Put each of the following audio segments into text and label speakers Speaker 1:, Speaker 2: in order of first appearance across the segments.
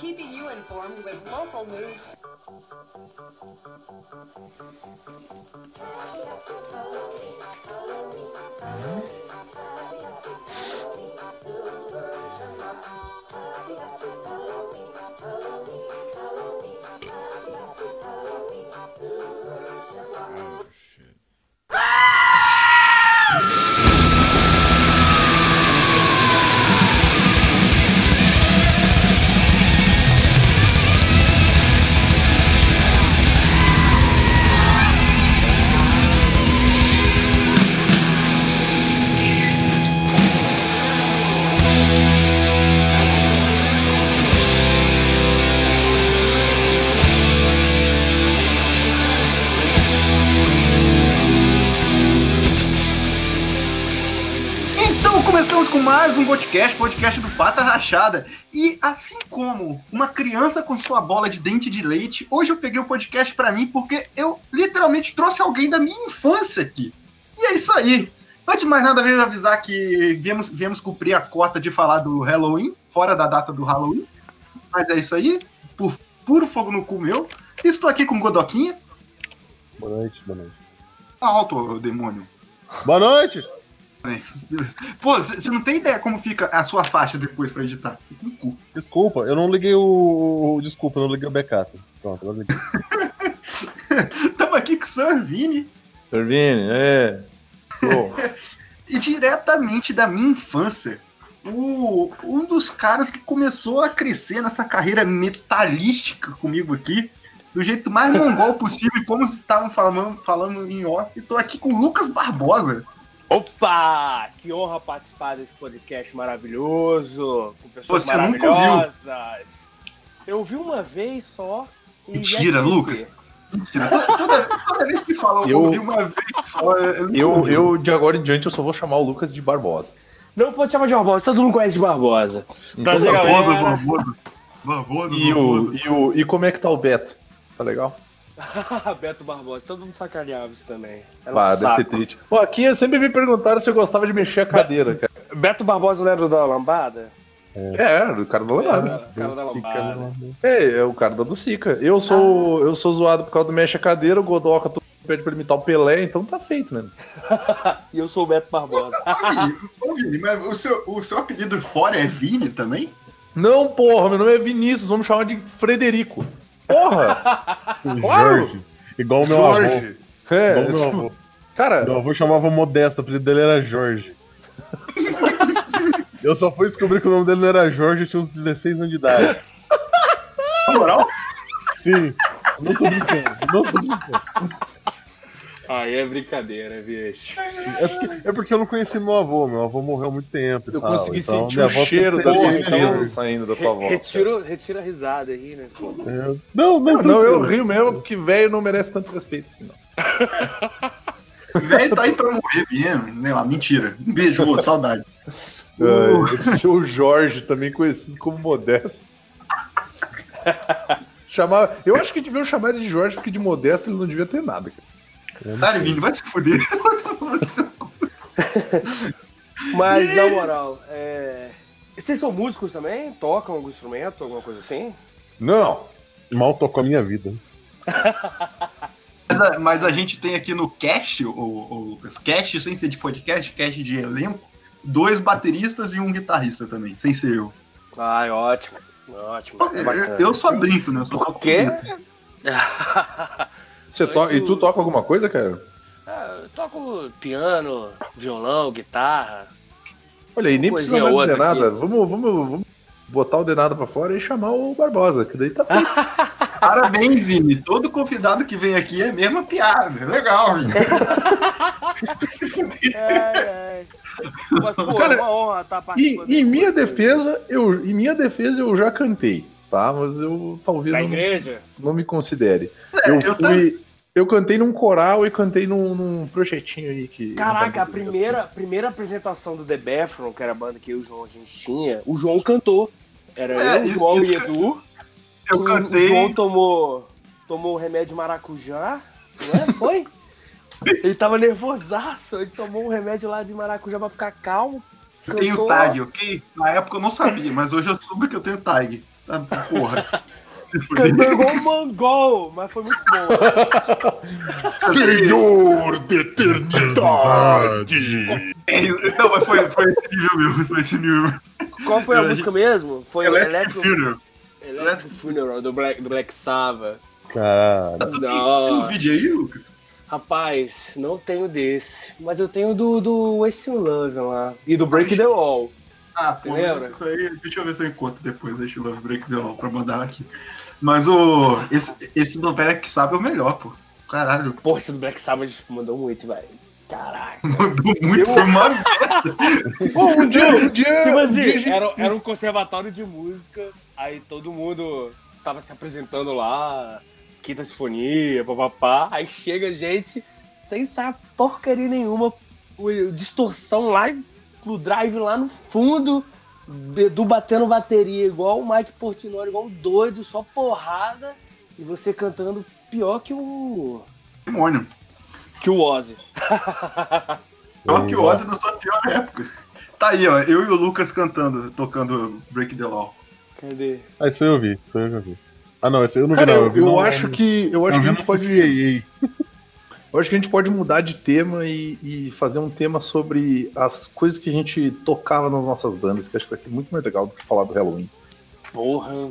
Speaker 1: keeping you informed with local news.
Speaker 2: Podcast, podcast do Pata Rachada. E assim como uma criança com sua bola de dente de leite, hoje eu peguei o podcast pra mim porque eu literalmente trouxe alguém da minha infância aqui. E é isso aí. Antes de mais nada, venho avisar que viemos, viemos cumprir a cota de falar do Halloween, fora da data do Halloween. Mas é isso aí, por puro fogo no cu meu. Estou aqui com o Godoquinha.
Speaker 3: Boa noite, boa noite.
Speaker 2: Alto, demônio.
Speaker 3: Boa noite!
Speaker 2: Pô, você não tem ideia como fica a sua faixa depois pra editar. Fica cu.
Speaker 3: Desculpa, eu não liguei o. Desculpa, eu não liguei o backup. Pronto, agora liguei.
Speaker 2: Tamo aqui com o Sir Vini.
Speaker 4: Servine, é. Pô,
Speaker 2: E diretamente da minha infância, o, um dos caras que começou a crescer nessa carreira metalística comigo aqui, do jeito mais mongol possível, como vocês estavam falando, falando em off, tô aqui com o Lucas Barbosa.
Speaker 5: Opa! Que honra participar desse podcast maravilhoso, com pessoas
Speaker 2: Você
Speaker 5: maravilhosas. Eu vi uma vez só. e
Speaker 2: Mentira. Lucas. Mentira, toda, toda- vez que falam
Speaker 4: Eu-
Speaker 2: ouvi uma vez só, eu,
Speaker 4: eu, eu, de agora em diante, eu só vou chamar o Lucas de Barbosa.
Speaker 5: Não pode chamar de Barbosa, todo mundo conhece de Barbosa. Prazer,
Speaker 2: Barbosa,
Speaker 5: galera.
Speaker 2: Barbosa. Barbosa,
Speaker 4: E, o,
Speaker 2: Barbosa.
Speaker 4: e, o, e como é que tá o Beto? Tá legal?
Speaker 5: Beto Barbosa, todo mundo sacaneava isso também. Era um
Speaker 4: Ah, deve triste. Pô, aqui sempre me perguntaram se eu gostava de mexer a cadeira, cara.
Speaker 5: Beto Barbosa não era o da lambada?
Speaker 4: É, o cara da lambada.
Speaker 5: Era o cara da lambada.
Speaker 4: É, é o cara da Ducica. Eu sou, eu sou zoado por causa do mexe a cadeira, o Godoca mundo pede pra imitar o Pelé, então tá feito, né?
Speaker 5: E eu sou o Beto Barbosa.
Speaker 2: Ô, Vini, mas o seu, o seu apelido fora é Vini também?
Speaker 4: Não, porra, meu nome é Vinícius, vamos chamar de Frederico. Porra!
Speaker 3: O
Speaker 4: Claro!
Speaker 3: Jorge. Igual o meu avô.
Speaker 2: Jorge.
Speaker 4: É,
Speaker 3: Igual o meu
Speaker 4: tipo,
Speaker 3: avô.
Speaker 4: cara,
Speaker 3: Meu avô chamava Modesto, o apelido dele era Jorge. Eu só fui descobrir que o nome dele não era Jorge, eu tinha uns 16 anos de idade.
Speaker 2: Na moral,
Speaker 3: Sim, não tô brincando, não tô brincando.
Speaker 5: Aí é brincadeira, bicho.
Speaker 3: É porque, é porque eu não conheci meu avô, meu avô morreu há muito tempo.
Speaker 4: eu
Speaker 3: tal,
Speaker 4: consegui
Speaker 3: então
Speaker 4: sentir
Speaker 3: minha
Speaker 4: o cheiro da tristeza saindo da tua voz.
Speaker 5: Retira, retira a risada aí, né?
Speaker 3: É, Não, não,
Speaker 4: Não, não, eu rio mesmo porque velho não merece tanto respeito assim, não.
Speaker 2: velho tá aí pra morrer mesmo. Sei lá, mentira. Um beijo, vô, saudade.
Speaker 4: Uh, seu Jorge, também conhecido como Modesto. Chamar, eu acho que deviam chamar ele de Jorge, porque de Modesto ele não devia ter nada. cara.
Speaker 2: Tá, Vini, vai se fuder.
Speaker 5: Mas, na moral, é... vocês são músicos também? Tocam algum instrumento, alguma coisa assim?
Speaker 4: Não!
Speaker 3: Mal tocou a minha vida.
Speaker 2: Mas a, mas a gente tem aqui no cast, o, o cast sem ser de podcast, cast de elenco, dois bateristas e um guitarrista também, sem ser eu.
Speaker 5: Ai, ótimo. Ótimo.
Speaker 2: Eu, eu só brinco, né? Eu só
Speaker 5: Por quê?
Speaker 4: Você to... E tu toca alguma coisa, cara?
Speaker 5: Ah, eu toco piano, violão, guitarra.
Speaker 4: Olha aí, nem precisa mais de nada. Vamos, vamos, vamos botar o Denada pra fora e chamar o Barbosa, que daí tá feito.
Speaker 2: Parabéns, Vini. Todo convidado que vem aqui é a mesma piada. Legal, Vini.
Speaker 5: Ai, ai. Mas, pô,
Speaker 4: Cara,
Speaker 5: é uma honra estar
Speaker 4: E
Speaker 5: participando.
Speaker 4: em minha defesa, eu, em minha defesa eu já cantei, tá? Mas eu talvez
Speaker 5: Na
Speaker 4: não,
Speaker 5: igreja?
Speaker 4: não me considere.
Speaker 2: É,
Speaker 4: eu
Speaker 2: eu
Speaker 4: fui. Eu cantei num coral e cantei num, num projetinho aí que.
Speaker 5: Caraca, a primeira, primeira apresentação do The Bathroom, que era a banda que eu e o João a gente tinha, o João cantou. Era
Speaker 2: É,
Speaker 5: eu, o João
Speaker 2: isso
Speaker 5: e Edu.
Speaker 2: Eu cantei.
Speaker 5: O João tomou, tomou o remédio de maracujá, não é? Foi? Ele tava nervosaço, ele tomou um remédio lá de maracujá pra ficar calmo.
Speaker 2: Eu tenho
Speaker 5: cantou.
Speaker 2: tag, ok? Na época eu não sabia, mas hoje eu soube que eu tenho tag. Ah, porra. Se.
Speaker 5: Cantou igual um mongol, mas foi muito bom.
Speaker 4: Senhor de eternidade!
Speaker 2: Não, mas foi, foi esse nível mesmo, foi esse nível.
Speaker 5: Qual foi a
Speaker 2: Eu-
Speaker 5: música mesmo? Foi o
Speaker 2: Electric
Speaker 5: Electric,
Speaker 2: Funeral.
Speaker 5: Electric Funeral do Black, do Black Sabbath.
Speaker 3: Caralho.
Speaker 2: Tem um vídeo aí, Lucas?
Speaker 5: Rapaz, não tenho desse. Mas eu tenho do, do Wasting Love lá. E do Break the Wall.
Speaker 2: Ah,
Speaker 5: Você
Speaker 2: pô,
Speaker 5: lembra?
Speaker 2: isso aí, deixa eu ver se eu encontro depois, deixa eu Love Break the Wall pra mandar aqui. Mas o. Esse, esse novela que sabe é o melhor, pô. Caralho,
Speaker 5: Pô, esse do Black Sabbath mandou muito, velho. Caraca.
Speaker 2: mandou muito, foi uma
Speaker 4: Pô, um dia, um dia.
Speaker 5: Tipo
Speaker 4: um
Speaker 5: assim,
Speaker 4: dia a gente-
Speaker 5: era, era um conservatório de música, aí todo mundo tava se apresentando lá, quinta sinfonia, papapá, aí chega gente sem saber porcaria nenhuma, o- distorção lá no drive lá no fundo, Bedu batendo bateria igual o Mike Portinori, igual um doido, só porrada, e você cantando pior que o.
Speaker 2: demônio.
Speaker 5: que o Ozzy.
Speaker 2: Pior que o Ozzy na sua pior época. Tá aí, ó, eu e o Lucas cantando, tocando Break the Law.
Speaker 5: Cadê?
Speaker 3: Ah, isso eu vi, isso eu já vi. Ah, não, esse eu não vi, não.
Speaker 4: eu,
Speaker 3: vi
Speaker 4: eu
Speaker 3: no-
Speaker 4: acho que. Eu acho
Speaker 3: eu
Speaker 4: que a gente pode. Eu acho que a gente pode mudar de tema e, e fazer um tema sobre as coisas que a gente tocava nas nossas bandas, que acho que vai ser muito mais legal do que falar do Halloween.
Speaker 5: Porra.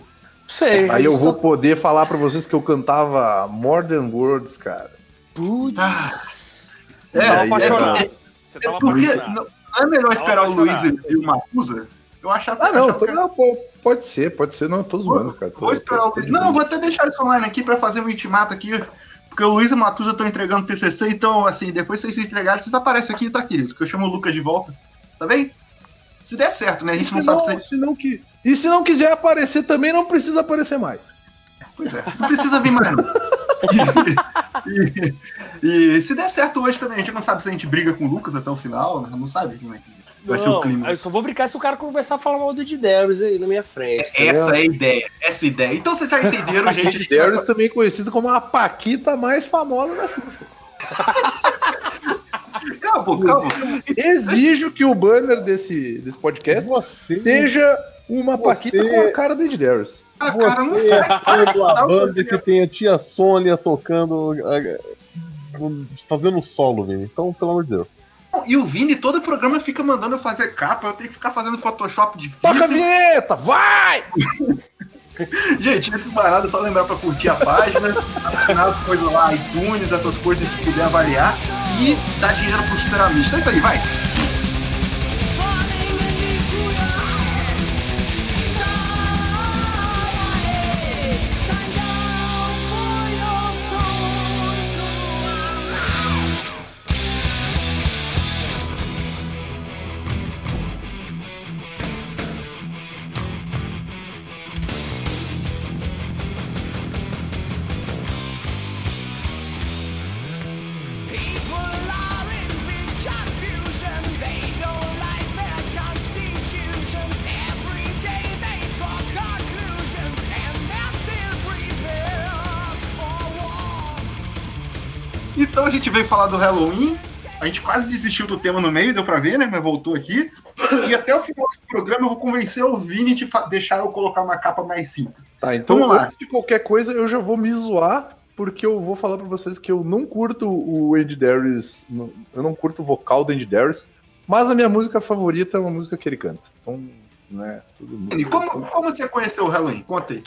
Speaker 5: Sei.
Speaker 4: Aí eu vou poder falar pra vocês que eu cantava More Than Words, cara.
Speaker 5: Putz.
Speaker 2: Ah,
Speaker 5: Você
Speaker 2: é,
Speaker 5: tava
Speaker 2: é,
Speaker 5: apaixonado.
Speaker 2: é,
Speaker 5: Você tava
Speaker 2: Porque
Speaker 5: apaixonado.
Speaker 2: não, não é melhor esperar o Luiz e o Matusa? Eu achava
Speaker 4: Ah, não,
Speaker 2: achava
Speaker 4: tô-
Speaker 2: que-
Speaker 4: não, pô, pode ser, pode ser, não, eu tô zoando, cara. Tô-
Speaker 2: Vou esperar
Speaker 4: tô-
Speaker 2: o Luiz. Não, vou até deixar isso online aqui pra fazer um intimato aqui. Porque o Luiz e o Matusa estão entregando TCC, então, assim, depois vocês se entregarem, vocês aparecem aqui, tá, querido? Que eu chamo o Lucas de volta. Tá bem? Se der certo, né? A
Speaker 4: E
Speaker 2: gente não
Speaker 4: não,
Speaker 2: sabe se.
Speaker 4: se não que... e se não quiser aparecer também, não precisa aparecer mais.
Speaker 2: Pois é, não precisa vir mais, não. E, e- e se der certo hoje também, a gente não sabe se a gente briga com o Lucas até o final, né? não sabe como é que vai ser o
Speaker 5: Não,
Speaker 2: clima.
Speaker 5: Eu só vou brincar se o cara começar a falar mal do Ed Darius aí na minha frente. tá
Speaker 2: Essa
Speaker 5: vendo?
Speaker 2: é a ideia, essa é a ideia. Então vocês já entenderam, gente. A gente vai-
Speaker 4: Darius também conhecido como a Paquita mais famosa da Xuxa.
Speaker 2: Calma, calma.
Speaker 4: Exijo que o banner desse, desse podcast
Speaker 3: Você,
Speaker 4: seja uma
Speaker 3: Você-
Speaker 4: Paquita com a cara do Ed Darius.
Speaker 2: Ah, cara, não sei.
Speaker 3: é
Speaker 2: Tá,
Speaker 3: banda que tem a tia Sônia tocando, fazendo solo, Vini. Então, pelo amor de Deus.
Speaker 2: E o Vini, todo programa fica mandando eu fazer capa, eu tenho que ficar fazendo Photoshop difícil.
Speaker 4: Toca a vinheta, vai!
Speaker 2: Gente, antes de mais nada, só lembrar pra curtir a página, assinar as coisas lá, iTunes, essas coisas que puder avaliar e dar dinheiro pro superamista. É isso aí, vai! Veio falar do Halloween. A gente quase desistiu do tema no meio, deu pra ver, né? Mas voltou aqui. E até o final desse programa eu vou convencer o Vini de deixar eu colocar uma capa mais simples.
Speaker 4: Tá, então
Speaker 2: Vamos lá.
Speaker 4: antes de qualquer coisa, eu já vou me zoar, porque eu vou falar pra vocês que eu não curto o Andy Darius, eu não curto o vocal do Andy Darius, mas a minha música favorita é uma música que ele canta. Então, né, tudo
Speaker 2: Vini, como, como você conheceu o Halloween? Conta aí.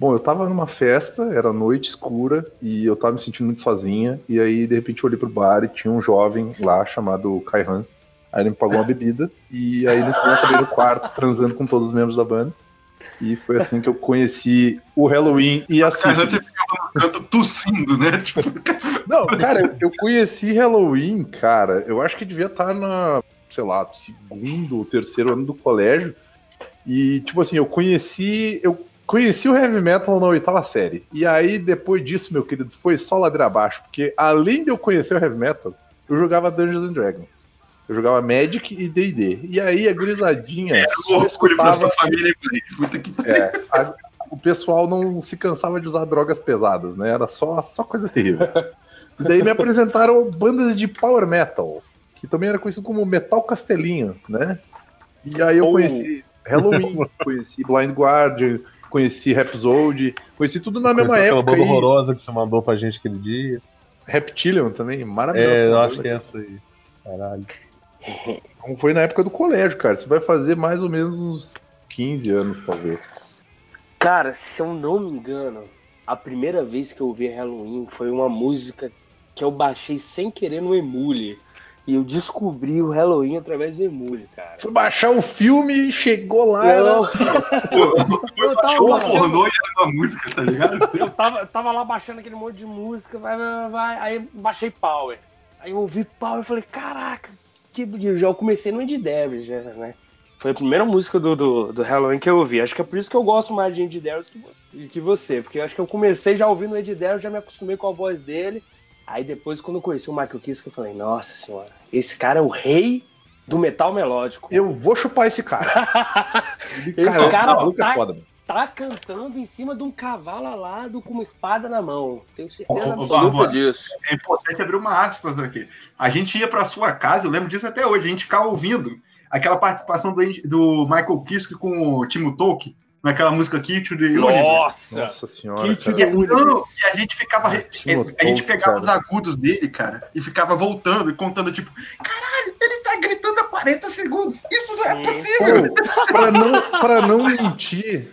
Speaker 4: Bom, eu tava numa festa, era noite escura, e eu tava me sentindo muito sozinha, e aí, de repente, eu olhei pro bar e tinha um jovem lá chamado Kai Hans. Aí ele me pagou uma bebida, e aí no final eu acabei no quarto transando com todos os membros da banda. E foi assim que eu conheci o Halloween e a
Speaker 2: Cara, você ficava no canto tossindo, né? Tipo,
Speaker 4: Não, cara, eu, eu conheci Halloween, cara. Eu acho que devia estar na, sei lá, segundo ou terceiro ano do colégio. E, tipo assim, eu conheci. Eu conheci o heavy metal na oitava série. E aí, depois disso, meu querido, foi só ladeira abaixo. Porque além de eu conhecer o heavy metal, eu jogava Dungeons and Dragons. Eu jogava Magic e D&D. E aí, a gurizadinha só
Speaker 2: orgulho pra
Speaker 4: escutava
Speaker 2: sua família, Play. Puta que
Speaker 4: é, a- o pessoal não se cansava de usar drogas pesadas, né? Era só, só coisa terrível. E daí me apresentaram bandas de power metal, que também era conhecido como metal castelinho, né? E aí eu
Speaker 5: Oh.
Speaker 4: conheci Halloween, conheci Blind Guardian, conheci Rhapsody, conheci tudo na mesma
Speaker 3: Aquela
Speaker 4: época.
Speaker 3: banda
Speaker 4: E
Speaker 3: horrorosa que você mandou pra gente aquele dia.
Speaker 4: Reptilian também, maravilhoso.
Speaker 3: É, eu acho que é essa aí. Caralho.
Speaker 4: Então foi na época do colégio, cara. Você vai fazer mais ou menos uns 15 anos, talvez.
Speaker 5: Cara, se eu não me engano, a primeira vez que eu ouvi Halloween foi uma música que eu baixei sem querer no Emule. E eu descobri o Halloween através do Emule, cara.
Speaker 4: Foi baixar um filme, chegou lá, era...
Speaker 5: Eu, eu tava baixando-
Speaker 2: pornô e era uma música, tá ligado?
Speaker 5: eu tava, tava lá baixando aquele monte de música, vai, vai, vai. Aí baixei Power. Aí eu ouvi Power e falei, caraca, que eu já comecei no Ed Devils, já, né? Foi a primeira música do, do, do Halloween que eu ouvi. Acho que é por isso que eu gosto mais de Ed Devils que, que você. Porque acho que eu comecei já ouvindo o Ed Devils, já me acostumei com a voz dele. Aí depois, quando eu conheci o Michael Kiske, eu falei, nossa senhora, esse cara é o rei do metal melódico.
Speaker 4: Eu vou chupar esse cara.
Speaker 5: Esse cara
Speaker 4: o maluco
Speaker 5: tá-
Speaker 4: é foda, mano.
Speaker 5: tá cantando em cima de um cavalo alado com uma espada na mão. Tenho certeza
Speaker 2: Ô,
Speaker 5: absoluta
Speaker 2: Bárbara.
Speaker 5: disso.
Speaker 2: É importante abrir uma aspas aqui. A gente ia pra sua casa, eu lembro disso até hoje, a gente ficava ouvindo aquela participação do, do Michael Kiske com o Timo Tolkien, naquela música Key to the Universe.
Speaker 5: Nossa!
Speaker 4: Nossa senhora.
Speaker 5: Que
Speaker 4: cara.
Speaker 5: te-
Speaker 2: E, não, e a gente ficava.
Speaker 4: Ah, Timo
Speaker 2: a gente pegava
Speaker 4: cara.
Speaker 2: os agudos dele, cara, e ficava voltando e contando, tipo, caralho, ele tá gritando há 40 segundos. Isso não é possível.
Speaker 4: Pô, pra, não, pra não mentir,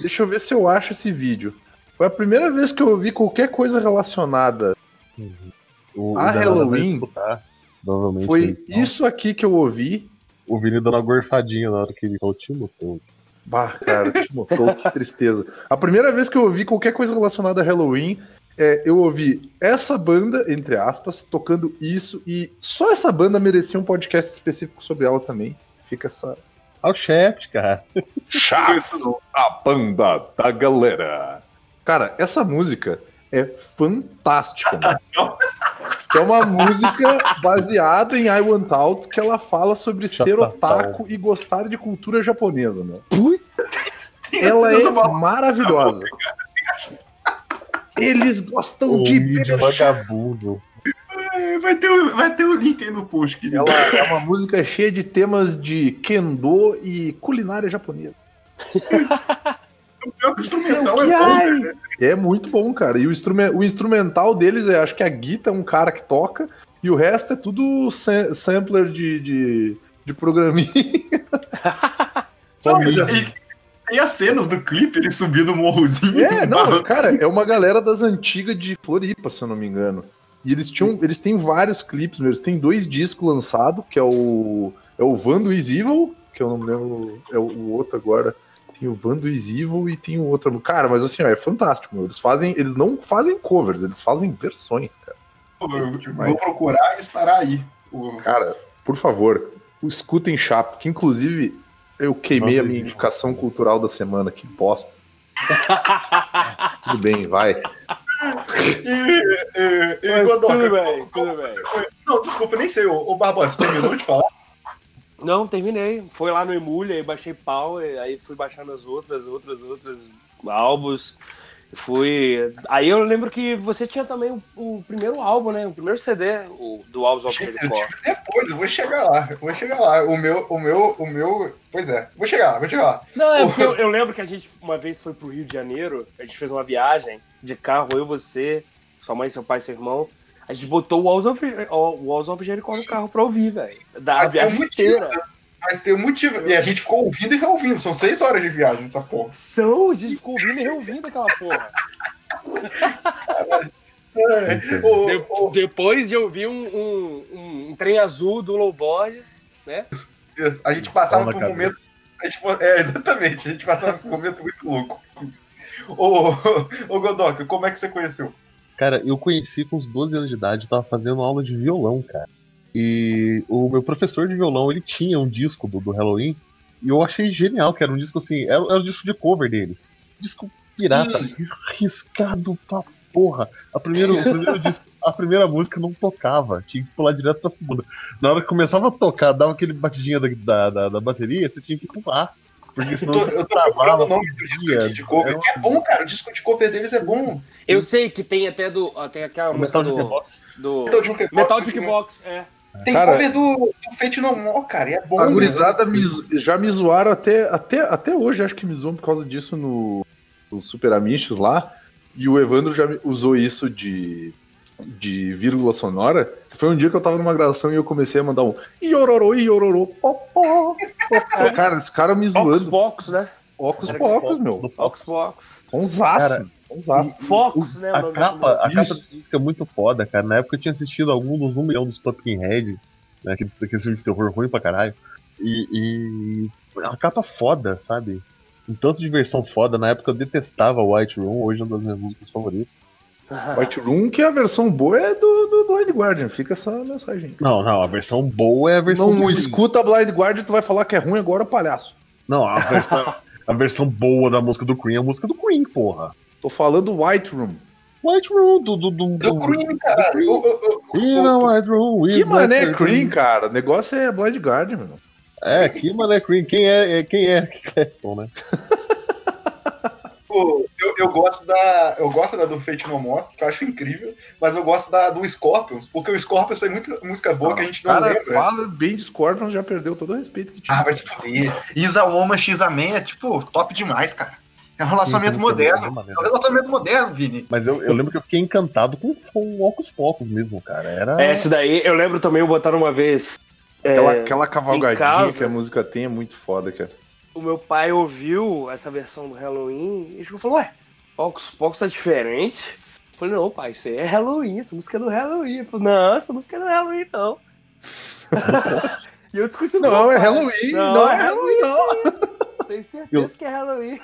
Speaker 4: deixa eu ver se eu acho esse vídeo. Foi a primeira vez que eu ouvi qualquer coisa relacionada.
Speaker 3: O,
Speaker 4: A
Speaker 3: o vai
Speaker 4: Halloween Foi
Speaker 3: então.
Speaker 4: isso aqui que eu ouvi.
Speaker 3: O Vini dando uma gorfadinha na hora que ele falou Timo Tolkien.
Speaker 4: Bah, cara, Timo Tolkien, que tristeza. A primeira vez que eu ouvi qualquer coisa relacionada a Halloween, é, eu ouvi essa banda, entre aspas, tocando isso, e só essa banda merecia um podcast específico sobre ela também. Fica essa.
Speaker 3: Ah, o Shaft, cara.
Speaker 4: Chato, a banda da galera. Cara, essa música é fantástica, mano. Que é uma música baseada em I Want Out, que ela fala sobre ser
Speaker 3: Chatatão.
Speaker 4: otaku e gostar de cultura japonesa, né?
Speaker 5: Putz!
Speaker 4: Ela é maravilhosa. Eles gostam
Speaker 3: O
Speaker 4: de beber
Speaker 3: vagabundo.
Speaker 2: É, Vai ter, o- vai ter o link aí no post, querido.
Speaker 4: Ela é uma música cheia de temas de kendo e culinária japonesa.
Speaker 2: O pior que o instrumental é bom?
Speaker 4: É muito bom, cara. E o, instrumen- o instrumental deles, é, acho que a Guita é um cara que toca, e o resto é tudo sam- sampler de, de, de programinha.
Speaker 2: Não, e, e as cenas do clipe, ele subindo o morrozinho.
Speaker 4: É, não, cara, é uma galera das antigas de Floripa, se eu não me engano. E eles tinham, eles têm vários clipes, eles têm dois discos lançados, que é o é o Vando Is Evil, que eu não me lembro, é o, o outro agora. Tem o Vando Is Evil e tem o outro. Cara, mas assim, ó, é fantástico, meu. Eles fazem, eles não fazem covers, eles fazem versões, cara.
Speaker 2: Eu vou procurar e estará aí. O-
Speaker 4: Cara, por favor, escutem Chapo, que inclusive eu queimei
Speaker 3: Nossa,
Speaker 4: a minha indicação cultural da semana, que bosta. Tudo bem, vai.
Speaker 2: É, é, é,
Speaker 5: Mas tudo bem,
Speaker 2: como-
Speaker 5: tudo bem.
Speaker 2: Não, desculpa, nem sei. Ô, ô Barbosa, você terminou de falar?
Speaker 5: Não, terminei. Foi lá no Emule, aí baixei pau, aí fui baixando as outras, outras, outras álbuns. Fui. Aí eu lembro que você tinha também o, o primeiro álbum, né? O primeiro CD o, do House of
Speaker 2: tive depois, eu vou chegar lá. Eu vou chegar lá. O meu, o meu, o meu. Pois é, vou chegar lá, vou chegar lá.
Speaker 5: Não, é porque eu, eu lembro que a gente uma vez foi pro Rio de Janeiro, a gente fez uma viagem de carro, eu, você, sua mãe, seu pai, seu irmão. A gente botou o Walls of, o Walls of Jericho no carro pra ouvir, velho. Da
Speaker 2: Mas tem um
Speaker 5: viagem
Speaker 2: motivo,
Speaker 5: inteira.
Speaker 2: Mas tem um motivo. E a gente ficou ouvindo e reouvindo. São seis horas de viagem nessa porra.
Speaker 5: São, a gente ficou ouvindo e reouvindo aquela porra.
Speaker 2: É, ô,
Speaker 5: De-
Speaker 2: ô,
Speaker 5: depois de ouvir um, um, um, um trem azul do Low Borges, né?
Speaker 2: a gente passava por momentos. A gente, é, exatamente, a gente passava por um momento muito louco. Ô, ô Godoka, como é que você conheceu?
Speaker 3: Cara, eu conheci com uns 12 anos de idade, eu tava fazendo aula de violão, cara. E o meu professor de violão, ele tinha um disco do, do Halloween, e eu achei genial, que era um disco assim, era, era um disco de cover deles. Disco pirata,
Speaker 2: Hum.
Speaker 3: ris- riscado pra porra. A primeira, o primeiro disco, a primeira música não tocava, tinha que pular direto pra segunda. Na hora que começava a tocar, dava aquele batidinha da, da, da, da bateria, você tinha que pular. Porque
Speaker 2: Eu
Speaker 3: senão
Speaker 2: tô, eu tô procurando
Speaker 3: travava,
Speaker 2: o nome do disco
Speaker 3: perdia.
Speaker 2: aqui de cover.
Speaker 3: Era um
Speaker 2: que É bom, cara. O disco de cover deles é bom.
Speaker 5: Eu sei que tem até do. Tem aquela
Speaker 3: o Metal
Speaker 5: do.
Speaker 3: Jukebox.
Speaker 5: do
Speaker 2: Metal Jukebox,
Speaker 5: Metal
Speaker 2: assim,
Speaker 5: Jukebox, é.
Speaker 2: Tem
Speaker 4: Cara-
Speaker 2: cover do, do Fate No More, cara. E é bom.
Speaker 4: A
Speaker 2: né?
Speaker 4: gurizada zo- já me zoaram até, até, até hoje, acho que me zoam por causa disso no, os Super Amichos lá, e o Evandro já usou isso de, de vírgula sonora, foi um dia que eu tava numa gravação e eu comecei a mandar um iororô, iororô, pó, pó, pó, pó. Cara, esse cara me
Speaker 5: Ox
Speaker 4: zoando.
Speaker 5: Box, né?
Speaker 4: Ocos
Speaker 5: Era
Speaker 4: pocos, meu.
Speaker 5: Ox Box.
Speaker 4: Bonzaço. Bonzaço.
Speaker 5: Fox, né?
Speaker 3: A capa,
Speaker 5: desse
Speaker 3: a capa desse disco é muito foda, cara. Na época eu tinha assistido algum dos 1 milhão dos Pumpkinhead, né? Aqueles, aqueles filmes de terror ruim pra caralho. E, e a capa foda, sabe? Um tanto de versão foda. Na época eu detestava White Room, hoje é uma das minhas músicas favoritas.
Speaker 4: White Room, que a versão boa é do, do Blind Guardian. Fica essa mensagem.
Speaker 3: Não, não, a versão boa é a versão.
Speaker 4: Não
Speaker 3: do-
Speaker 4: escuta Blind Guardian, tu vai falar que é ruim agora, palhaço.
Speaker 3: Não, a versão, a versão boa da música do Queen é a música do Queen, porra.
Speaker 4: Tô falando White Room.
Speaker 3: White Room, do. do, do,
Speaker 2: Do Cream, caralho. Eu- eu- eu-
Speaker 3: In a White Room,
Speaker 4: Que mané Cream, cara. O negócio é Blind Guardian, meu.
Speaker 3: É, que mané Cream. Quem é, é- quem é Clapton, né?
Speaker 2: Pô, eu, eu gosto da. Eu gosto da do Fate No More, que eu acho incrível, mas eu gosto da do Scorpions, porque o Scorpions tem muita música boa que a gente não
Speaker 4: cara
Speaker 2: lembra.
Speaker 4: fala bem de Scorpion, já perdeu todo o respeito que tinha.
Speaker 2: Ah, vai se foder. Isa Woman, X Man é tipo top demais, cara. É um relacionamento
Speaker 3: Sim, sim, sim,
Speaker 2: moderno.
Speaker 3: é.
Speaker 2: É um relacionamento moderno, Vini.
Speaker 3: Mas eu, eu lembro que eu fiquei encantado com, com o Ocus Pocos mesmo, cara. Era.
Speaker 5: É, Esse daí, eu lembro também, eu botaram uma vez. é,
Speaker 4: Aquela, aquela cavalgadinha que a música tem é muito foda, cara.
Speaker 5: O meu pai ouviu essa versão do Halloween e chegou e falou, ué, Ox Pox tá diferente? Eu falei, não, pai, isso aí é Halloween, essa música é do Halloween. Ele falou, não, essa música é do Halloween, não. e eu discuti
Speaker 4: Não,
Speaker 5: meu
Speaker 4: é. Halloween, não, é Halloween, não.
Speaker 5: Tenho certeza que é Halloween.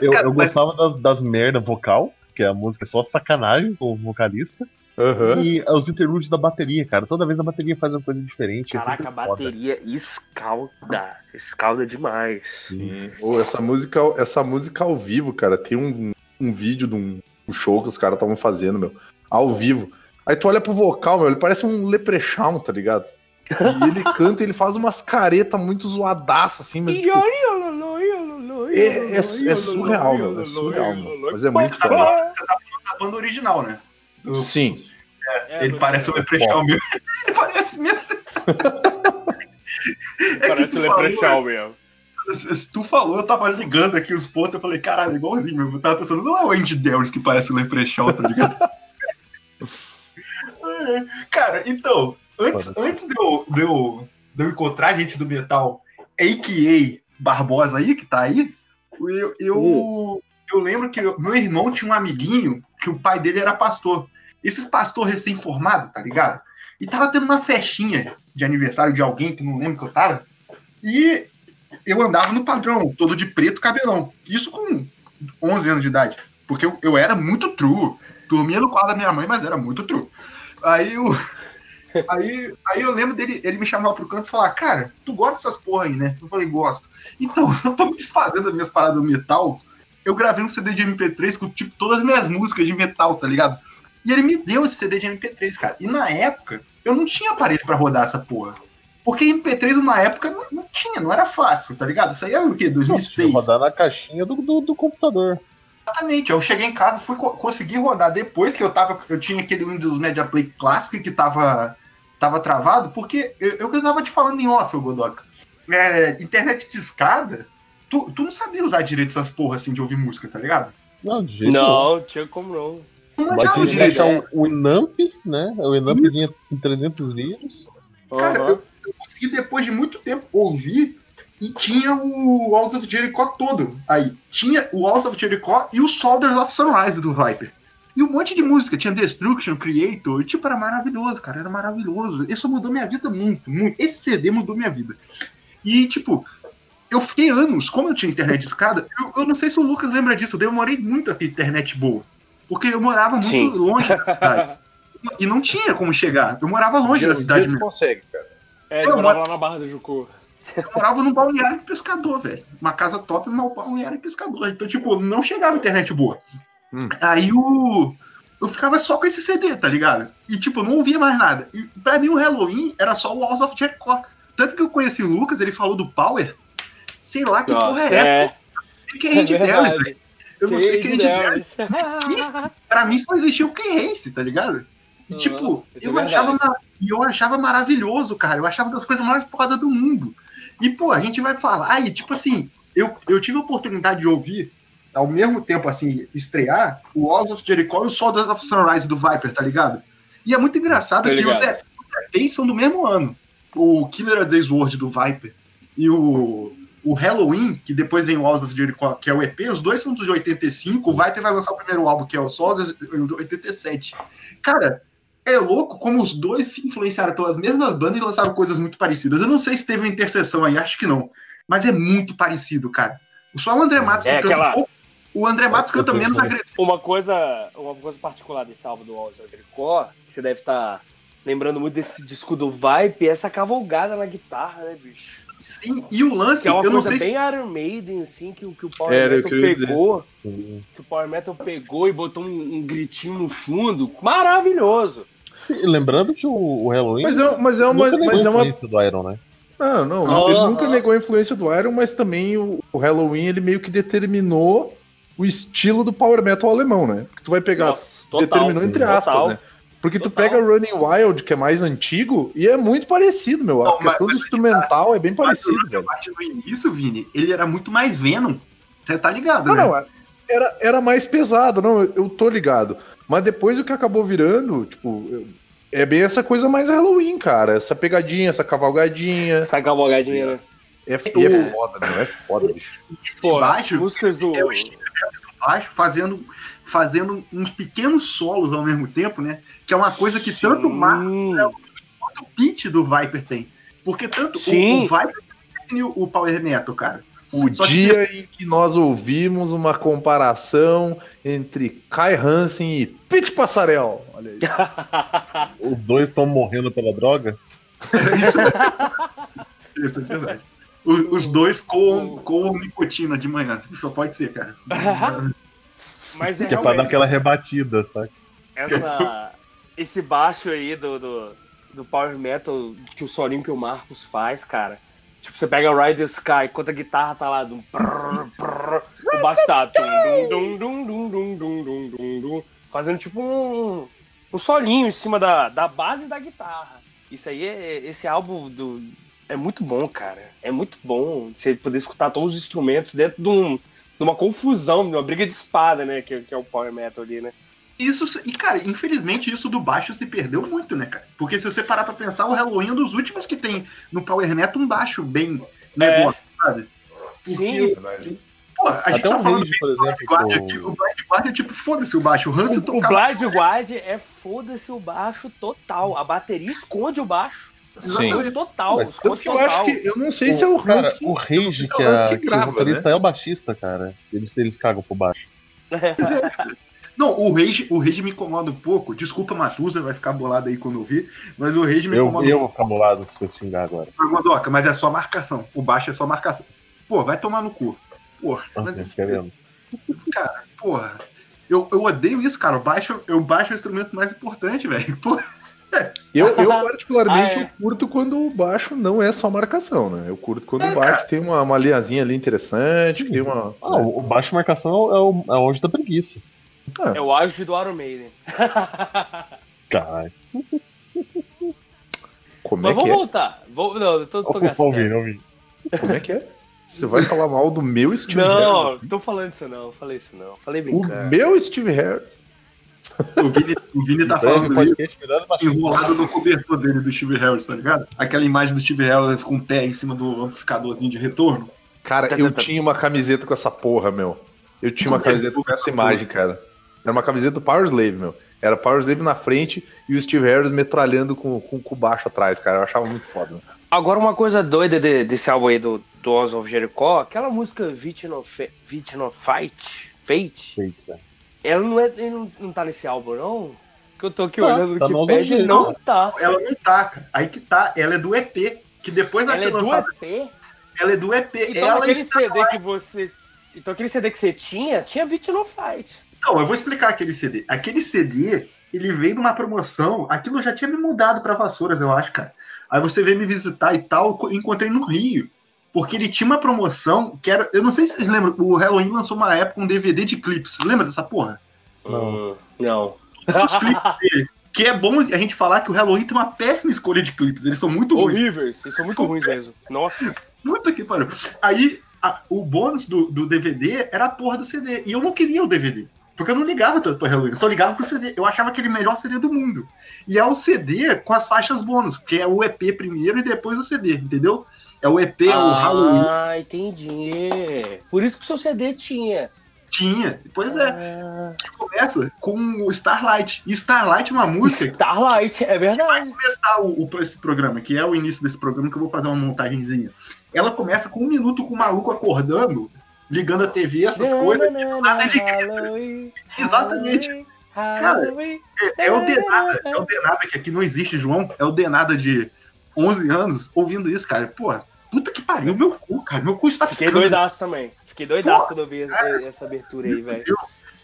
Speaker 3: eu, eu gostava das, das merda vocal, que a música é só sacanagem com o vocalista.
Speaker 4: Aham.
Speaker 3: E os interludes da bateria, cara. Toda vez a bateria faz uma coisa diferente. é
Speaker 5: Caraca, a
Speaker 3: sempre foda.
Speaker 5: bateria escalda. Escalda demais.
Speaker 4: Sim. Ô, essa, música, essa música ao vivo, cara, tem um, um vídeo de um, um show que os caras estavam fazendo, meu, ao vivo. Aí tu olha pro vocal, meu, ele parece um leprechaun, tá ligado? E ele canta, ele faz umas caretas muito zoadaças, assim, mas tipo, é, é, é surreal, meu, é surreal, meu. Mas é muito foda.
Speaker 2: A banda original, né? O-
Speaker 4: Sim.
Speaker 5: É,
Speaker 2: ele parece o Leprechaun mesmo. Ele parece mesmo. É
Speaker 5: Parece o Leprechaun mesmo.
Speaker 2: Se tu falou, eu tava ligando aqui os pontos, eu falei, caralho, igualzinho mesmo. Eu tava pensando, não é o Andy que parece o Leprechaun, tá ligado? É, Cara, então, antes, antes de, eu, de, eu, de eu encontrar a gente do metal, a.k.a. Barbosa aí, que tá aí, eu, eu,
Speaker 5: Hum.
Speaker 2: Eu lembro que eu- meu irmão tinha um amiguinho que o pai dele era pastor. Esses pastor recém-formado, tá ligado? E tava tendo uma festinha de aniversário de alguém que não lembro que eu tava. E eu andava no padrão, todo de preto, cabelão. Isso com 11 anos de idade. Porque eu, eu era muito true. Dormia no quarto da minha mãe, mas era muito true. Aí eu, aí, aí eu lembro dele, ele me chamava pro canto e falar, cara, tu gosta dessas porra aí, né? Eu falei, gosto. Então, eu tô me desfazendo das minhas paradas do metal. Eu gravei um CD de MP3 com, tipo, todas as minhas músicas de metal, tá ligado? E ele me deu esse CD de MP3, cara. E na época, eu não tinha aparelho pra rodar essa porra. Porque MP3 numa época não, não tinha, não era fácil, tá ligado? Isso aí é o quê? 2006?
Speaker 3: Rodar na caixinha do, do, do computador.
Speaker 2: Exatamente. Eu cheguei em casa, fui co- conseguir rodar depois que eu tava. Eu tinha aquele Windows Media Play Classic que tava, tava travado, porque eu, eu que eu tava te falando em off, Godoka. É, internet de escada, tu, tu não sabia usar direito essas porra assim de ouvir música, tá ligado?
Speaker 3: Não, de jeito nenhum.
Speaker 5: Não, tinha como não.
Speaker 2: Não
Speaker 3: Mas tinha que
Speaker 2: direito.
Speaker 3: um, um Winamp, né? O Winamp vinha com 300 vírus.
Speaker 2: Cara,
Speaker 5: Aham.
Speaker 2: eu, eu consegui depois de muito tempo ouvir e tinha o Walls of Jericho todo. Aí, tinha o Walls of Jericho e o Soldiers of Sunrise do Viper. E um monte de música, tinha Destruction, Creator, e tipo, era maravilhoso, cara, era maravilhoso. Isso mudou minha vida muito, muito. Esse CD mudou minha vida. E, tipo, eu fiquei anos, como eu tinha internet de escada, eu, eu não sei se o Lucas lembra disso, eu demorei muito a ter internet boa. Porque eu morava muito
Speaker 5: Sim.
Speaker 2: longe da cidade. E não tinha como chegar. Eu morava longe
Speaker 4: Dia-
Speaker 2: da cidade
Speaker 4: dia
Speaker 2: mesmo.
Speaker 4: consegue, cara.
Speaker 5: É, ele morava lá na Barra do Jucu.
Speaker 2: Eu morava num balneário pescador, velho. Uma casa top, mas um balneário pescador. Então, tipo, não chegava internet boa.
Speaker 4: Hum.
Speaker 2: Aí o. Eu ficava só com esse CD, tá ligado? E, tipo, eu não ouvia mais nada. E pra mim o Halloween era só o Walls of Jericho. Tanto que eu conheci o Lucas, ele falou do Power. Sei lá que porra é essa.
Speaker 5: é,
Speaker 2: Que é
Speaker 5: é
Speaker 2: velho.
Speaker 5: verdade.
Speaker 2: Eu não sei que é. Darius. Pra mim só existia o Ken Race, tá ligado? E,
Speaker 5: Aham,
Speaker 2: tipo,
Speaker 5: é
Speaker 2: eu,
Speaker 5: verdade.
Speaker 2: achava eu achava maravilhoso, cara. Eu achava das coisas mais fodas do mundo. E, pô, a gente vai falar. Aí, tipo assim, eu, eu tive a oportunidade de ouvir ao mesmo tempo, assim, estrear o Walls of Jericho e o Soldiers of Sunrise do Viper, tá ligado? E é muito engraçado
Speaker 5: Tô
Speaker 2: que
Speaker 5: ligado.
Speaker 2: os EPs são do mesmo ano. O Killer Day's World do Viper e o, o Halloween, que depois vem o Walls of Jericho, que é o EP, os dois são dos de 85. O Viper vai lançar o primeiro álbum, que é o Soldiers, em 87. Cara, é louco como os dois se influenciaram pelas mesmas bandas e lançaram coisas muito parecidas. Eu não sei se teve uma interseção aí, acho que não. Mas é muito parecido, cara. Só o André Matos
Speaker 5: É
Speaker 2: que canta
Speaker 5: aquela-
Speaker 2: um pouco- O André Matos canta menos agressivo.
Speaker 5: Uma coisa, uma coisa particular desse álbum do of Jericho, que você deve estar lembrando muito desse disco do Vibe, é essa cavalgada na guitarra, né, bicho?
Speaker 2: Sim, e o lance,
Speaker 5: Que é uma
Speaker 2: eu não
Speaker 5: coisa
Speaker 2: sei
Speaker 5: bem
Speaker 2: se.
Speaker 5: Iron Maiden, assim, que, o- que o Power
Speaker 4: Era,
Speaker 5: Metal
Speaker 4: dizer.
Speaker 5: pegou. Que o Power Metal pegou e botou um, um gritinho no fundo. Maravilhoso!
Speaker 3: E lembrando que o, o Halloween.
Speaker 4: Mas é, mas é uma.
Speaker 3: nunca negou
Speaker 4: Mas é uma
Speaker 3: influência do Iron, né?
Speaker 4: Não, não.
Speaker 5: Aham.
Speaker 4: Ele nunca negou a influência do Iron, mas também o, o Halloween ele meio que determinou o estilo do power metal alemão, né? Porque tu vai pegar.
Speaker 5: Nossa, total.
Speaker 4: determinou entre aspas,
Speaker 5: Total.
Speaker 4: né? Porque tu
Speaker 5: Total.
Speaker 4: pega Running Wild, que é mais antigo, e é muito parecido, meu. A
Speaker 2: Não, mas-
Speaker 4: questão do instrumental é bem parecido, velho.
Speaker 2: Eu acho que no início, Vini, ele era muito mais Venom. Você tá ligado,
Speaker 4: Não,
Speaker 2: né?
Speaker 4: não, era, era mais pesado, não, eu, eu tô ligado. Mas depois o que acabou virando, tipo, eu- é bem essa coisa mais Halloween, cara. Essa pegadinha, essa cavalgadinha.
Speaker 5: Essa cavalgadinha, né?
Speaker 4: É, é foda, meu. É foda, bicho.
Speaker 5: Pô,
Speaker 2: baixo
Speaker 5: músicas do.
Speaker 2: é o estilo do baixo fazendo, fazendo uns pequenos solos ao mesmo tempo, né? Que é uma coisa que tanto o Marcos
Speaker 5: Sim.
Speaker 2: quanto o Pete do Viper tem. Porque tanto o,
Speaker 5: Sim.
Speaker 2: o Viper definiu o Power Metal, cara.
Speaker 4: O
Speaker 2: Só que-
Speaker 4: dia em que nós ouvimos uma comparação entre Kai Hansen e Pete Passarel. Olha aí.
Speaker 3: Os dois estão morrendo pela droga.
Speaker 2: Isso é verdade. Os dois com, com nicotina de manhã. Só pode ser, cara.
Speaker 5: Mas é,
Speaker 3: que é pra dar aquela rebatida, sabe?
Speaker 5: Essa, esse baixo aí do, do, do, Power Metal que o solinho que o Marcos faz, cara. Tipo, você pega Ride the Sky, enquanto a guitarra tá lá, dum, prrr, prrr, o baixo tá dum, dum, fazendo tipo um, um solinho em cima da, da base da guitarra. Isso aí, é, esse álbum do, é muito bom, cara. É muito bom você poder escutar todos os instrumentos dentro de, um, de uma confusão, de uma briga de espada, né? Que, que é o Power Metal ali, né?
Speaker 2: Isso, e cara, infelizmente isso do baixo se perdeu muito, né, cara? Porque se você parar pra pensar, o Halloween é um dos últimos que tem no Power Metal um baixo bem negócio, sabe? Porque,
Speaker 5: Sim.
Speaker 2: pô, a gente tá
Speaker 3: o
Speaker 2: falando
Speaker 3: Rage, por exemplo. O-
Speaker 2: o Blind Guarda é tipo, foda-se o baixo, o Hansen
Speaker 5: O, o. Blind Guard é foda-se o baixo total. A bateria esconde o baixo.
Speaker 4: Sim.
Speaker 5: Total.
Speaker 3: Mas
Speaker 4: Eu
Speaker 5: total.
Speaker 4: acho que. Eu não sei se é o
Speaker 3: Cara,
Speaker 4: Hans.
Speaker 3: o Rage,
Speaker 4: se é o
Speaker 3: que, é,
Speaker 4: que
Speaker 3: que
Speaker 4: grava,
Speaker 3: o vocalista
Speaker 4: né?
Speaker 3: é o baixista, cara. Eles, eles cagam por baixo.
Speaker 2: Não, o Rage, o Rage me incomoda um pouco. Desculpa, Matusa, vai ficar bolado aí quando eu vi. Mas o Rage me
Speaker 3: Eu,
Speaker 2: incomoda
Speaker 3: eu vou ficar bolado se você xingar agora.
Speaker 2: Godoka, mas é só marcação. O baixo é só marcação. Pô, vai tomar no cu. Porra, mas, cara, porra. Eu, eu odeio isso, cara. O baixo, eu baixo é o instrumento mais importante, velho. Pô,
Speaker 4: Eu, eu particularmente,
Speaker 5: Ah, é.
Speaker 4: eu curto quando o baixo não é só marcação, né? Eu curto quando o baixo tem uma, uma linhazinha ali interessante, que tem uma.
Speaker 3: Ah, o o baixo marcação é o, é o, é o anjo da preguiça.
Speaker 5: É o auge do Iron Maiden.
Speaker 3: Caralho.
Speaker 4: Como é
Speaker 5: Mas
Speaker 4: que
Speaker 5: vamos
Speaker 4: é?
Speaker 5: voltar. Vou, não, eu tô, tô
Speaker 3: Ouvi,
Speaker 5: gastando.
Speaker 3: ouvi.
Speaker 4: Como é que é? Você vai falar mal do meu Steve
Speaker 5: Não,
Speaker 4: Harris?
Speaker 5: não tô falando isso não. Falei isso não. Falei
Speaker 4: O
Speaker 5: brincando.
Speaker 4: meu Steve Harris?
Speaker 2: O Vini, o Vini tá
Speaker 3: Breve
Speaker 2: falando isso
Speaker 3: podcast
Speaker 2: enrolado no cobertor dele do Steve Harris, tá ligado? Aquela imagem do Steve Harris com o pé em cima do amplificadorzinho de retorno.
Speaker 4: Cara,
Speaker 5: Tá,
Speaker 4: eu
Speaker 5: tá, tá.
Speaker 4: tinha uma camiseta com essa porra, meu. Eu tinha uma camiseta com essa imagem, cara. Era uma camiseta do Power Slave, meu. Era Power Slave na frente e o Steve Harris metralhando com, com, com o baixo atrás, cara. Eu achava muito foda. meu.
Speaker 5: Agora, uma coisa doida de- desse álbum aí do, do Oz of Jericho, aquela música Victim of, Fa- Victim of Fight, Fate,
Speaker 3: Feito, né?
Speaker 5: Ela não, é, ele não, não tá nesse álbum, não? Que eu tô aqui
Speaker 3: Tá,
Speaker 5: olhando no
Speaker 3: tá no
Speaker 5: Wikipedia,
Speaker 3: Jericho.
Speaker 5: não tá.
Speaker 2: Ela não tá, cara. Aí que tá. Ela é do EP, que depois vai
Speaker 5: Ela
Speaker 2: ser
Speaker 5: é do
Speaker 2: lançada.
Speaker 5: EP?
Speaker 2: Ela é do EP.
Speaker 5: Então
Speaker 2: ela
Speaker 5: aquele. CD que você... Então aquele CD que você tinha, tinha Victim Fight.
Speaker 2: Não, eu vou explicar aquele CD. Aquele CD, ele veio de uma promoção. Aquilo já tinha me mudado pra Vassouras, eu acho, cara. Aí você veio me visitar e tal, eu encontrei no Rio. Porque ele tinha uma promoção que era. Eu não sei se vocês lembram, o Halloween lançou uma época um DVD de clipes. Lembra dessa porra?
Speaker 3: Não.
Speaker 5: Hum, não.
Speaker 2: Os clipes dele. Que é bom a gente falar que o Halloween tem uma péssima escolha de clipes. Eles são muito ruins.
Speaker 5: Horríveis, eles são muito ruins mesmo. Nossa.
Speaker 2: Puta que pariu. Aí a- o bônus do, do DVD era a porra do CD. E eu não queria o DVD. Porque eu não ligava tanto pro Halloween, eu só ligava pro CD. Eu achava aquele melhor CD do mundo. E é o CD com as faixas bônus, que é o EP primeiro e depois o CD, entendeu? É o EP, o Halloween.
Speaker 5: Ah, entendi. Por isso que o seu CD tinha.
Speaker 2: Tinha. Pois é.
Speaker 5: Ah,
Speaker 2: Começa com o Starlight. E Starlight é uma música
Speaker 5: Starlight, é verdade.
Speaker 2: começar o, o- esse programa, que é o início desse programa, que eu vou fazer uma montagenzinha. Ela começa com um minuto com o maluco acordando, ligando a TV, essas coisas. nada ele grita.
Speaker 5: Halloween,
Speaker 2: Exatamente.
Speaker 5: Halloween,
Speaker 2: Cara,
Speaker 5: Halloween.
Speaker 2: É, é o Denada, é o Denada, que aqui não existe, João. É o Denada de 11 anos ouvindo isso, cara. Porra, puta que pariu, meu cu, cara. Meu cu está
Speaker 5: Fiquei
Speaker 2: piscando.
Speaker 5: doidaço também. Fiquei doidaço quando eu vi essa, abertura aí,
Speaker 2: Me
Speaker 5: velho.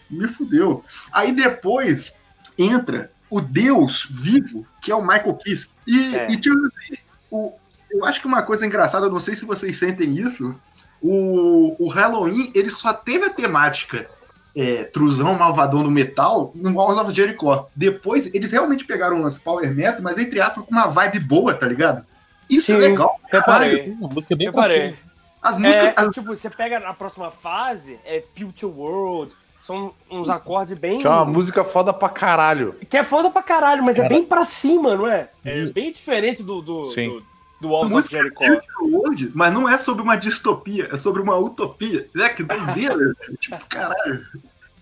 Speaker 2: me fudeu. Aí depois entra o Deus vivo, que é o Michael Kiss. E,
Speaker 5: É.
Speaker 2: e tipo assim, o, eu acho que uma coisa engraçada, eu não sei se vocês sentem isso, o, o Halloween, ele só teve a temática é, truzão, malvadão no metal no Walls of Jericho. Depois, eles realmente pegaram umas power metal, mas entre aspas, com uma vibe boa, tá ligado? Isso é
Speaker 5: Sim.
Speaker 2: legal.
Speaker 5: Reparei.
Speaker 3: Uma música bem
Speaker 5: Reparei.
Speaker 2: As músicas.
Speaker 5: É,
Speaker 2: as-
Speaker 5: tipo, você pega na próxima fase, é Future World, são uns acordes bem.
Speaker 4: Que é uma música foda pra caralho.
Speaker 5: Que é foda pra caralho, mas é
Speaker 3: Cara.
Speaker 5: bem pra cima, não é? É
Speaker 3: Hum.
Speaker 5: bem diferente do, do,
Speaker 4: Sim.
Speaker 5: do, do Walls of
Speaker 2: música
Speaker 5: Jericho.
Speaker 2: Future World, mas não é sobre uma distopia, é sobre uma utopia. Né? Que doideira. Tipo, caralho.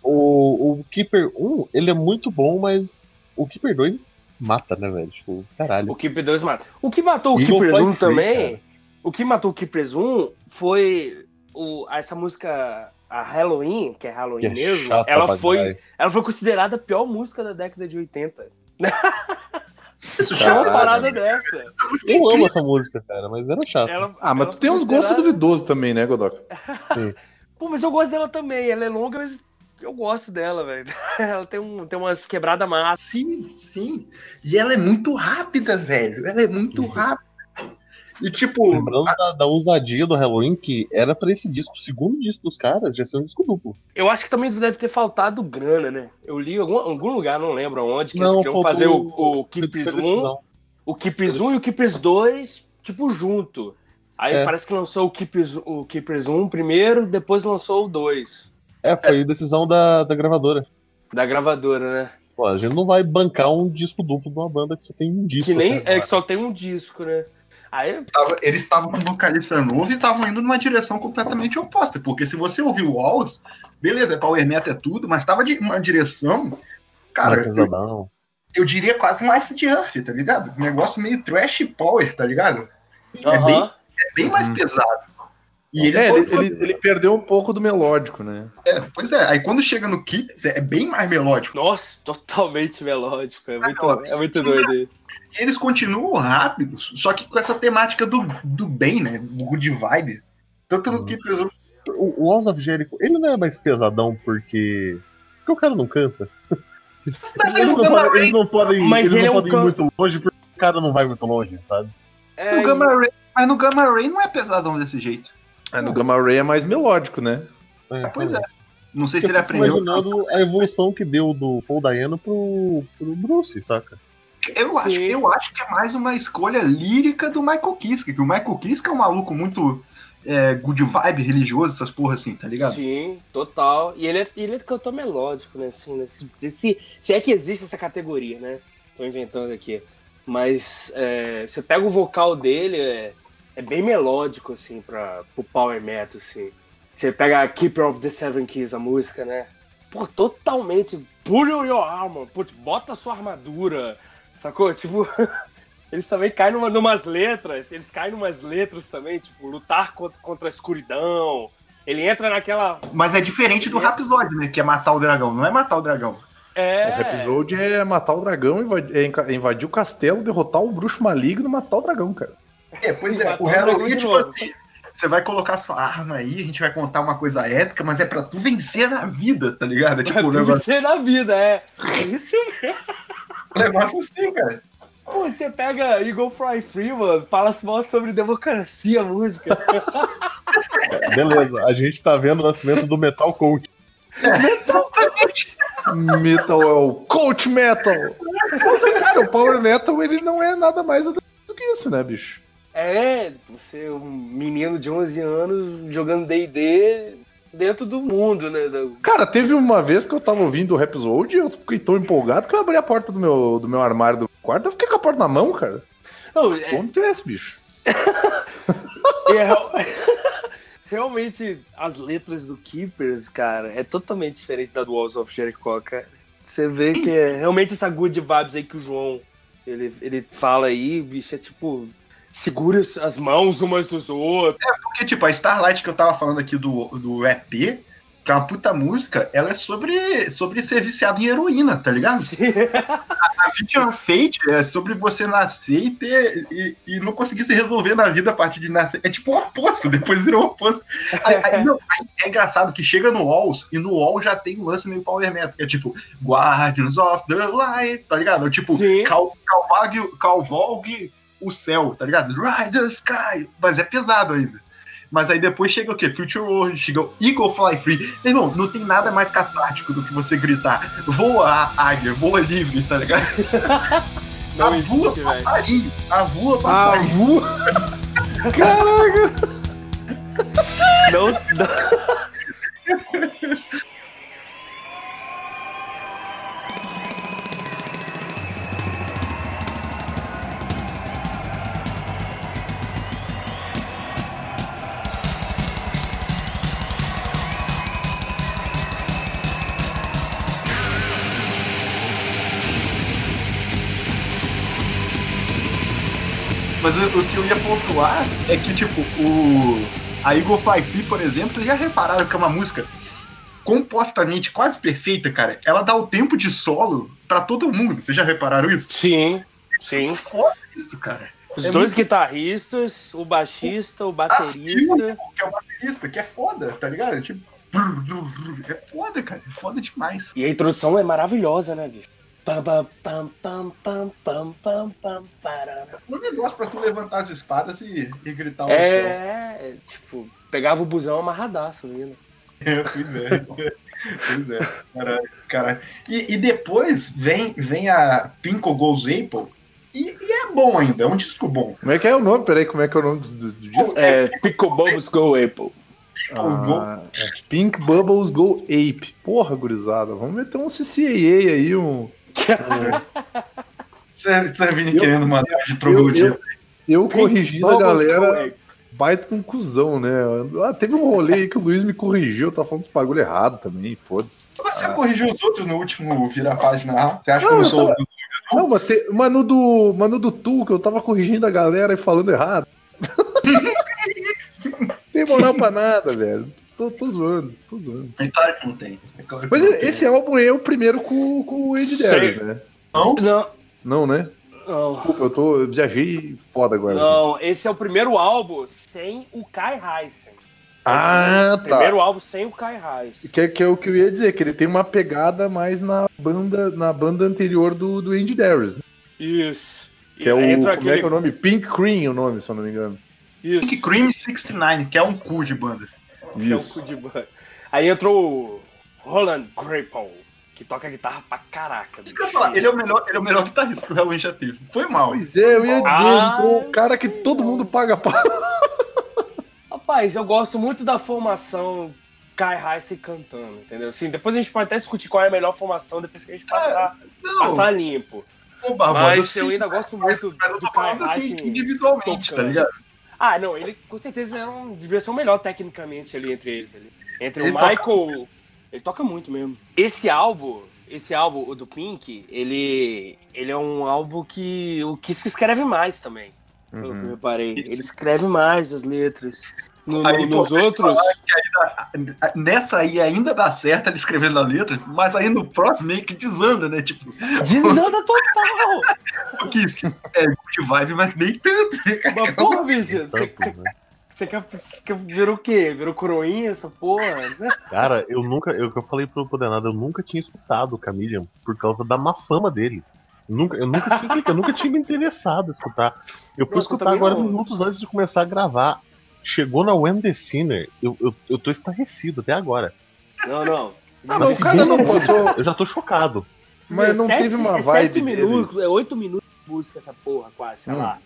Speaker 3: O, o Keeper 1, ele é muito bom, mas o Keeper 2 mata, né, velho? Tipo, caralho.
Speaker 5: O Keeper 2 mata. O que matou o
Speaker 3: Eagle Flight
Speaker 5: 1
Speaker 3: Free,
Speaker 5: também.
Speaker 3: cara.
Speaker 5: O que matou o Keepers 1 foi o, essa música, a Halloween, que é Halloween
Speaker 3: Que é
Speaker 5: mesmo. Ela foi, ela foi considerada a pior música da década de 80.
Speaker 2: Isso
Speaker 5: Tinha uma
Speaker 4: Caralho.
Speaker 5: parada dessa.
Speaker 3: Eu amo essa música, cara, mas era chato.
Speaker 5: Ela-
Speaker 4: Ah, mas tu tem uns gostos
Speaker 5: considerada-
Speaker 4: duvidosos também, né, Godoka?
Speaker 3: Sim.
Speaker 5: Pô, mas eu gosto dela também. Ela é longa, mas eu gosto dela, velho. Ela tem, um, tem umas quebradas massa.
Speaker 2: Sim, sim. E ela é muito rápida, velho. Ela é muito
Speaker 3: Uhum.
Speaker 2: rápida. E tipo,
Speaker 3: Lembrando da, da ousadia do Halloween, que era pra esse disco, o segundo disco dos caras, já ser um disco duplo.
Speaker 5: Eu acho que também deve ter faltado grana, né? Eu li em algum, algum lugar, não lembro onde, que
Speaker 3: Não,
Speaker 5: eles queriam fazer o,
Speaker 3: o-
Speaker 5: o Keepers
Speaker 3: Foi
Speaker 5: 1,
Speaker 3: decisão.
Speaker 5: o Keepers 1 e o Keepers 2, tipo, junto. Aí
Speaker 3: É.
Speaker 5: parece que lançou o Keepers, o Keepers 1 primeiro, depois lançou o 2,
Speaker 3: É, foi decisão da, da gravadora.
Speaker 5: da gravadora, né?
Speaker 3: Pô, a gente não vai bancar um disco duplo de uma banda que só tem um disco.
Speaker 5: Que nem
Speaker 3: até
Speaker 5: é que só tem um disco, né? Aí,
Speaker 2: tava- eles estavam com vocalista novo e estavam indo numa direção completamente oposta. Porque se você ouvir o Walls, beleza, é Power Metal é tudo, mas tava de uma direção. Cara,
Speaker 3: Mais
Speaker 2: eu,
Speaker 3: pesadão.
Speaker 2: eu diria quase um Ice Earth, tá ligado? Um negócio meio trash power, tá ligado? É
Speaker 5: aham.
Speaker 2: bem- É bem mais
Speaker 4: Hum.
Speaker 2: pesado. E eles
Speaker 4: É, ele, ele, ele perdeu um pouco do melódico, né?
Speaker 2: É, pois é, aí quando chega no Kips é bem mais melódico.
Speaker 5: Nossa, totalmente melódico. É muito, é muito doido isso.
Speaker 2: E eles continuam rápidos, só que com essa temática do, do bem, né? Do good vibe. Tanto no
Speaker 3: Uhum.
Speaker 2: Kips.
Speaker 3: O, o Walls of Jericho, ele não é mais pesadão porque. Porque o cara não canta.
Speaker 2: Mas
Speaker 3: Eles não, podem, eles não podem,
Speaker 5: Mas
Speaker 3: eles
Speaker 5: ele
Speaker 3: não
Speaker 5: é um
Speaker 3: podem
Speaker 5: can-
Speaker 3: ir muito longe porque o cara não vai muito longe, sabe?
Speaker 5: É,
Speaker 2: no Gamma Ray, mas no Gamma Ray não é pesadão desse jeito.
Speaker 4: É, no Gamma Ray é mais melódico, né?
Speaker 3: É,
Speaker 2: Pois é.
Speaker 3: então,
Speaker 2: Não sei se ele aprendeu.
Speaker 3: imaginando a evolução que deu do Paul Dayano pro, pro Bruce, saca?
Speaker 2: Eu acho, eu acho que é mais uma escolha lírica do Michael Kiske, que o Michael Kiske é um maluco muito é, good vibe, religioso, essas porra assim, tá ligado?
Speaker 5: Sim, total. E ele é, ele é cantor melódico, né? Assim, né? Se, se, se é que existe essa categoria, né? Tô inventando aqui. Mas é, você pega o vocal dele, é, é bem melódico, assim, pra, pro power metal, assim. Você pega a Keeper of the Seven Keys, a música, né? Pô, totalmente. Put on your armor. Put, bota a sua armadura. Sacou? Tipo, eles também caem numa, numas letras. Eles caem numas letras também, tipo, lutar contra, contra a escuridão. Ele entra naquela.
Speaker 2: Mas é diferente do Rhapsody, né? Que é matar o dragão, não é matar o dragão.
Speaker 5: É.
Speaker 4: O episódio é matar o dragão, invadir, é invadir o castelo, derrotar o bruxo maligno e matar o dragão, cara.
Speaker 2: É, pois é, o Halloween é tipo assim. Você vai colocar sua arma aí, a gente vai contar uma coisa épica, mas é pra tu vencer na vida, tá ligado? É tipo um
Speaker 5: Pra tu
Speaker 2: negócio,
Speaker 5: vencer na vida, é. Isso mesmo.
Speaker 2: um negócio assim, cara.
Speaker 5: Pô, você pega Eagle Fly Free, mano, fala mal sobre democracia, música.
Speaker 3: Beleza, a gente tá vendo o nascimento do Metal Coach.
Speaker 4: Metal é o Coach Metal! Mas, cara, o Power Metal ele não é nada mais do que isso, né, bicho?
Speaker 5: É, você é um menino de 11 anos jogando D&D dentro do mundo, né?
Speaker 4: Cara, teve uma vez que eu tava ouvindo o Rhapsody e eu fiquei tão empolgado que eu abri a porta do meu, do meu armário do quarto eu fiquei com a porta na mão, cara.
Speaker 5: Não, é,
Speaker 4: Acontece, bicho.
Speaker 5: é real- realmente as letras do Keepers, cara, é totalmente diferente da do Walls of Jericho, cara. Você vê que é realmente essa good vibes aí que o João ele, ele fala aí, bicho, é tipo segura as mãos umas dos outros.
Speaker 2: Porque, tipo, a Starlight que eu tava falando aqui do, do EP, que é uma puta música, ela é sobre, sobre ser viciado em heroína, tá ligado? A Victim Fate é sobre você nascer e ter e, e não conseguir se resolver na vida a partir de nascer. É tipo o oposto, depois virou o oposto. Aí, aí, não, aí é engraçado que chega no Walls e no Wall já tem um lance meio Power Metal, que é tipo Guardians of the Light, tá ligado? Tipo,
Speaker 5: Sim.
Speaker 2: Cal, Calvalgue, Calvalgue o céu, tá ligado? Ride the Sky, mas é pesado ainda. Mas aí depois chega o quê? Future World, chega o Eagle Fly Free. Irmão, não tem nada mais catártico do que você gritar voa águia, voa livre, tá ligado?
Speaker 5: Não
Speaker 2: a voa passarinho, a voa passarinho.
Speaker 4: vu... Caraca!
Speaker 5: Não, não.
Speaker 2: Mas o, o que eu ia pontuar é que, tipo, o. A Eagle Fly Free, por exemplo, vocês já repararam que é uma música compostamente quase perfeita, cara? Ela dá o tempo de solo pra todo mundo. Vocês já repararam isso?
Speaker 5: Sim, sim.
Speaker 2: Foda isso, cara.
Speaker 5: Os
Speaker 2: É
Speaker 5: dois
Speaker 2: muito-
Speaker 5: guitarristas, o baixista, o baterista.
Speaker 2: que é o baterista, que é foda, tá ligado? É tipo. É foda, cara. É foda demais.
Speaker 5: E a introdução é maravilhosa, né, bicho?
Speaker 2: Um negócio pra tu levantar as espadas e, e gritar o É,
Speaker 5: é tipo, pegava o busão amarradaço, menino.
Speaker 2: É, pois é. pois é. Caralho, caralho. E, e, depois vem, vem a Pinko Goes Apple. E, e, é bom ainda, é um disco bom.
Speaker 4: Como é que é o nome? Peraí, como é que é o nome do, do, do disco?
Speaker 5: É Pink Bubbles Go Apple.
Speaker 4: Ah, é Pink Bubbles Go Ape. Porra, gurizada, vamos meter um CCAA aí, um,
Speaker 2: você você vindo
Speaker 4: Eu-
Speaker 2: querendo mandar de
Speaker 4: Eu,
Speaker 2: troglodita.
Speaker 4: eu, eu corrigindo a galera, baita um cuzão, né? Ah, teve um rolê aí que o Luiz me corrigiu, eu tava falando desse bagulho errado também, foda-se.
Speaker 2: Você corrigiu os outros no último vira-página lá? Você acha que
Speaker 4: Não,
Speaker 2: eu
Speaker 4: eu
Speaker 2: sou.
Speaker 4: tava- Não, mas, te, mas no do, mas no do Tu, que eu tava corrigindo a galera e falando errado. tem moral pra nada, velho. Tô, tô zoando, tô zoando.
Speaker 2: É claro que não tem. É claro que
Speaker 4: Mas
Speaker 2: não tem.
Speaker 4: esse álbum é o primeiro com, com o Ed. Darius, né?
Speaker 2: Não?
Speaker 5: Não,
Speaker 4: Não, né?
Speaker 5: não.
Speaker 4: Desculpa, eu, tô, eu viajei foda agora.
Speaker 5: Não, esse é o primeiro álbum sem o Kai Heisen.
Speaker 4: Ah, tá.
Speaker 5: Primeiro álbum sem o Kai Heisen.
Speaker 4: Que, é- que é o que eu ia dizer, que ele tem uma pegada mais na banda, na banda anterior do, do Andy Darius, né?
Speaker 5: Isso.
Speaker 4: Que é o. Como é que é o nome? Pink Cream, o nome, se eu não me engano.
Speaker 5: Isso.
Speaker 2: Pink Cream 69, que é um cu de banda.
Speaker 5: É o cu de ban- Aí entrou o Roland Grapple, que toca guitarra pra caraca.
Speaker 2: Isso que eu falar, ele é o melhor, ele é o melhor guitarrista que o Halloween já teve. Foi mal.
Speaker 4: Pois é, eu ia dizer,
Speaker 5: Ah,
Speaker 4: ele foi o cara que todo mundo paga pau.
Speaker 5: Rapaz, eu gosto muito da formação Kai Heisen cantando, entendeu? Assim, depois a gente pode até discutir qual é a melhor formação depois que a gente passar,
Speaker 2: Não,
Speaker 5: passar limpo.
Speaker 2: ô Barbosa,
Speaker 5: Mas
Speaker 2: sim,
Speaker 5: eu ainda gosto
Speaker 2: mas-
Speaker 5: muito
Speaker 2: mas eu
Speaker 5: do
Speaker 2: tô
Speaker 5: Kai
Speaker 2: falando assim, individualmente, tá
Speaker 5: tocando.
Speaker 2: ligado?
Speaker 5: Ah, não, ele com certeza era um, devia ser o melhor tecnicamente ali entre eles. Ali. Entre
Speaker 2: Ele
Speaker 5: o Michael. Ele toca muito mesmo. Esse álbum, esse álbum, o do Pink, ele, ele é um álbum que o Kiss escreve mais também. pelo que Eu
Speaker 4: Uhum.
Speaker 5: reparei. Ele escreve mais as letras. No-
Speaker 2: Aí, pô,
Speaker 5: nos outros.
Speaker 2: Nessa aí ainda dá certo ele escrevendo a letra, mas aí no próximo meio que desanda, né? Tipo,
Speaker 5: Desanda total!
Speaker 2: o que isso é good vibe, mas nem tanto.
Speaker 5: Mas, porra, bicho, você, quer, você quer ver o quê? Virou coroinha essa porra? né?
Speaker 3: Cara, eu nunca, eu, eu falei pro Podenado, eu nunca tinha escutado o Chameleon por causa da má fama dele. Nunca, eu, nunca tinha, eu nunca tinha me interessado em escutar. Eu fui
Speaker 5: Nossa,
Speaker 3: escutar agora
Speaker 5: não.
Speaker 3: minutos antes de começar a gravar. Chegou na the Sinner, eu, eu, eu tô estarrecido até agora.
Speaker 5: Não, não.
Speaker 4: Ah, mas o cara não passou.
Speaker 3: Eu já tô chocado.
Speaker 4: Mas não
Speaker 5: Sete-
Speaker 4: teve uma
Speaker 5: é
Speaker 4: vibe
Speaker 5: sete
Speaker 4: dele.
Speaker 5: minutos, é oito minutos de música essa porra, quase, sei
Speaker 4: Hum.
Speaker 5: lá.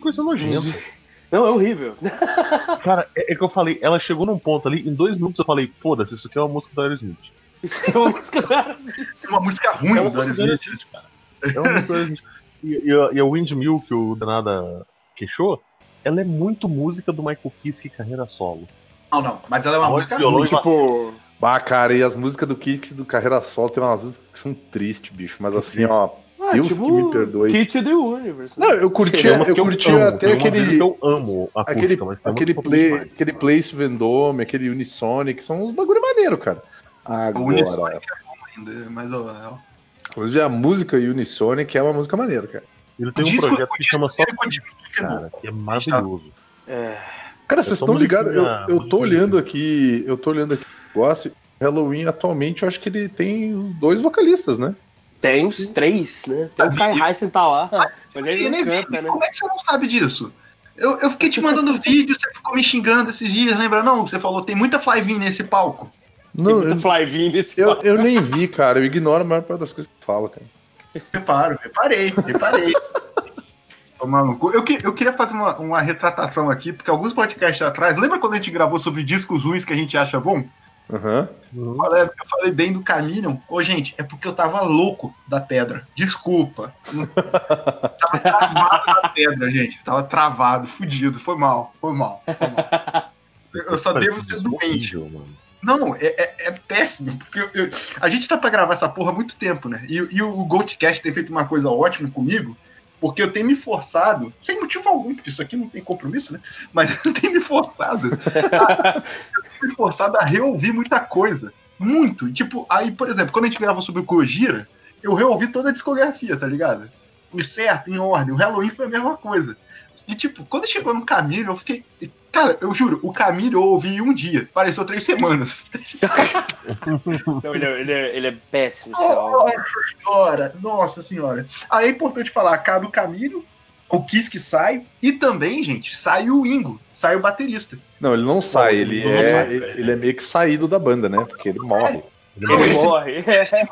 Speaker 3: Coisa nojenta.
Speaker 5: Não, é horrível.
Speaker 3: Cara, é, é que eu falei, ela chegou num ponto ali, em dois minutos eu falei, foda-se, isso aqui é uma música do Aerosmith.
Speaker 5: Isso é uma música do Aerosmith.
Speaker 2: É uma música ruim
Speaker 3: É uma
Speaker 2: do Aerosmith.
Speaker 3: Cara. É uma música do Aerosmith. E, e, a- e a Windmill, que o Danada queixou, ela é muito música do Michael Kiske carreira solo.
Speaker 2: Não, não, mas ela é uma música
Speaker 3: violão
Speaker 5: Tipo,
Speaker 4: Bah, cara, e as músicas do Kiss do Carreira Solo tem umas músicas que são tristes, bicho. Mas assim, ó.
Speaker 5: ah,
Speaker 4: Deus
Speaker 5: tipo
Speaker 4: que me perdoe.
Speaker 5: Kit the Universe.
Speaker 4: Não, eu
Speaker 3: uma
Speaker 4: eu
Speaker 3: que
Speaker 4: curtia
Speaker 3: amo,
Speaker 4: até aquele.
Speaker 3: eu amo a
Speaker 4: Aquele,
Speaker 3: acústica,
Speaker 4: aquele,
Speaker 3: que eu
Speaker 4: play,
Speaker 3: demais.
Speaker 4: aquele Place Vendome, aquele Unisonic, são uns bagulho maneiro, cara. Agora,
Speaker 2: Unisonic ainda, mas ó,
Speaker 4: inclusive a música Unisonic é uma música maneira, cara.
Speaker 3: Ele tem um
Speaker 2: disco-
Speaker 3: projeto que chama Só cara, que é maravilhoso.
Speaker 5: É.
Speaker 4: Cara, vocês estão ligados? Eu, eu tô olhando aqui, eu tô olhando aqui o negócio. Halloween atualmente eu acho que ele tem dois vocalistas, né?
Speaker 5: Tem uns três, né? Tem o Kai Heisen tá lá, mas ele
Speaker 2: Eu
Speaker 5: não canta, né?
Speaker 2: Como é que você não sabe disso? Eu, eu fiquei te mandando vídeo, você ficou me xingando esses dias, lembra? Não, você falou, tem muita Flyvin nesse palco.
Speaker 5: Tem
Speaker 4: Não,
Speaker 5: muita
Speaker 4: eu,
Speaker 5: Flyvin nesse
Speaker 4: eu,
Speaker 5: palco.
Speaker 4: eu nem vi, cara. Eu ignoro a maior parte das coisas que fala, cara.
Speaker 2: Reparo, reparei, reparei. Tomar no cu. Eu, que- eu queria fazer uma, uma retratação aqui, porque alguns podcasts atrás, lembra quando a gente gravou sobre discos ruins que a gente acha bom?
Speaker 4: Aham.
Speaker 2: Eu falei, eu falei bem do Caminion. Ô, gente, é porque eu tava louco da pedra. Desculpa. tava travado da pedra, gente. Tava travado, fudido. Foi mal, foi mal. Foi mal. Eu só devo ser doente.
Speaker 3: Horrível, mano.
Speaker 2: Não, é, é- é péssimo, porque eu- eu- a gente tá pra gravar essa porra há muito tempo, né? E, e o Goldcast tem feito uma coisa ótima comigo, porque eu tenho me forçado, sem motivo algum, porque isso aqui não tem compromisso, né? Mas eu tenho me forçado, a, eu tenho me forçado a reouvir muita coisa. Muito. Tipo, aí, por exemplo, quando a gente gravou sobre o Kojira, eu reouvi toda a discografia, tá ligado? E certo, em ordem. O Halloween foi a mesma coisa. E, tipo, quando chegou no Camilo, eu fiquei. Cara, eu juro, o Camilo eu ouvi em um dia. Pareceu três semanas.
Speaker 5: Não, ele, é, ele, é, ele é péssimo, álbum.
Speaker 2: Nossa senhora, nossa senhora. Aí é importante falar, acaba o Camilo, o Kiss que sai, e também, gente, sai o Ingo, sai o baterista.
Speaker 4: Não, ele não sai, ele
Speaker 3: não
Speaker 4: é,
Speaker 3: sai,
Speaker 4: ele,
Speaker 3: velho.
Speaker 4: ele é meio que saído da banda, né? Porque ele morre.
Speaker 5: Ele morre.
Speaker 2: Ele se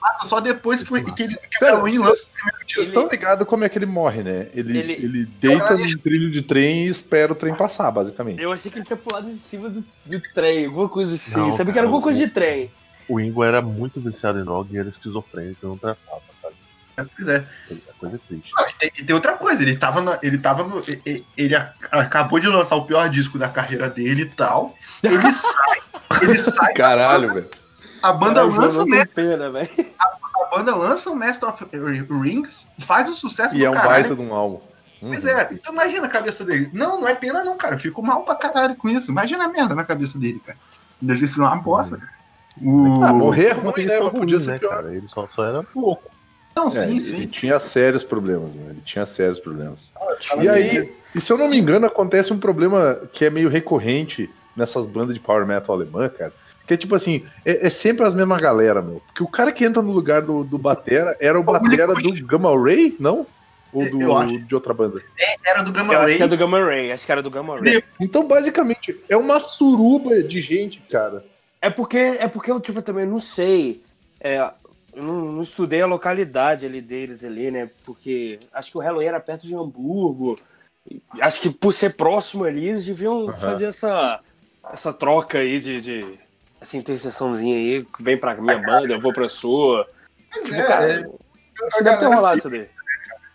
Speaker 2: mata só depois que, que ele que o
Speaker 4: Cara,
Speaker 2: Halloween
Speaker 4: vocês estão ligados como é que ele morre, né? Ele,
Speaker 5: Ele-
Speaker 4: ele... deita num trilho de trem e espera o trem passar, basicamente.
Speaker 5: Eu achei que ele tinha pulado em cima do, do trem, alguma coisa assim.
Speaker 3: Não,
Speaker 5: Sabia que
Speaker 3: cara,
Speaker 5: era alguma coisa
Speaker 3: o-
Speaker 5: de trem.
Speaker 3: O Ingo era muito viciado em droga e era esquizofrênico não tratava, sabe?
Speaker 2: Pois é.
Speaker 3: A coisa é triste.
Speaker 2: Não, e, tem, e tem outra coisa, ele tava, na- ele tava no. Ele a- acabou de lançar o pior disco da carreira dele e tal. Ele sai, ele sai,
Speaker 4: Caralho, velho.
Speaker 2: A banda
Speaker 5: Cara, o
Speaker 2: lança o
Speaker 5: pena, velho.
Speaker 2: a banda lança o Master of Rings, faz um sucesso
Speaker 4: E
Speaker 2: do
Speaker 4: é um
Speaker 2: caralho.
Speaker 4: baita de um álbum.
Speaker 2: Pois
Speaker 4: Uhum.
Speaker 2: é, então imagina a cabeça dele. Não, não é pena não, cara. Eu fico mal pra caralho com isso. Imagina a merda na cabeça dele, cara. Deve ser uma bosta, cara. O...
Speaker 4: Ah, morrer é ruim, né?
Speaker 3: só
Speaker 4: Mas podia
Speaker 3: ruim,
Speaker 4: ser
Speaker 3: né,
Speaker 4: pior.
Speaker 3: cara? Ele só, só era louco.
Speaker 2: Não,
Speaker 4: É,
Speaker 2: sim,
Speaker 4: ele,
Speaker 2: sim.
Speaker 4: ele tinha sérios problemas, né? Ele tinha sérios problemas.
Speaker 2: Fala
Speaker 4: E
Speaker 2: aí.
Speaker 4: aí, e se eu não me engano, acontece um problema que é meio recorrente nessas bandas de power metal alemã, cara. Que é tipo assim, é, é sempre as mesmas galera, meu. Porque o cara que entra no lugar do, do Batera era o Batera do Gamma Ray, não? Ou do,
Speaker 2: Eu acho.
Speaker 4: de outra banda?
Speaker 2: Era do Gamma
Speaker 5: Eu acho
Speaker 2: Ray.
Speaker 5: que é do Gamma Ray, acho que era do Gamma Ray.
Speaker 4: Então, basicamente, é uma suruba de gente, cara.
Speaker 5: É porque, é porque eu, tipo, também não sei. É, eu não, não estudei a localidade ali deles ali, né? Porque acho que o Halloween era perto de Hamburgo. Acho que por ser próximo ali, eles deviam fazer essa, essa troca aí de, de- Essa interseçãozinha aí, que vem pra minha banda, eu vou pra sua.
Speaker 2: Pois
Speaker 5: Tipo,
Speaker 2: é,
Speaker 5: cara,
Speaker 2: é,
Speaker 5: acho deve ter rolado
Speaker 2: se-
Speaker 5: isso daí.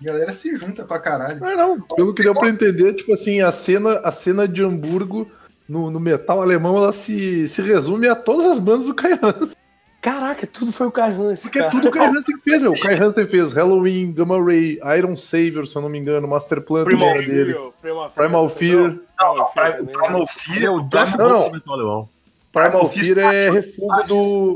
Speaker 2: a galera se junta pra caralho.
Speaker 4: Não, não. Pelo que deu pra entender, tipo assim, a cena, a cena de Hamburgo no, no metal alemão, ela se, se resume a todas as bandas do Kai Hansen.
Speaker 5: Caraca, tudo foi o Kai Hansen,
Speaker 4: Porque é
Speaker 5: cara.
Speaker 4: tudo o Kai Hansen que fez, meu. O Kai Hansen fez Halloween, Gamma Ray, Iron Savior, se eu não me engano, Master Plan
Speaker 5: Primal
Speaker 4: era dele.
Speaker 5: Fear, Primal Fear.
Speaker 4: Primal Fear.
Speaker 2: Não, não,
Speaker 5: Fear.
Speaker 2: Primal Fear,
Speaker 3: é o
Speaker 2: o
Speaker 3: Josh
Speaker 4: Não, não.
Speaker 3: Metal alemão.
Speaker 4: Primal
Speaker 2: Fear
Speaker 4: Fear é refúgio do.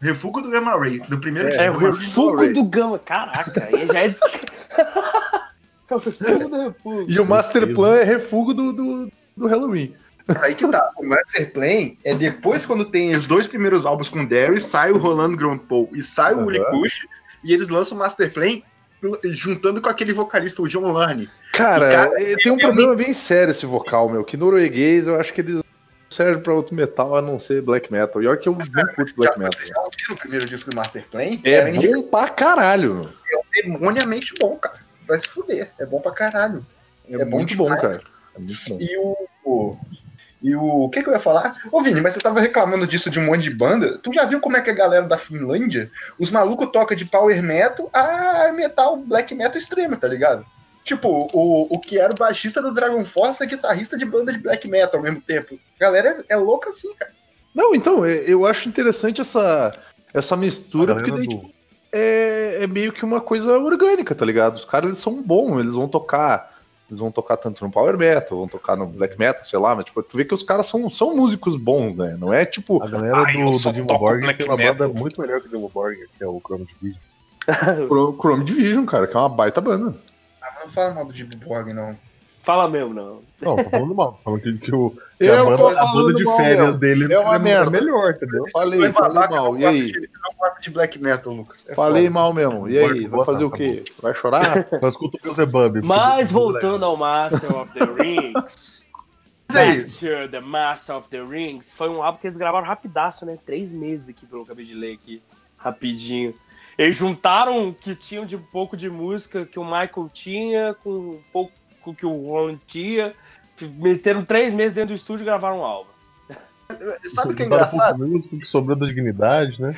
Speaker 2: Refúgio do Gamma Ray, do primeiro
Speaker 4: É,
Speaker 5: É o refugo do Gama. Caraca, aí já é. é o refugo do refugo.
Speaker 4: E o Master Plan é refúgio do, do, do Halloween.
Speaker 2: Aí que tá. O Master Plan é depois quando tem os dois primeiros álbuns com Darius, sai o Rolando Grand Paul e sai o
Speaker 4: Aham.
Speaker 2: Uli Kush, e eles lançam o Master Plan juntando com aquele vocalista, o John Larney.
Speaker 4: Cara,
Speaker 2: cara,
Speaker 4: eh, tem um problema bem sério esse vocal, meu. Que norueguês, eu acho que ele não serve pra outro metal a não ser black metal. E olha que eu não curto black
Speaker 2: Já,
Speaker 4: metal.
Speaker 2: já ouviram o primeiro disco do Master Plan?
Speaker 4: É
Speaker 2: Era
Speaker 4: bom pra caralho, meu.
Speaker 2: demoniamente bom, cara. vai se fuder. É bom pra caralho.
Speaker 4: É,
Speaker 2: É
Speaker 4: muito bom, cara. É muito bom.
Speaker 2: E o. E o. O que, que eu ia falar? Ô, Vini, mas você tava reclamando disso de um monte de banda. Tu já viu como é que a galera da Finlândia, os malucos tocam de power metal a metal, black metal extrema, tá ligado? Tipo, o, o que era o baixista do Dragon Force é guitarrista de banda de black metal ao mesmo tempo. A galera é, é louca assim, cara.
Speaker 4: Não, então, é- eu acho interessante essa, essa mistura, porque daí,
Speaker 3: do-
Speaker 4: tipo, é, é meio que uma coisa orgânica, tá ligado? Os caras eles são bons, eles vão tocar. Eles vão tocar tanto no Power Metal, vão tocar no Black Metal, sei lá, mas tipo, tu vê que os caras são, são músicos bons, né? Não é tipo.
Speaker 3: A galera
Speaker 4: "Ai, eu
Speaker 3: do, do Dimmu Borgir
Speaker 4: black
Speaker 3: tem uma
Speaker 4: metal."
Speaker 3: banda muito melhor que o Dimmu Borgir, que é o Chrome Division.
Speaker 4: Chrome, Chrome Division, cara, que é uma baita banda.
Speaker 2: Ah, mas não fala mal do Jimmy Borg, não.
Speaker 5: Fala mesmo, não.
Speaker 3: Não, tô falando mal, tô falando que, que o, que
Speaker 4: Eu
Speaker 3: a,
Speaker 4: tô
Speaker 3: banda, a
Speaker 4: falando
Speaker 3: banda de
Speaker 4: mal,
Speaker 3: férias
Speaker 4: meu.
Speaker 3: dele
Speaker 4: É uma merda.
Speaker 3: melhor, entendeu?
Speaker 4: Falei,
Speaker 2: Vai
Speaker 4: falei
Speaker 2: babaca,
Speaker 4: mal. E aí?
Speaker 2: de- Não gosta de black metal, Lucas. É
Speaker 4: Falei
Speaker 2: foda.
Speaker 4: mal mesmo. E aí? Vai fazer o
Speaker 3: tá
Speaker 4: quê? Vai chorar?
Speaker 3: Só escuta o Beelzebub.
Speaker 5: Mas
Speaker 3: porque-
Speaker 5: voltando ao Master of the Rings.
Speaker 2: Mas
Speaker 5: Back to the Master of the Rings. Foi um álbum que eles gravaram rapidaço, né? Três meses aqui, pelo que eu acabei de ler aqui. Rapidinho. Eles juntaram o que tinham de um pouco de música que o Michael tinha com um pouco que o Ron tinha. Meteram três meses dentro do estúdio e gravaram um álbum.
Speaker 2: sabe o que é engraçado?
Speaker 3: que sobrou da dignidade, né?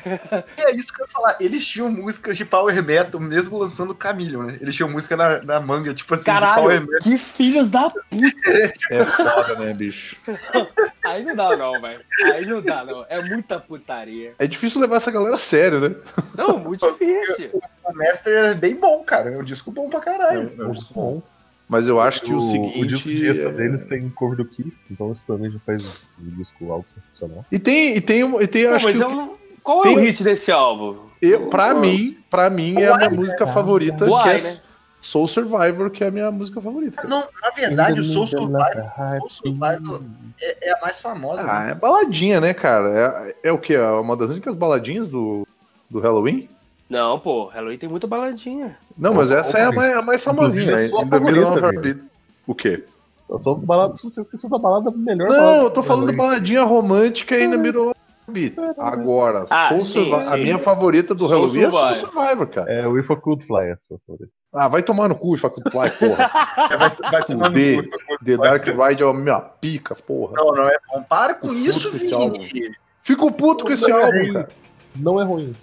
Speaker 2: É isso que eu ia falar. Eles tinham músicas de power metal mesmo lançando Camillion, né? Eles tinham música na, na manga, tipo assim, de power
Speaker 5: Caralho,
Speaker 2: metal.
Speaker 5: que filhos da puta.
Speaker 4: É foda, né, bicho?
Speaker 5: Aí não dá não, velho. Aí não dá não. É muita putaria.
Speaker 4: É difícil levar essa galera a sério, né?
Speaker 5: Não, muito difícil.
Speaker 2: O Master é bem bom, cara. É um disco bom pra caralho.
Speaker 4: É um
Speaker 3: Muito bom.
Speaker 4: Mas eu acho que o,
Speaker 3: O,
Speaker 4: seguinte.
Speaker 3: o disco de extra
Speaker 4: é-
Speaker 3: deles tem cover do Kiss, então isso também já faz um disco algo sensacional.
Speaker 4: E tem, e tem, um- e tem
Speaker 5: Pô,
Speaker 4: acho
Speaker 5: mas
Speaker 4: que
Speaker 5: eu não- Qual é
Speaker 4: Tem-
Speaker 5: o hit desse álbum?
Speaker 4: eu, pra mim, para mim é a minha música favorita,
Speaker 5: Why,
Speaker 4: que é
Speaker 5: né?
Speaker 4: Soul Survivor, que é a minha música favorita. cara.
Speaker 2: Não, na verdade, o Soul Survivor, Soul Survivor é, é a mais famosa.
Speaker 4: Ah,
Speaker 2: né?
Speaker 4: é baladinha, né, cara? É, é o quê? É uma das únicas baladinhas do, do Halloween?
Speaker 5: Não, pô, Halloween tem muita baladinha.
Speaker 4: Não, mas essa é a mais, a mais famosinha. Né?
Speaker 3: a sua
Speaker 4: In the middle of
Speaker 3: favorita,
Speaker 4: our beat. O quê?
Speaker 3: Eu sou balada, você esqueceu da balada melhor.
Speaker 4: Não,
Speaker 3: balada
Speaker 4: eu tô
Speaker 3: do
Speaker 4: falando baladinha romântica middle of our beat. Agora,
Speaker 5: Ah,
Speaker 4: Soul
Speaker 5: sim,
Speaker 4: Survivor. A
Speaker 5: sim.
Speaker 4: minha favorita do
Speaker 5: Soul
Speaker 4: Halloween é Soul
Speaker 5: Survivor.
Speaker 4: Survivor, cara.
Speaker 3: É o If I Could Fly, a sua favorita.
Speaker 4: Ah, vai tomar no cu e Faculty Fly, porra.
Speaker 2: Vai, vai tomar no
Speaker 4: Fuder.
Speaker 2: cu.
Speaker 4: The Dark Ride é a minha pica, porra.
Speaker 2: Não, não é bom. Para com isso. Vini.
Speaker 4: Fico puto com esse
Speaker 3: é
Speaker 4: álbum, cara.
Speaker 3: Não é ruim.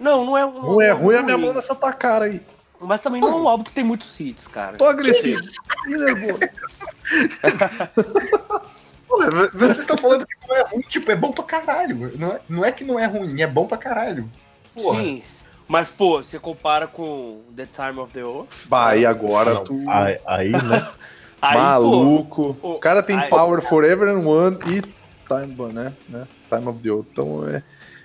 Speaker 5: Não, não é um.
Speaker 4: Não é ruim a minha mão nessa tua cara aí.
Speaker 5: Mas também não é um álbum que tem muitos hits, cara.
Speaker 4: Tô agressivo. Ih, nervoso.
Speaker 2: Vocês estão falando que não é ruim, tipo, é bom pra caralho. Não é, não é que não é ruim, é bom pra caralho. Porra.
Speaker 5: Sim. Mas, pô, você compara com The Time of the Earth.
Speaker 4: Bah, e agora tu.
Speaker 3: Aí, aí, né?
Speaker 5: Aí,
Speaker 4: Maluco.
Speaker 5: pô,
Speaker 4: o cara tem
Speaker 5: aí-
Speaker 4: Power Forever and One e Time, né? né? Time of the Old. Então é.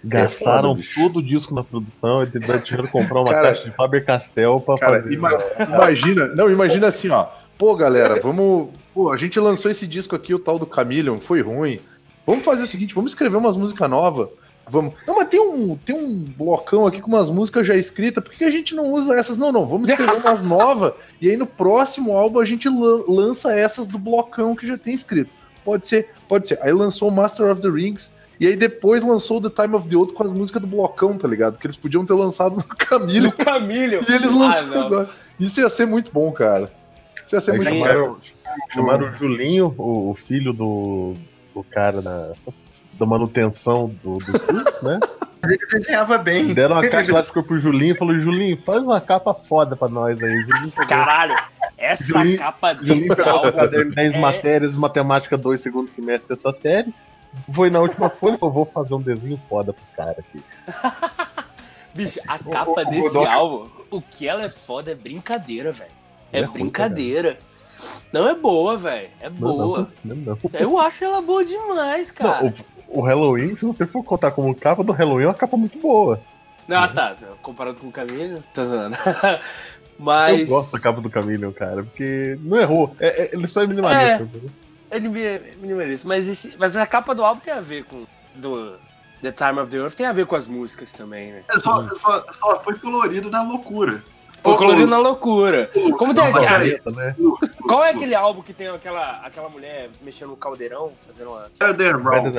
Speaker 3: Gastaram
Speaker 4: foda, bicho.
Speaker 3: todo o disco na produção e tiveram que comprar uma
Speaker 4: Cara-
Speaker 3: caixa de Faber Castell pra
Speaker 4: Cara,
Speaker 3: fazer.
Speaker 4: ima- imagina. Não, imagina assim, ó. Pô, galera, vamos. Pô, a gente lançou esse disco aqui, o tal do Chameleon, foi ruim. Vamos fazer o seguinte, vamos escrever umas músicas novas. Vamos. Não, mas tem um, tem um blocão aqui com umas músicas já escritas. Por que a gente não usa essas? Não, não. Vamos escrever umas novas. E aí no próximo álbum a gente lan- lança essas do blocão que já tem escrito. Pode ser, pode ser. Aí lançou o Master of the Rings. E aí depois lançou o The Time of the Old com as músicas do blocão, tá ligado? Que eles podiam ter lançado no Camilo.
Speaker 5: do Camilho.
Speaker 4: E eles
Speaker 5: Ah,
Speaker 4: lançaram agora. Isso ia ser muito bom, cara. Isso ia ser
Speaker 3: Aí
Speaker 4: muito bom.
Speaker 3: chamaram, chamaram o Julinho, o, o filho do, do cara da, da manutenção do, do estúdio, né?
Speaker 2: Ele desenhava bem.
Speaker 3: Deram uma caixa lá, ficou pro Julinho e falou: Julinho, faz uma capa foda pra nós aí. Julinho
Speaker 5: Caralho, essa
Speaker 3: Julinho-
Speaker 5: capa
Speaker 3: Julinho
Speaker 5: álbum.
Speaker 3: caderno 10
Speaker 5: é-
Speaker 3: matérias, matemática 2, segundo semestre, sexta série. Foi na última folha e falou: vou fazer um desenho foda pros caras aqui.
Speaker 5: Bicho, a capa
Speaker 2: o
Speaker 5: desse
Speaker 2: Godoka-
Speaker 5: álbum, o que ela é foda é brincadeira, velho. É,
Speaker 3: É ruim,
Speaker 5: brincadeira. Não é boa, velho. É boa.
Speaker 3: Não, não, não.
Speaker 5: Eu acho ela boa demais, cara.
Speaker 3: Não, o, o Halloween, se você for contar como capa do Halloween, é uma capa muito boa.
Speaker 5: Ah, tá. Comparado com o Camilo, tá zoando. Mas.
Speaker 3: Eu gosto da capa do Chameleon, cara, porque não errou. É, é- ele só é minimalista. entendeu?
Speaker 5: Ele me é minimalista. Mas, esse- mas a capa do álbum tem a ver com. Do The Time of the Earth tem a ver com as músicas também, né?
Speaker 2: É só, só, só foi colorido na loucura.
Speaker 5: Foi colorido na loucura. Como tem aquele.
Speaker 3: Né?
Speaker 5: Qual é aquele álbum que tem aquela, aquela mulher mexendo no caldeirão, fazendo uma.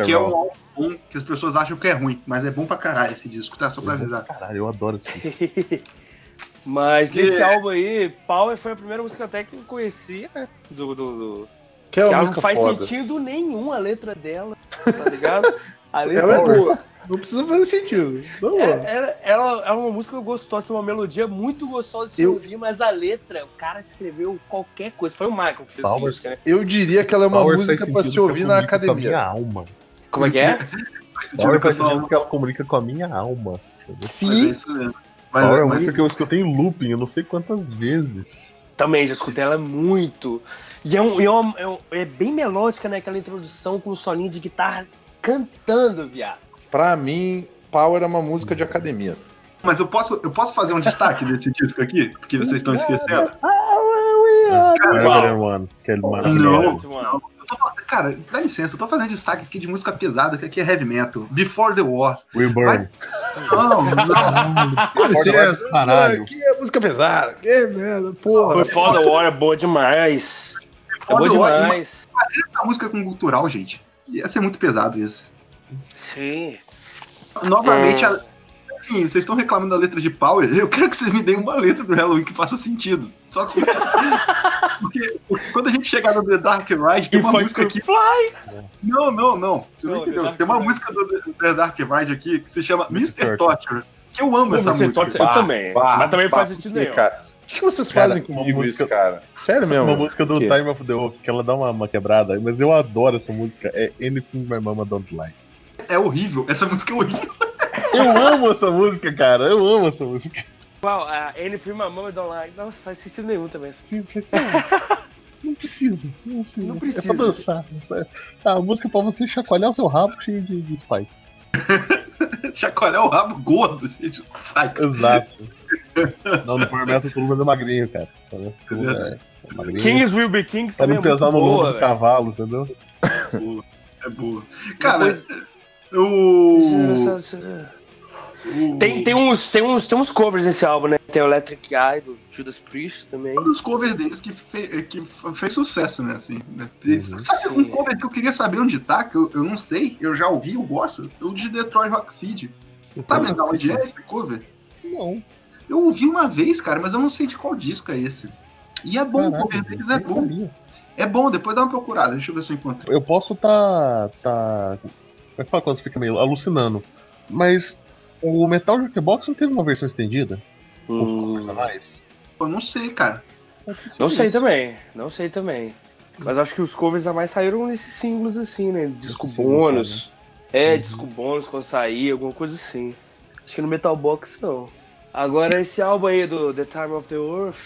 Speaker 2: Que é um álbum bom que as pessoas acham que é ruim, mas é bom pra caralho esse disco, tá? Só pra avisar.
Speaker 3: Caralho, eu adoro esse filme.
Speaker 5: Mas nesse álbum aí, Power foi a primeira música até que eu conhecia, né? Do, do, do-
Speaker 4: Que é
Speaker 5: que
Speaker 4: uma
Speaker 5: não faz
Speaker 4: foda.
Speaker 5: sentido nenhum a letra dela, tá ligado? A letra
Speaker 4: Ela é boa. Não precisa fazer sentido. Não,
Speaker 5: É, ela, ela é uma música gostosa, tem uma melodia muito gostosa de se
Speaker 4: Eu-
Speaker 5: ouvir, mas a letra, o cara escreveu qualquer coisa. Foi o Michael que fez essa
Speaker 3: Power.
Speaker 5: música, né?
Speaker 4: Eu diria que ela é uma
Speaker 3: Power
Speaker 4: música pra se ouvir na
Speaker 3: comunica com a
Speaker 4: academia.
Speaker 3: minha alma.
Speaker 5: Como é que é?
Speaker 2: Faz sentido,
Speaker 3: Power faz sentido que ela comunica com a minha alma.
Speaker 2: Mas é isso mesmo. Mas,
Speaker 3: Power é uma
Speaker 2: mas-
Speaker 3: música que eu escutei em looping, eu não sei quantas vezes.
Speaker 5: Também, já escutei ela muito. E é, um, é, uma- é um- é bem melódica, né? Aquela introdução com o solinho de guitarra cantando, viado.
Speaker 4: Pra mim, Power é uma música de academia.
Speaker 2: mas eu posso, eu posso fazer um destaque desse disco aqui? Porque vocês estão esquecendo.
Speaker 3: Forever One, que é maravilhoso.
Speaker 2: Não.
Speaker 5: Mano.
Speaker 2: Eu tô falando- cara, dá licença, eu tô fazendo destaque aqui de música pesada, que aqui é heavy metal. Before the War.
Speaker 3: We Burn.
Speaker 2: Não, não.
Speaker 4: Com licença,
Speaker 3: Caralho.
Speaker 4: isso aqui é música pesada. Que merda, porra.
Speaker 5: Foi foda, War é boa demais. É
Speaker 2: War,
Speaker 5: demais.
Speaker 2: Essa música com cultural, gente. Ia ser muito pesado isso.
Speaker 5: Sim.
Speaker 2: Novamente,
Speaker 5: É.
Speaker 2: a- assim, vocês estão reclamando da letra de Power, eu quero que vocês me deem uma letra do Halloween que faça sentido. Só que Porque quando a gente chegar no The Dark Ride, tem
Speaker 5: E
Speaker 2: uma
Speaker 5: foi
Speaker 2: música aqui.
Speaker 5: Fly.
Speaker 2: Não, não, não. Você não,
Speaker 5: Não,
Speaker 2: entendeu. Tem uma música do The Dark Ride aqui que se chama
Speaker 3: Mr.
Speaker 2: Torture. Que eu amo essa
Speaker 5: Mr.
Speaker 2: música.
Speaker 5: Torture. Eu também. Mas também faz sentido
Speaker 4: porque,
Speaker 5: nenhum.
Speaker 4: Cara, o que, que vocês
Speaker 3: Cara,
Speaker 4: fazem
Speaker 3: uma
Speaker 4: comigo
Speaker 3: música-
Speaker 4: isso, cara? Sério mesmo?
Speaker 3: Uma música do
Speaker 4: Que?
Speaker 3: Time of the Wolf, que ela dá uma, uma quebrada, mas eu adoro essa música. É Anything My Mama Don't Like.
Speaker 2: É horrível. Essa música é horrível.
Speaker 3: Eu amo essa música, cara. Eu amo essa música.
Speaker 5: Qual? A N Free My Mama Don't Like. Não faz sentido nenhum também.
Speaker 3: Sim, faz- não, não precisa, não precisa.
Speaker 5: Não precisa.
Speaker 3: É pra dançar. não sei. A música é pra você chacoalhar o seu rabo cheio de, de spikes.
Speaker 2: Chacoalhar o rabo gordo, gente.
Speaker 3: Exato. Não, no Power Metal todo mundo é magrinho, cara. Mundo é, é magrinho.
Speaker 5: Kings Will Be Kings
Speaker 3: Pra
Speaker 5: também
Speaker 3: não
Speaker 5: é
Speaker 3: pesar no lombo do cavalo, entendeu?
Speaker 2: é boa. Cara,
Speaker 5: Depois-
Speaker 2: o. o-
Speaker 5: Tem, tem, uns, tem, uns, tem uns covers nesse álbum, né? Tem o Electric Eye do Judas Priest também.
Speaker 2: um dos covers deles que, fe- que fez sucesso, né? Assim, né?
Speaker 3: Uhum.
Speaker 2: Sabe um cover que eu queria saber onde tá, que eu, eu não sei, eu já ouvi, eu gosto? O de Detroit Rock City. Sabe de onde é esse cover?
Speaker 3: Não.
Speaker 2: Eu ouvi uma vez, cara, mas eu não sei de qual disco é esse. E é bom, o
Speaker 3: Caraca,
Speaker 2: cover deles é bom.
Speaker 3: sabia.
Speaker 2: É bom, depois dá uma procurada, deixa eu ver se eu encontro.
Speaker 3: Eu posso tá. tá. Como é que fala quando você fica meio alucinando? Mas o Metal Jukebox não teve uma versão estendida? Os
Speaker 5: Hum,
Speaker 3: covers a mais?
Speaker 2: Eu não sei, cara.
Speaker 3: Ser
Speaker 5: não sei
Speaker 3: isso.
Speaker 5: também, não sei também. Mas acho que os covers a mais saíram nesses símbolos assim, né? Disco
Speaker 3: símbolos,
Speaker 5: bônus. É,
Speaker 3: Uhum.
Speaker 5: disco bônus quando sair, alguma coisa assim. Acho que no Metal Box não. Agora esse álbum aí do The Time of the Earth,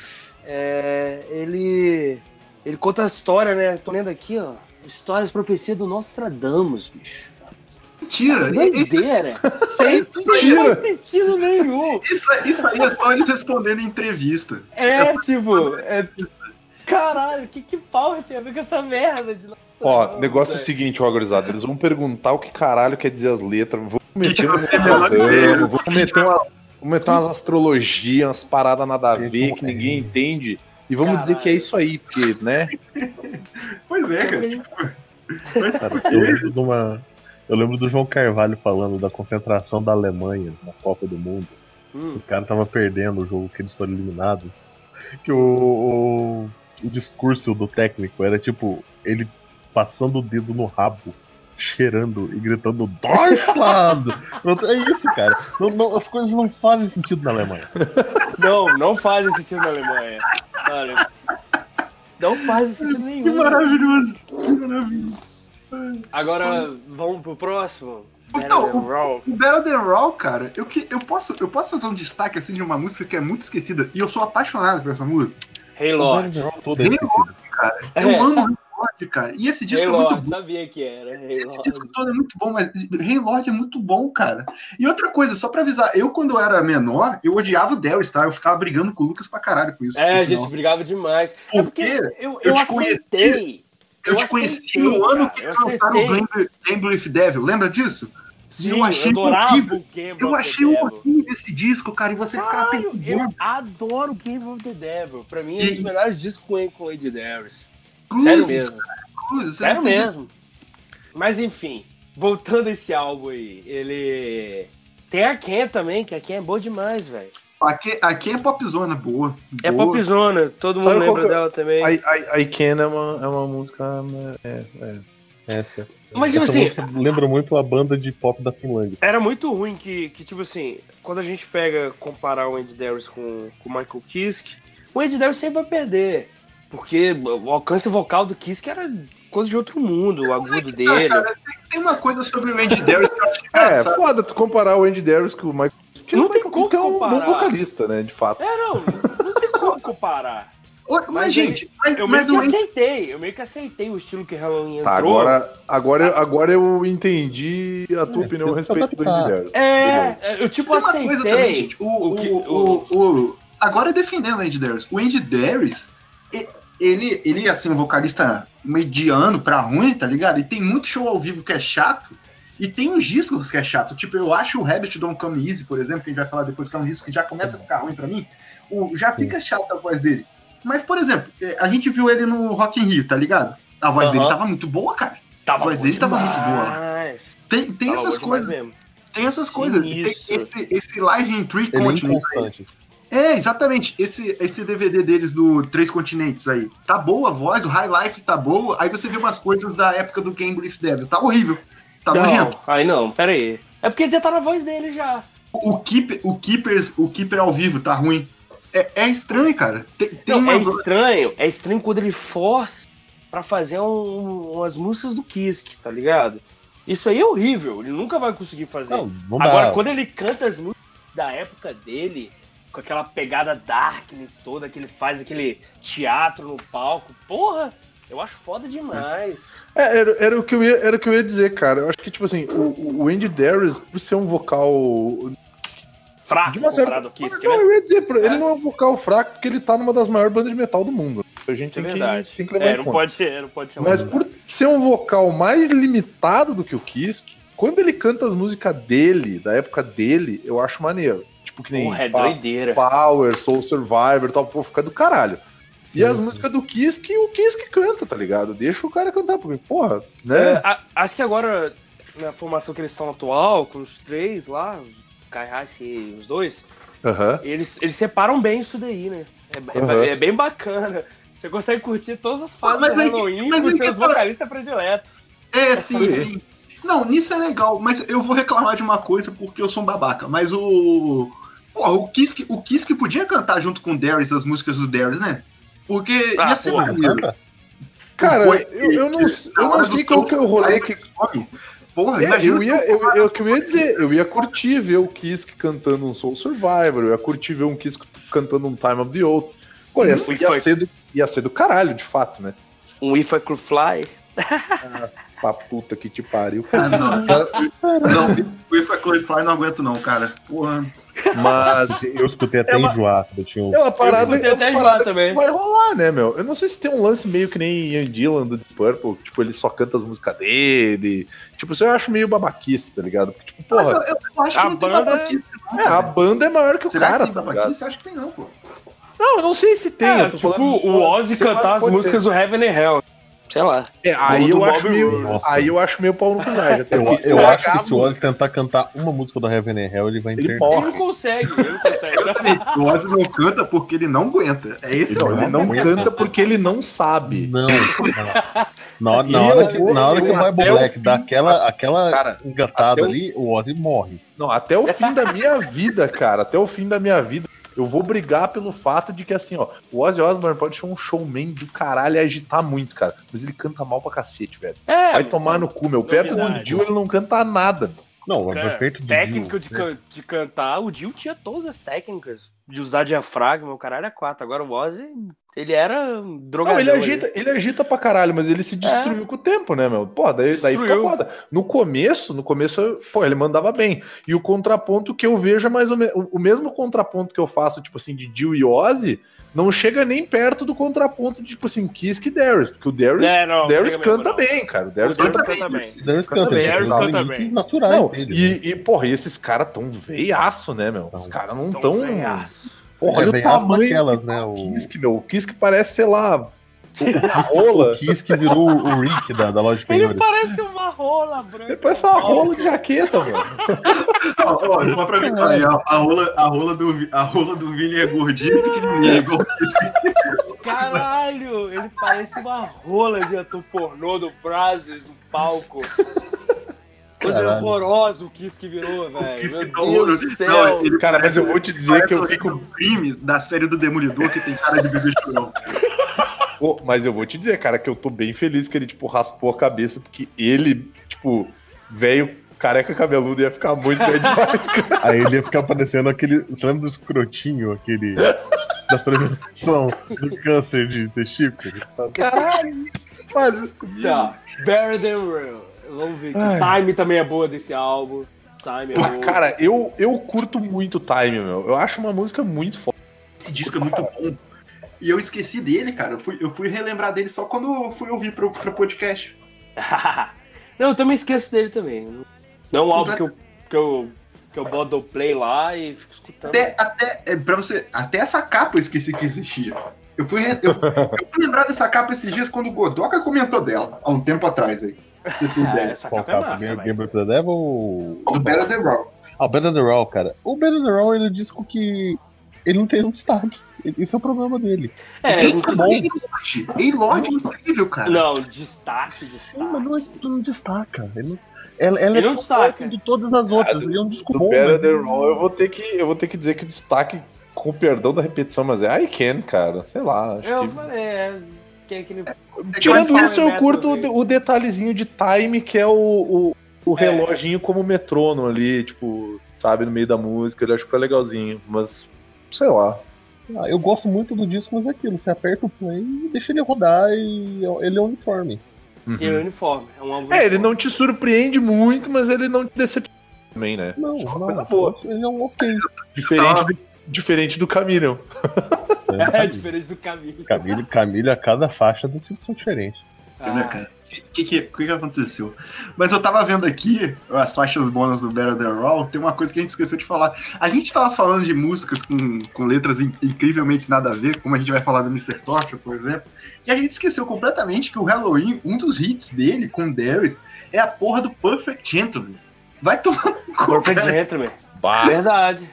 Speaker 5: é, ele ele conta a história, né? Tô lendo aqui, ó. Histórias, profecia do Nostradamus, bicho.
Speaker 2: Mentira! Isso,
Speaker 5: Doideira! Isso aí não
Speaker 4: Mentira.
Speaker 5: faz sentido nenhum.
Speaker 2: isso, isso aí é só eles respondendo em entrevista.
Speaker 5: É, tipo, é... Caralho, que, que pau tem a ver com essa merda de
Speaker 4: Ó, negócio é o seguinte, ó, gurizada. Eles vão perguntar o que caralho quer dizer as letras. Vamos meter
Speaker 2: que
Speaker 4: um. Nostradamus, vamos meter, uma, vamos meter umas astrologias, umas paradas nada a ver que ninguém entende. E vamos dizer que é isso aí, porque, né?
Speaker 2: Pois é, cara.
Speaker 3: Cara, eu lembro de uma. Eu lembro do João Carvalho falando da concentração da Alemanha na Copa do Mundo.
Speaker 5: Hum.
Speaker 3: Os caras estavam perdendo o jogo que eles foram eliminados. Que o, o, o discurso do técnico era tipo ele passando o dedo no rabo, cheirando e gritando Deutschland! Pronto, é isso, cara. Não- não- as coisas não fazem sentido na Alemanha.
Speaker 5: Não, não faz sentido na Alemanha. Olha, não faz sentido
Speaker 2: Que
Speaker 5: nenhum.
Speaker 2: maravilhoso! Que maravilhoso!
Speaker 5: Agora, vamos pro próximo.
Speaker 2: Então,
Speaker 5: Better Than Raw.
Speaker 2: O Better Than Raw, cara, eu, que, eu, posso, eu posso fazer um destaque assim de uma música que é muito esquecida e eu sou apaixonado por essa música.
Speaker 5: Hey Lord.
Speaker 3: Lord todo é.
Speaker 2: Eu
Speaker 5: É.
Speaker 2: amo Lord, cara. E esse disco é muito
Speaker 5: Lord,
Speaker 2: bom.
Speaker 5: sabia que era.
Speaker 2: Esse
Speaker 5: Lord.
Speaker 2: disco todo é muito bom, mas Rei Lord é muito bom, cara. E outra coisa, só pra avisar, eu quando eu era menor, eu odiava o Darius, tá? Eu ficava brigando com o Lucas pra caralho com isso.
Speaker 5: É, a gente brigava demais. É
Speaker 2: Por
Speaker 5: porque
Speaker 2: quê?
Speaker 5: eu,
Speaker 2: Eu
Speaker 5: eu
Speaker 2: te conheci-
Speaker 5: aceitei.
Speaker 2: Eu
Speaker 5: eu
Speaker 2: te conheci no ano
Speaker 5: cara,
Speaker 2: que
Speaker 5: eu
Speaker 2: lançaram o. Gamble, Gamble with Devil, lembra disso?
Speaker 5: Sim,
Speaker 2: eu
Speaker 5: eu,
Speaker 2: achei
Speaker 5: adorava
Speaker 2: horrível.
Speaker 5: o
Speaker 2: Eu achei horrível esse disco, cara, e você ficava
Speaker 5: Caralho, eu adoro Game of the Devil. Pra mim, é um dos melhores discos com com Lady Darius.
Speaker 2: Cruzes,
Speaker 5: Sério mesmo.
Speaker 2: cruzes,
Speaker 5: Sério
Speaker 2: tem-
Speaker 5: mesmo. Mas enfim, voltando a esse álbum aí, ele. Tem a Ken também, que a Ken é boa demais, velho.
Speaker 2: Aqui, aqui é popzona boa.
Speaker 5: É
Speaker 2: boa.
Speaker 5: popzona, todo
Speaker 4: Sabe
Speaker 5: mundo lembra
Speaker 4: que é-
Speaker 5: dela também.
Speaker 4: I, I, I Can é uma, é uma música. né, É, é.
Speaker 3: Essa.
Speaker 5: Mas, tipo assim,
Speaker 3: lembra muito a banda de pop da Finlândia.
Speaker 5: era muito ruim que, que, tipo assim, quando a gente pega, comparar o Andy Darius com, com o Michael Kiske, o Andy Darius sempre vai perder. Porque o alcance vocal do Kiske era coisa de outro mundo, o agudo dele.
Speaker 2: cara, tem, uma coisa sobre o Andy Darius que eu acho
Speaker 4: É, foda tu comparar o Andy Darius com o Michael. Porque
Speaker 5: Não tem como
Speaker 4: Kiske é um bom
Speaker 5: comparar.
Speaker 4: vocalista, né? De fato.
Speaker 5: É, não, não tem como comparar.
Speaker 2: Mas,
Speaker 5: Mas
Speaker 2: gente, mas,
Speaker 5: Eu meio
Speaker 2: mas
Speaker 5: que aceitei, eu meio que aceitei o estilo que Halloween
Speaker 4: Tá,
Speaker 5: entrou.
Speaker 4: agora, agora, agora eu entendi a tua
Speaker 3: É,
Speaker 4: opinião a
Speaker 3: que
Speaker 4: respeito do. Andy Darius.
Speaker 5: É, eu tipo
Speaker 2: coisa também,
Speaker 5: aceitei.
Speaker 2: gente. O,
Speaker 5: o que-
Speaker 2: o, o, o- agora defendendo o Andy Darius. O Andy Darius, ele, ele assim, um vocalista mediano pra ruim, tá ligado? E tem muito show ao vivo que é chato. E tem uns discos que é chato. Tipo, eu acho o Rabbit Don't Come Easy, por exemplo, que a gente vai falar depois, que é um disco que já começa a ficar ruim pra mim. O, já fica chato a voz dele. Mas, por exemplo, eh, a gente viu ele no Rock in Rio, tá ligado? A voz dele tava muito boa, cara.
Speaker 5: Tava
Speaker 2: A voz dele tava muito boa lá.
Speaker 5: demais.
Speaker 2: Tem, tem
Speaker 5: Tava
Speaker 2: essas
Speaker 5: demais
Speaker 2: coisas. Tem essas coisas. Tem esse, esse Live in Three
Speaker 3: é
Speaker 2: Continents. É, exatamente. Esse, esse DVD deles do Três Continentes aí. Tá boa a voz, o High Life tá boa. Aí você vê umas coisas da época do Cambridge Devil. Tá horrível. Tá
Speaker 5: não,
Speaker 2: nojento.
Speaker 5: aí não, pera aí. É porque já tá na voz dele já.
Speaker 2: O, Keeper, o, Keepers, o Keeper ao vivo tá ruim. É, é estranho, cara. Tem, tem
Speaker 5: Não,
Speaker 2: uma...
Speaker 5: é estranho, é estranho quando ele força pra fazer um- umas músicas do Kisk, tá ligado? Isso aí é horrível, ele nunca vai conseguir fazer.
Speaker 3: Não,
Speaker 5: Agora, quando ele canta as músicas da época dele, com aquela pegada darkness toda, que ele faz aquele teatro no palco, porra, eu acho foda demais.
Speaker 4: É, era, era o que eu ia, era o que eu ia dizer, cara. Eu acho que, tipo assim, o, o Andy Darius, por ser um vocal.
Speaker 5: Fraco
Speaker 4: De uma certa.
Speaker 5: comparado ao Kisk,
Speaker 4: não,
Speaker 5: né?
Speaker 4: eu ia dizer, por- ele não é um vocal fraco porque ele tá numa das maiores bandas de metal do mundo. A gente
Speaker 5: É
Speaker 4: tem,
Speaker 5: verdade.
Speaker 4: que, tem que levar
Speaker 5: É,
Speaker 4: em
Speaker 5: não pode ser, não pode chamar.
Speaker 4: Mas por ser um vocal mais limitado do que o Kisk, quando ele canta as músicas dele, da época dele, eu acho maneiro. Tipo que nem
Speaker 5: Porra, é
Speaker 4: Pa-
Speaker 5: doideira.
Speaker 4: Power, Soul Survivor e tal, pô, fica do caralho. e as músicas do Kisk, o Kisk canta, tá ligado? Deixa o cara cantar, porque, porra, né?
Speaker 5: É, a- acho que agora, na formação que eles estão atual, com os três lá, o Kaihashi e os dois, eles, eles separam bem isso daí, né? É, é- é bem bacana. Você consegue curtir todas as fases
Speaker 2: Mas
Speaker 5: do
Speaker 2: que-
Speaker 5: Halloween
Speaker 2: mas
Speaker 5: com
Speaker 2: aí que
Speaker 5: seus
Speaker 2: tá-
Speaker 5: vocalistas prediletos.
Speaker 2: É, sim, sim. Não, nisso é legal, mas eu vou reclamar de uma coisa porque eu sou um babaca. Mas o. Porra, o Kisk, o Kisk podia cantar junto com o Darius as músicas do Darius, né? Porque
Speaker 5: Ah,
Speaker 2: ia ser
Speaker 5: porra,
Speaker 2: maneiro.
Speaker 4: Cara,
Speaker 2: Foi-
Speaker 4: eu, eu não, eu não sei qual que é o rolê que.
Speaker 2: Porra,
Speaker 4: É, eu ia, eu, eu, o que eu ia dizer, eu ia curtir ver o Kisk cantando um Soul Survivor, eu ia curtir ver um Kisk cantando um Time of the Oath. Pô, ia,
Speaker 5: Uhum.
Speaker 4: ia ser do, ia ser do caralho, de fato, né?
Speaker 5: Um If I Could Fly.
Speaker 4: Pra puta que te pariu.
Speaker 2: Ah, não, não, o If I Could Fly não aguento, não, cara. Porra.
Speaker 4: Mas
Speaker 3: Eu escutei até
Speaker 4: É uma-
Speaker 3: enjoar eu tinha um.
Speaker 4: é uma parada,
Speaker 5: escutei
Speaker 4: é
Speaker 5: até
Speaker 4: uma
Speaker 5: enjoar
Speaker 4: parada
Speaker 5: também.
Speaker 4: vai rolar, né, meu? Eu não sei se tem um lance meio que nem Ian Gillan do Deep Purple, tipo, ele só canta as músicas dele. Tipo, isso eu acho meio babaquice, tá ligado? Porque, tipo,
Speaker 2: Mas
Speaker 4: porra,
Speaker 2: eu, eu acho que
Speaker 5: a
Speaker 2: não tem
Speaker 5: banda-
Speaker 2: babaquice, não.
Speaker 4: é, a banda é maior que o
Speaker 2: Será
Speaker 4: cara,
Speaker 2: que tem
Speaker 4: tá ligado?
Speaker 2: babaquice? Eu acho que tem, não, pô.
Speaker 4: Não, eu não sei se tem.
Speaker 5: É,
Speaker 4: eu
Speaker 5: tipo,
Speaker 4: falando-
Speaker 5: o Ozzy cantar as músicas do Heaven and Hell. Sei lá.
Speaker 4: É, aí eu
Speaker 5: Bob
Speaker 4: acho meio,
Speaker 3: Nossa.
Speaker 4: aí eu acho meio pau no cuzar. já
Speaker 3: Eu, eu
Speaker 4: que
Speaker 3: acho que se o Ozzy tentar cantar uma música do Heaven and Hell, ele vai
Speaker 4: Ele
Speaker 3: internar.
Speaker 5: Ele não consegue, ele não consegue.
Speaker 2: O Ozzy não canta porque ele não aguenta. É esse
Speaker 4: Não,
Speaker 2: o
Speaker 4: ele não
Speaker 3: Muito
Speaker 4: canta porque ele não sabe.
Speaker 3: Não, não. Na hora, na hora
Speaker 4: eu
Speaker 3: que,
Speaker 4: vou-
Speaker 3: na hora que
Speaker 4: eu
Speaker 3: o Bible Black dá aquela, aquela
Speaker 4: Cara,
Speaker 3: engatada
Speaker 4: até o-
Speaker 3: ali, o Ozzy morre.
Speaker 4: Não, até o fim da minha vida, cara, até o fim da minha vida, eu vou brigar pelo fato de que, assim, ó, o Ozzy Osbourne pode ser um showman do caralho e agitar muito, cara, mas ele canta mal pra cacete, velho.
Speaker 5: É,
Speaker 4: Vai tomar no cu, meu. Perto do. Dio ele não canta nada.
Speaker 3: Não, é perto do
Speaker 5: técnica
Speaker 3: Dio.
Speaker 5: de, can- de cantar, o Dio tinha todas as técnicas de usar diafragma, o caralho é quatro. Agora o Ozzy, ele era um drogador.
Speaker 4: Não, ele
Speaker 5: ali.
Speaker 4: agita, ele agita pra caralho, mas ele se destruiu com o tempo, né, meu? Pô, daí, daí fica foda. No começo, no começo, pô, ele mandava bem. E o contraponto que eu vejo é mais ou menos. O mesmo contraponto que eu faço, tipo assim, de Jill e Ozzy, não chega nem perto do contraponto de, tipo assim, Kiss e Darius. Porque o Darius,
Speaker 5: É, não,
Speaker 4: Darius
Speaker 5: mesmo,
Speaker 4: canta
Speaker 5: não.
Speaker 4: bem, cara. O Darius
Speaker 5: O Darius
Speaker 4: canta bem.
Speaker 5: canta bem.
Speaker 3: Darius
Speaker 4: Canta
Speaker 3: canta,
Speaker 4: bem,
Speaker 5: Darius canta
Speaker 3: limites
Speaker 5: bem.
Speaker 3: naturais
Speaker 4: Não,
Speaker 3: dele. né?
Speaker 4: e, e, porra, e esses caras tão veiaço, né, meu? Os
Speaker 3: Tão.
Speaker 4: caras não tão.
Speaker 5: veiaço.
Speaker 4: Porra,
Speaker 3: É
Speaker 4: olha o
Speaker 3: bem aço
Speaker 4: tamanho
Speaker 3: naquelas,
Speaker 4: do
Speaker 3: né, o-
Speaker 4: Kisk, meu. O Kisk parece, sei lá, A rola.
Speaker 3: O Kiss que virou o Rick da, da loja de
Speaker 5: Ele
Speaker 3: penhores.
Speaker 5: parece uma rola branca.
Speaker 4: Ele parece uma rola de jaqueta, mano.
Speaker 2: Ó, ó, só pra ver aí, ó, a rola, a rola do, a rola do Vini é gordinha e pequenininha, igual
Speaker 5: Caralho, ele parece uma rola de ator pornô do Brazos no palco. Coisa horrorosa o Kiss que virou, velho.
Speaker 2: Kiss
Speaker 5: Meu
Speaker 2: que tá
Speaker 5: Deus
Speaker 2: horroroso.
Speaker 5: do céu.
Speaker 2: Não, ele
Speaker 4: Cara, mas eu vou te dizer que eu fico.
Speaker 2: o crime da série do Demolidor que tem cara de bebê chorão.
Speaker 4: Pô, mas eu vou te dizer, cara, que eu tô bem feliz que ele, tipo, raspou a cabeça, porque ele, tipo, velho, careca cabeludo ia ficar muito cara.
Speaker 3: Aí ele ia ficar parecendo aquele. Você lembra do escrotinho, aquele. da apresentação do câncer de testículo?
Speaker 4: Caralho, faz isso comigo.
Speaker 5: Tá, Better Than Real. Vamos ver aqui. Time também é boa desse álbum. Time é
Speaker 4: Pô,
Speaker 5: boa.
Speaker 4: cara, eu, eu curto muito Time, meu. Eu acho uma música muito foda.
Speaker 2: Esse disco é muito bom. E eu esqueci dele, cara. Eu fui, eu fui relembrar dele só quando eu fui ouvir pro, pro podcast.
Speaker 5: Não, eu também esqueço dele também. Não é um álbum que eu, que eu, que eu boto o play lá e fico escutando.
Speaker 2: Até, até, é, pra você, até essa capa eu esqueci que existia. Eu fui, eu, eu fui lembrar dessa capa esses dias quando o Godoka comentou dela, há um tempo atrás aí. Você tem
Speaker 5: Ah, essa
Speaker 3: Qual
Speaker 5: capa é
Speaker 3: capa?
Speaker 5: massa,
Speaker 3: Game, the Devil ou.
Speaker 2: Do Better Than Raw.
Speaker 3: Ah, o Better the Raw, cara. O Better the Raw ele é um disco que. Ele não tem um destaque. Esse é o problema dele.
Speaker 5: É,
Speaker 2: Ei,
Speaker 5: muito
Speaker 3: bom.
Speaker 2: A-Lord é incrível, cara.
Speaker 5: Não, destaque,
Speaker 3: Sim,
Speaker 5: destaque.
Speaker 3: mas não, é- não destaca. Ele não, ela ela
Speaker 5: Ele
Speaker 3: é
Speaker 5: não destaca.
Speaker 3: de todas as outras. Ele é um disco bom.
Speaker 4: Better Than Raw, eu vou ter que, eu vou ter que dizer que o destaque, com o perdão da repetição, mas é I Can, cara. Sei lá, acho
Speaker 5: Eu
Speaker 4: que...
Speaker 5: falei, é. Que é aquele.
Speaker 4: Tirando isso, eu curto
Speaker 5: dele.
Speaker 4: o, o detalhezinho de time, que é o, o, o
Speaker 5: É.
Speaker 4: reloginho como metrônomo ali, tipo, sabe, no meio da música. Eu acho que é legalzinho, mas sei lá.
Speaker 3: Ah, eu gosto muito do disco, mas é aquilo. Você aperta o play e deixa ele rodar e ele é uniforme.
Speaker 5: E o uniforme. É um álbum.
Speaker 4: É, ele não te surpreende muito, mas ele não te decepciona também, né?
Speaker 3: Não,
Speaker 4: Acho uma
Speaker 3: não.
Speaker 4: coisa boa.
Speaker 3: Ele é um ok.
Speaker 4: Diferente do, diferente do Chameleon.
Speaker 5: É diferente do.
Speaker 3: Camille, Camille, a cada faixa do Simpsons são diferentes.
Speaker 2: né, cara? O que, que, que, aconteceu? Mas eu tava vendo aqui as faixas bônus do Better Than Raw, tem uma coisa que a gente esqueceu de falar. A gente tava falando de músicas com, com letras in- incrivelmente nada a ver, como a gente vai falar do Mr. Torture, por exemplo, e a gente esqueceu completamente que o Halloween, um dos hits dele com Darius, é a porra do Perfect Gentleman. Vai tomar no cu,
Speaker 5: Perfect
Speaker 2: cara.
Speaker 5: Gentleman.
Speaker 4: Bah.
Speaker 5: Verdade.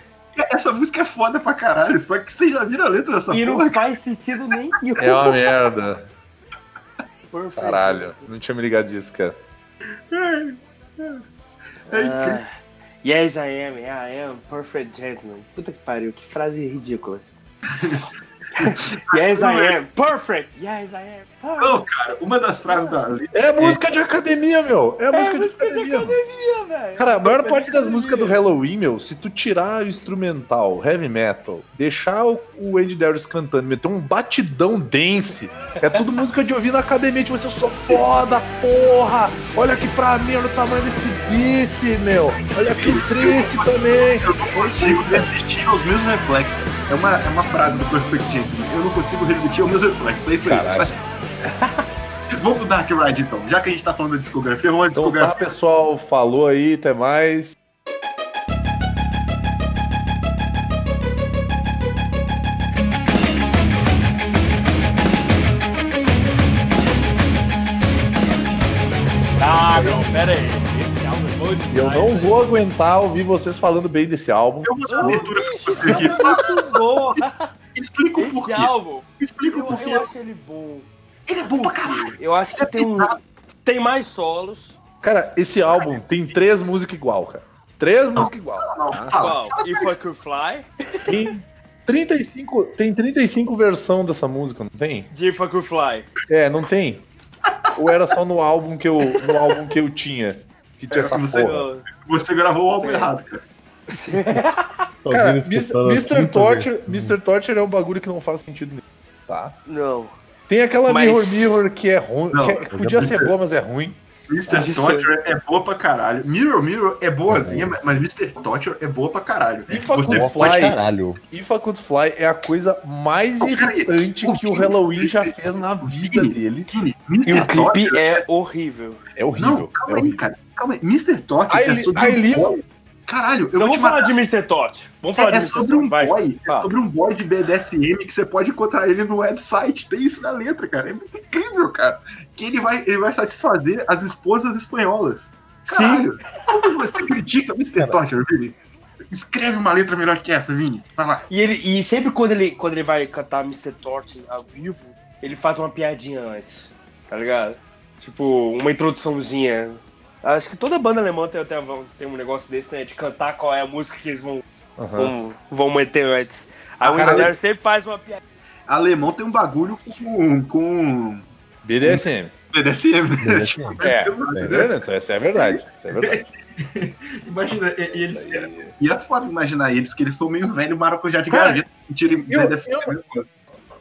Speaker 2: Essa música é foda pra caralho, só que você já viram a letra dessa
Speaker 5: E não
Speaker 2: porra?
Speaker 5: faz sentido nenhum.
Speaker 4: É uma merda.
Speaker 5: Perfect
Speaker 4: Caralho, não tinha me ligado disso, cara.
Speaker 2: É incrível.
Speaker 5: Ah, yes, I am. Yeah, I am. Perfect gentleman. Puta que pariu, que frase ridícula. yes, I am. Perfect. Yes, I am. Perfect.
Speaker 2: Não, cara, uma das frases da letra.
Speaker 4: É música de academia, meu. É, música,
Speaker 5: música
Speaker 4: de
Speaker 5: de
Speaker 4: academia.
Speaker 5: academia, velho.
Speaker 4: Cara, a maior parte das músicas do Halloween, meu, se tu tirar o instrumental, heavy metal, deixar o, o Andy Darius cantando, meter um batidão dance, é tudo música de ouvir na academia, tipo assim, eu sou foda, porra! Olha aqui pra mim, olha o tamanho desse bice, meu! Olha aqui o trice também!
Speaker 2: Eu não consigo resistir aos meus reflexos. É uma, é uma frase do Perfect Gentleman. Eu não consigo resistir aos meus reflexos. É isso aí.
Speaker 4: Caralho.
Speaker 2: Vamos pro Dark Ride então. Já que a gente tá falando da discografia, vamos à
Speaker 4: Então tá,
Speaker 2: discografia.
Speaker 4: pessoal, falou aí, até mais.
Speaker 5: É.
Speaker 4: Eu não vou aguentar ouvir vocês falando bem desse álbum.
Speaker 2: Eu vou dar abertura pra você aqui.
Speaker 5: Muito bom.
Speaker 2: Explica o
Speaker 5: Esse
Speaker 2: porquê.
Speaker 5: álbum,
Speaker 2: Explica o
Speaker 5: eu,
Speaker 2: porquê.
Speaker 5: eu acho ele bom.
Speaker 2: Ele é bom pra caralho.
Speaker 5: Eu acho que tem um. Tem mais solos.
Speaker 4: Cara, esse álbum tem três músicas igual, cara. Três músicas igual.
Speaker 2: Não,
Speaker 4: tá?
Speaker 2: fala.
Speaker 5: Qual? If I Could Fly.
Speaker 4: Tem 35, tem 35 versão dessa música, não tem?
Speaker 5: De If I Could Fly.
Speaker 4: É, não tem. Ou era só no álbum que eu, no álbum que eu tinha? Que tinha
Speaker 2: É,
Speaker 4: essa
Speaker 2: você-
Speaker 4: porra.
Speaker 2: Você gravou o álbum
Speaker 5: É.
Speaker 2: errado, cara.
Speaker 3: Tô
Speaker 4: Cara, Mr. Torture,
Speaker 3: vendo.
Speaker 4: Mr. Torture é um bagulho que não faz sentido nenhum, tá?
Speaker 5: Não.
Speaker 4: Tem aquela
Speaker 5: Mas-
Speaker 4: Mirror Mirror que é ruim,
Speaker 2: Não,
Speaker 4: que é- podia ser boa, mas é ruim.
Speaker 2: Mr. Torture é boa pra caralho. Mirror Mirror é boazinha, mas- mas Mr. Torture é boa pra caralho.
Speaker 3: Boa pra
Speaker 4: Fly,
Speaker 3: caralho.
Speaker 4: I Could Fly é a coisa mais
Speaker 2: Oh,
Speaker 4: irritante
Speaker 2: o
Speaker 4: que o Halloween já fez na vida dele.
Speaker 5: E o clipe
Speaker 2: Torture...
Speaker 5: é horrível.
Speaker 4: É horrível.
Speaker 2: Não,
Speaker 4: é
Speaker 2: calma aí,
Speaker 4: horrível.
Speaker 2: cara. Calma aí. Mr.
Speaker 4: I,
Speaker 2: é sobre um homem- Caralho, eu
Speaker 5: Não
Speaker 2: vou
Speaker 5: vamos falar de Mr. Tot. Vamos
Speaker 2: É,
Speaker 5: falar
Speaker 2: é
Speaker 5: de Mr.
Speaker 2: sobre um
Speaker 5: Tot, vai.
Speaker 2: boy, é sobre um boy de BDSM que você pode encontrar ele no website. Tem isso na letra, cara. É muito incrível, cara. Que ele vai, ele vai satisfazer as esposas espanholas. Caralho, como você critica Mr. Torture, Vini? Escreve uma letra melhor que essa, Vini. Vai lá.
Speaker 5: E, ele, e sempre quando ele, quando ele vai cantar Mr. Tot ao vivo, ele faz uma piadinha antes, tá ligado? Tipo, uma introduçãozinha. Acho que toda banda alemã tem, tem, tem um negócio desse, né? De cantar qual é a música que eles vão, vão, vão meter antes. Aí o
Speaker 4: Caralho.
Speaker 5: Wizard sempre faz uma piadinha.
Speaker 2: Alemão tem um bagulho com, com
Speaker 4: BDSM.
Speaker 2: BDSM?
Speaker 3: BDSM.
Speaker 4: É, é verdade, essa é a verdade. Isso é verdade.
Speaker 2: Imagina, e- e eles.
Speaker 4: Isso aí.
Speaker 2: E é foda imaginar eles, que eles são meio velho maracujá de gaveta. Tirem
Speaker 4: eu-
Speaker 2: BDSM.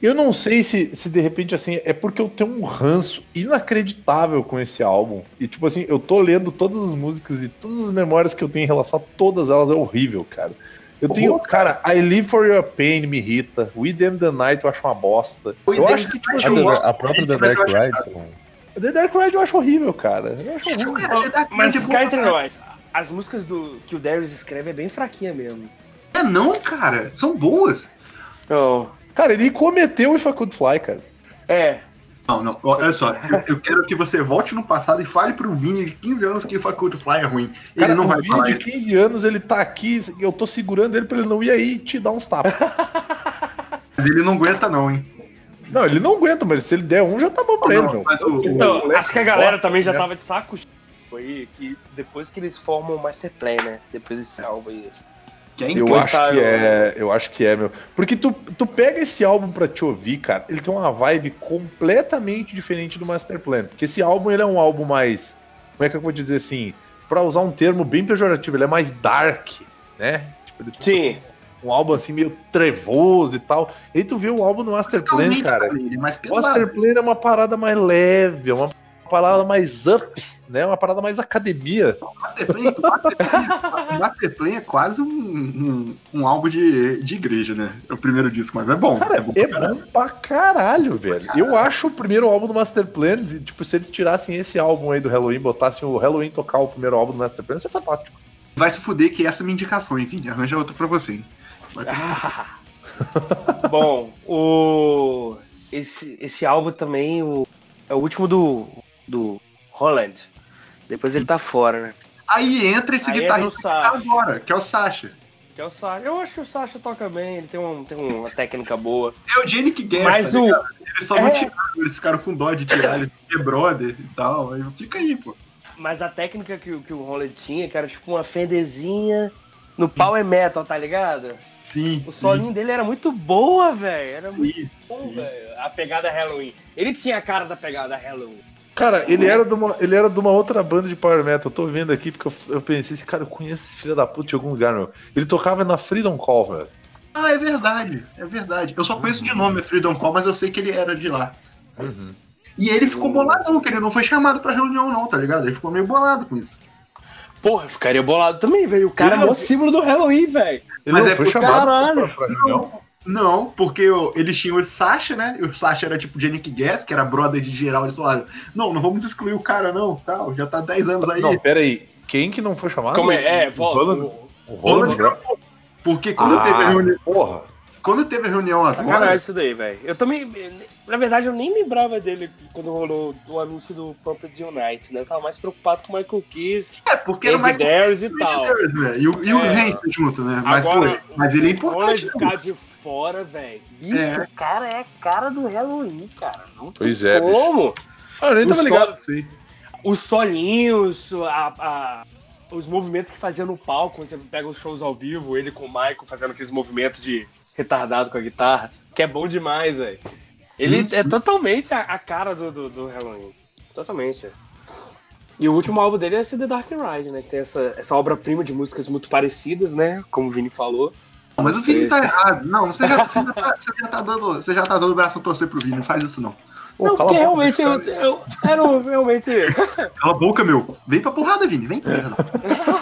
Speaker 4: Eu não sei se, se de repente assim é porque eu tenho um ranço inacreditável com esse álbum. E tipo assim, eu tô lendo todas as músicas e todas as memórias que eu tenho em relação a todas elas é horrível, cara. Eu tenho, cara, I Live for Your Pain me irrita. We Them the Night eu acho uma bosta.
Speaker 2: We
Speaker 4: Eu acho que tipo
Speaker 3: A,
Speaker 4: assim,
Speaker 2: gosto
Speaker 3: a própria The
Speaker 2: mas
Speaker 3: Dark Ride.
Speaker 4: The Dark Ride eu acho horrível, cara. Eu acho horrível.
Speaker 5: Mas cá entre nós, as músicas do, que o Darius escreve é bem fraquinha mesmo.
Speaker 2: É não, cara. São boas.
Speaker 5: Não.
Speaker 4: Cara, ele cometeu o If I Could Fly, cara.
Speaker 5: É.
Speaker 2: Não, não. Olha só. Eu, eu quero que você volte no passado e fale pro Vini de 15 anos que Faculty Fly é ruim. Ele
Speaker 4: Cara,
Speaker 2: não
Speaker 4: o
Speaker 2: vai
Speaker 4: vídeo
Speaker 2: falar
Speaker 4: de
Speaker 2: isso.
Speaker 4: 15 anos, ele tá aqui, eu tô segurando ele pra ele não ir aí e te dar uns tapas.
Speaker 2: Mas ele não aguenta, não, hein?
Speaker 4: não, ele não aguenta, mas se ele der um, já tá bom pra
Speaker 2: Não,
Speaker 4: ele,
Speaker 2: mas o-
Speaker 5: Então,
Speaker 4: moleque
Speaker 5: acho que a galera também já
Speaker 4: né?
Speaker 5: tava de saco aí, que depois que eles formam o Master Plan, né? Depois desse álbum aí.
Speaker 2: Que é
Speaker 4: Eu acho que é, eu acho que é, meu. Porque tu, tu pega esse álbum pra te ouvir, cara, ele tem uma vibe completamente diferente do Master Plan. Porque esse álbum, ele é um álbum mais, como é que eu vou dizer assim, Pra usar um termo bem pejorativo, ele é mais dark, né? Tipo, ele, tipo
Speaker 5: Sim.
Speaker 4: assim, um álbum assim meio trevoso e tal. E aí tu vê o álbum do Master Plan, cara.
Speaker 2: É.
Speaker 4: Master Plan é uma parada mais leve, é uma parada mais up, né? Uma parada mais academia.
Speaker 2: Master Plan, Master Plan, Master Plan é quase um, um, um álbum de, de igreja, né? É o primeiro disco, mas é bom.
Speaker 4: Cara,
Speaker 2: bom
Speaker 4: é
Speaker 2: pra caralho.
Speaker 4: bom pra caralho, velho. Eu acho o primeiro álbum do Master Plan, tipo, se eles tirassem esse álbum aí do Halloween, botassem o Halloween tocar o primeiro álbum do Master Plan, isso é fantástico.
Speaker 2: Vai se fuder que essa é a minha indicação, enfim. Arranja outra pra você. ter-
Speaker 5: Bom, o esse, esse álbum também o, é o último do, do Holland. Depois ele tá fora, né?
Speaker 2: Aí entra esse
Speaker 5: Aí
Speaker 2: guitarrista
Speaker 5: entra
Speaker 2: que tá agora, que é o Sasha.
Speaker 5: Que é o Sasha. Eu acho que o Sasha toca bem, ele tem, um, tem uma técnica boa.
Speaker 2: É o Jenny que Guerra.
Speaker 5: Mas
Speaker 2: tá
Speaker 5: o.
Speaker 2: Eles só não
Speaker 5: é.
Speaker 2: tiraram, eles ficaram com dó de tirar, eles é brother e tal. Aí fica aí, pô.
Speaker 5: Mas a técnica que, o- que o Holland tinha, que era tipo uma fendezinha no power metal, tá ligado?
Speaker 2: Sim.
Speaker 5: O solinho dele era muito boa, velho. Era muito
Speaker 2: Sim,
Speaker 5: bom,
Speaker 2: sim.
Speaker 5: velho. A pegada Halloween. Ele tinha a cara da pegada Halloween.
Speaker 4: Cara, ele era, de uma, ele era de uma outra banda de Power Metal. Eu tô vendo aqui porque eu, eu pensei, esse cara, eu conheço esse filho da puta de algum lugar, meu. Ele tocava na Freedom Call, velho.
Speaker 2: Ah, é verdade, é verdade. Eu só conheço de nome Freedom Call, mas eu sei que ele era de lá. E ele ficou boladão, que ele não foi chamado pra reunião, não, tá ligado? Ele ficou meio bolado com isso.
Speaker 5: Porra, eu ficaria bolado também, velho. O cara
Speaker 4: Ele
Speaker 5: é o símbolo do Halloween, velho.
Speaker 4: Ele
Speaker 2: Mas
Speaker 4: não
Speaker 2: é
Speaker 4: foi chamado
Speaker 5: caralho.
Speaker 4: pra, pra reunião.
Speaker 2: Não, porque o- eles tinham o Sasha, né? E o Sasha era tipo Jenny Guess, que era brother de geral. Eles falaram: Não, não vamos excluir o cara, não. Tal, já tá 10 anos aí.
Speaker 4: Não, pera aí. Quem que não foi chamado?
Speaker 5: Como é? É,
Speaker 4: O
Speaker 5: volta.
Speaker 4: Roland-
Speaker 5: o-
Speaker 4: O Roland
Speaker 2: Porque quando,
Speaker 4: Ah,
Speaker 2: teve a reunião,
Speaker 4: porra.
Speaker 2: quando teve a reunião agora.
Speaker 5: Sacanagem isso daí, velho. Eu também. Na verdade, eu nem lembrava dele quando rolou o anúncio do Pumped Unite, né? Eu tava mais preocupado com o Michael Kiske.
Speaker 2: É, porque era
Speaker 5: Andy
Speaker 2: mais
Speaker 5: Darius e tal.
Speaker 2: Darius, né? E o, e o
Speaker 5: É.
Speaker 2: Hansen junto, né? Mas,
Speaker 5: Agora,
Speaker 2: pô, mas ele é
Speaker 5: O Roland
Speaker 2: importante.
Speaker 5: ficar de fora, velho. Bicho,
Speaker 2: É.
Speaker 5: o cara é a cara do Halloween, cara. Não tem
Speaker 4: Pois é, bicho.
Speaker 5: como?
Speaker 4: Ah, eu nem
Speaker 5: O
Speaker 4: tava ligado disso aí.
Speaker 5: Os solinhos, a- a- os movimentos que fazia no palco, quando você pega os shows ao vivo, ele com o Michael fazendo aqueles movimentos de retardado com a guitarra, que é bom demais, velho. Ele
Speaker 2: Sim,
Speaker 5: é totalmente a, a cara do, do, do Halloween. Totalmente. E o último álbum dele é esse The Dark Ride, né? Que tem essa, essa obra-prima de músicas muito parecidas, né? Como o Vini falou.
Speaker 2: Mas o Vini tá errado. Não, você já, você já tá, você já tá dando. Você já tá dando o braço a torcer pro Vini, não faz isso não.
Speaker 4: Pô,
Speaker 5: não, porque
Speaker 4: boca,
Speaker 5: realmente eu, eu, era um- realmente,
Speaker 2: Cala a boca, meu. Vem pra porrada, Vini. Vem pra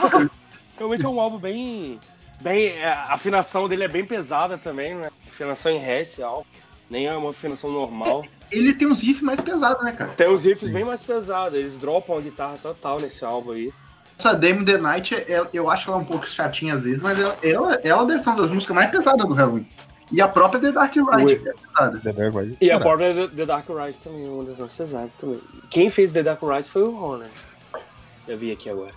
Speaker 2: porrada.
Speaker 5: realmente é um álbum bem. bem é, a afinação dele é bem pesada também, né? Afinação em ré esse álbum. Nem é uma afinação normal.
Speaker 2: Ele tem uns riffs mais pesados, né, cara?
Speaker 5: Tem uns riffs bem mais pesados, eles dropam a guitarra total nesse álbum aí.
Speaker 2: Essa Dame the Night, é- eu acho ela um pouco chatinha às vezes, mas ela, ela, ela deve ser uma das músicas mais pesadas do Halloween. E a própria The Dark Ride
Speaker 5: Ui.
Speaker 2: é pesada.
Speaker 3: The Dark Ride.
Speaker 5: E a própria The- The Dark Ride também é uma das mais pesadas também. Quem fez The Dark Ride foi o Ron, né? Eu vi aqui agora.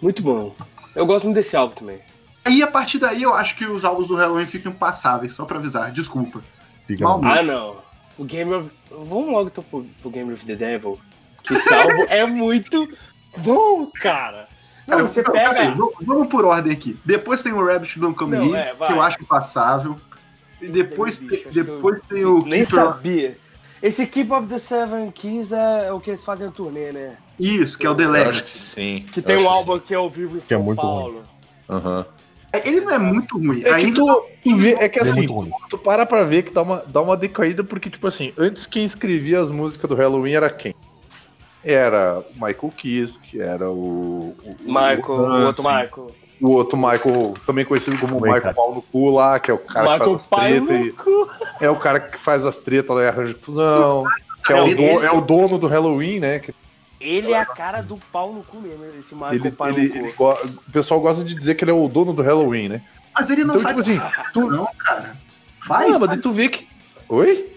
Speaker 5: Muito bom. Eu gosto muito desse álbum também.
Speaker 2: Aí a partir daí eu acho que os álbuns do Halloween ficam passáveis, só pra avisar. Desculpa.
Speaker 3: fica
Speaker 2: mal-
Speaker 3: mal.
Speaker 5: Ah, não. O Game of... Vamos logo então pro, pro Game of the Devil. Que esse álbum é muito bom, cara. Não,
Speaker 2: Cara,
Speaker 5: você pega...
Speaker 2: peraí, vamos, vamos por ordem aqui. Depois tem o Rabbit Don't Come
Speaker 5: Não,
Speaker 2: Easy,
Speaker 5: é,
Speaker 2: que eu acho passável. E depois, tem,
Speaker 5: bicho,
Speaker 2: depois tem o
Speaker 5: Nem
Speaker 2: Keeper-
Speaker 5: sabia. Esse Keep of the Seven Keys é o que eles fazem no turnê, né?
Speaker 2: Isso, que é o The
Speaker 4: Eu acho que sim.
Speaker 5: Que
Speaker 4: Eu
Speaker 5: tem um álbum que é ao vivo em
Speaker 3: Que é
Speaker 5: São
Speaker 3: muito
Speaker 5: Paulo.
Speaker 4: Aham.
Speaker 2: Ele não é muito ruim.
Speaker 4: É que tu, tu vê, é que
Speaker 3: é
Speaker 4: assim,
Speaker 3: ruim.
Speaker 4: tu para pra ver que dá uma, dá uma decaída, porque, tipo assim, antes quem escrevia as músicas do Halloween era quem? Era o Michael Kiss, que era o. o
Speaker 5: Michael, o
Speaker 4: Hansen,
Speaker 5: outro Michael.
Speaker 4: O outro Michael, também conhecido como
Speaker 3: Michael.
Speaker 4: Michael Pau no Cu lá, que é o cara
Speaker 5: Michael
Speaker 4: que faz as tretas. e-. É o cara que faz as tretas lá e arranja confusão. Que é, o do- é o dono do Halloween, né? Que
Speaker 5: Ele é a cara do pau no cu mesmo, esse Michael
Speaker 4: ele,
Speaker 5: Pai
Speaker 4: ele-
Speaker 5: no
Speaker 4: ele o pessoal gosta de dizer que ele é o dono do Halloween, né?
Speaker 2: Mas ele não
Speaker 4: Então,
Speaker 2: faz
Speaker 4: tipo assim, tu-
Speaker 2: não, cara. Faz,
Speaker 4: Ah, mas tu vê que. Oi?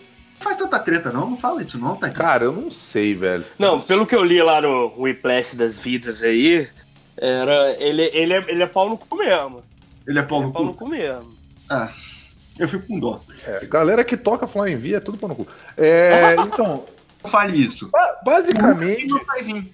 Speaker 2: Não faz tanta treta não, não fala isso não, tá?
Speaker 4: Cara, eu não sei, velho.
Speaker 5: Não, pelo que eu li lá no Whiplash das vidas aí, era, ele, ele, é, ele é pau no cu mesmo.
Speaker 2: Ele é pau
Speaker 5: Ele
Speaker 2: no
Speaker 5: é pau no
Speaker 2: cu.
Speaker 5: cu mesmo.
Speaker 2: Ah, eu fico com dó.
Speaker 4: É, galera que toca Flying V é tudo pau no cu. É, então,
Speaker 2: fale isso.
Speaker 4: basicamente.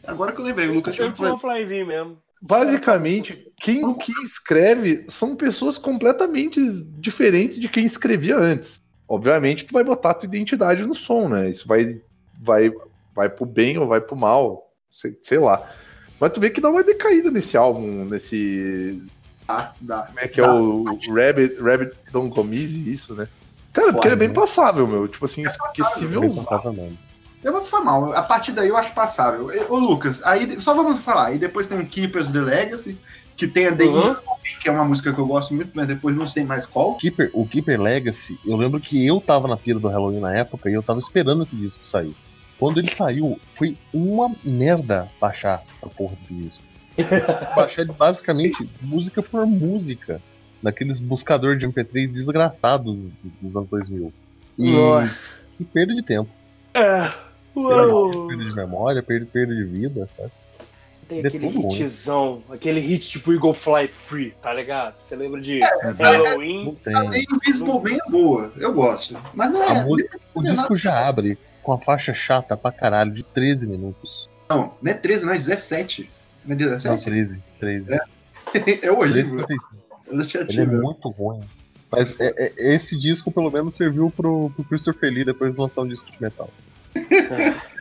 Speaker 2: Agora que eu lembrei, o Lucas
Speaker 5: Eu
Speaker 2: vai
Speaker 5: tinha um Fly V mesmo.
Speaker 4: basicamente, quem, quem escreve são pessoas completamente diferentes de quem escrevia antes. Obviamente, tu vai botar a tua identidade no som, né? Isso vai, vai, vai pro bem ou vai pro mal, sei, sei lá. Mas tu vê que dá uma decaída nesse álbum, nesse.
Speaker 2: Ah, dá.
Speaker 4: Como é que é o Rabbit, Rabbit Don't Come Easy, isso, né? Cara, porque ele é bem passável, meu. Tipo assim, esquecível.
Speaker 3: Bem passável mesmo.
Speaker 2: Eu vou falar mal. A partir daí eu acho passável. Ô, Lucas, aí só vamos falar. Aí depois tem o Keepers the Legacy, que tem a The
Speaker 5: Uhum.
Speaker 2: Que é uma música que eu gosto muito, mas depois não sei mais qual.
Speaker 3: Keeper, o Keeper Legacy, eu lembro que eu tava na pira do Halloween na época e eu tava esperando esse disco sair. Quando ele saiu, foi uma merda baixar essa porra desse disco. baixar ele basicamente música por música. Naqueles buscador de MP3 desgraçados dos anos 2000. E
Speaker 5: Nossa.
Speaker 3: que perda de tempo.
Speaker 5: É. Uou.
Speaker 3: Perda de memória, perda, perda de vida. Sabe?
Speaker 5: Tem
Speaker 3: Ele é
Speaker 5: aquele hitzão, aquele hit tipo Eagle Fly Free, tá ligado? Você lembra de
Speaker 3: Não
Speaker 5: Halloween?
Speaker 3: tem.
Speaker 2: A The Invisible Man é boa, eu gosto. Mas não é.
Speaker 3: A mu- O
Speaker 2: não é
Speaker 3: disco já abre com a faixa chata pra caralho de 13 minutos.
Speaker 2: Não, não é 13, não, é 17. Não é
Speaker 3: Não,
Speaker 2: 17?
Speaker 3: 13. 13.
Speaker 2: É, é
Speaker 3: 13
Speaker 2: horrível.
Speaker 3: 55.
Speaker 2: Eu
Speaker 3: Ele é muito ruim. Mas é- é- esse disco, pelo menos, serviu pro, pro Christopher Lee depois de lançar um disco de metal.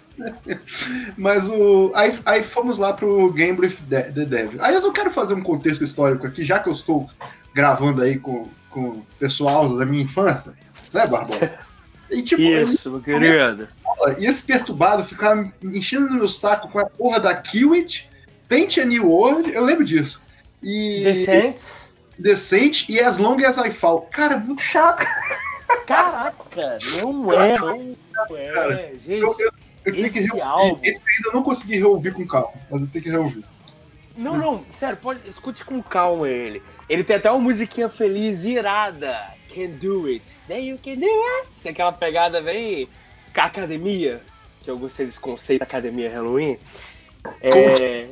Speaker 2: Mas o. Aí, aí fomos lá pro Game with the, Devil. Aí eu quero fazer um contexto histórico aqui, já que eu estou gravando aí com, com o pessoal da minha infância, né, Barbosa? E tipo,
Speaker 5: Isso, meu querido.
Speaker 2: e esse perturbado ficava me enchendo no meu saco com a porra da Kiwit, Paint a New World, eu lembro disso. E.
Speaker 5: Decentes.
Speaker 2: Decente e As Long as I Fall. Cara, muito chato.
Speaker 5: Caraca, não é, não é.
Speaker 2: Cara,
Speaker 5: Gente,
Speaker 2: Eu, eu, eu tenho que
Speaker 5: esse
Speaker 2: reouvir.
Speaker 5: álbum.
Speaker 2: Esse ainda não consegui reouvir com calma, mas eu tenho que reouvir.
Speaker 5: Não, não, sério, pode, escute com calma ele. Ele tem até uma musiquinha feliz, irada. Can do it. Then you can do it. Tem aquela pegada bem com a academia, que eu gostei desse conceito da academia Halloween. É,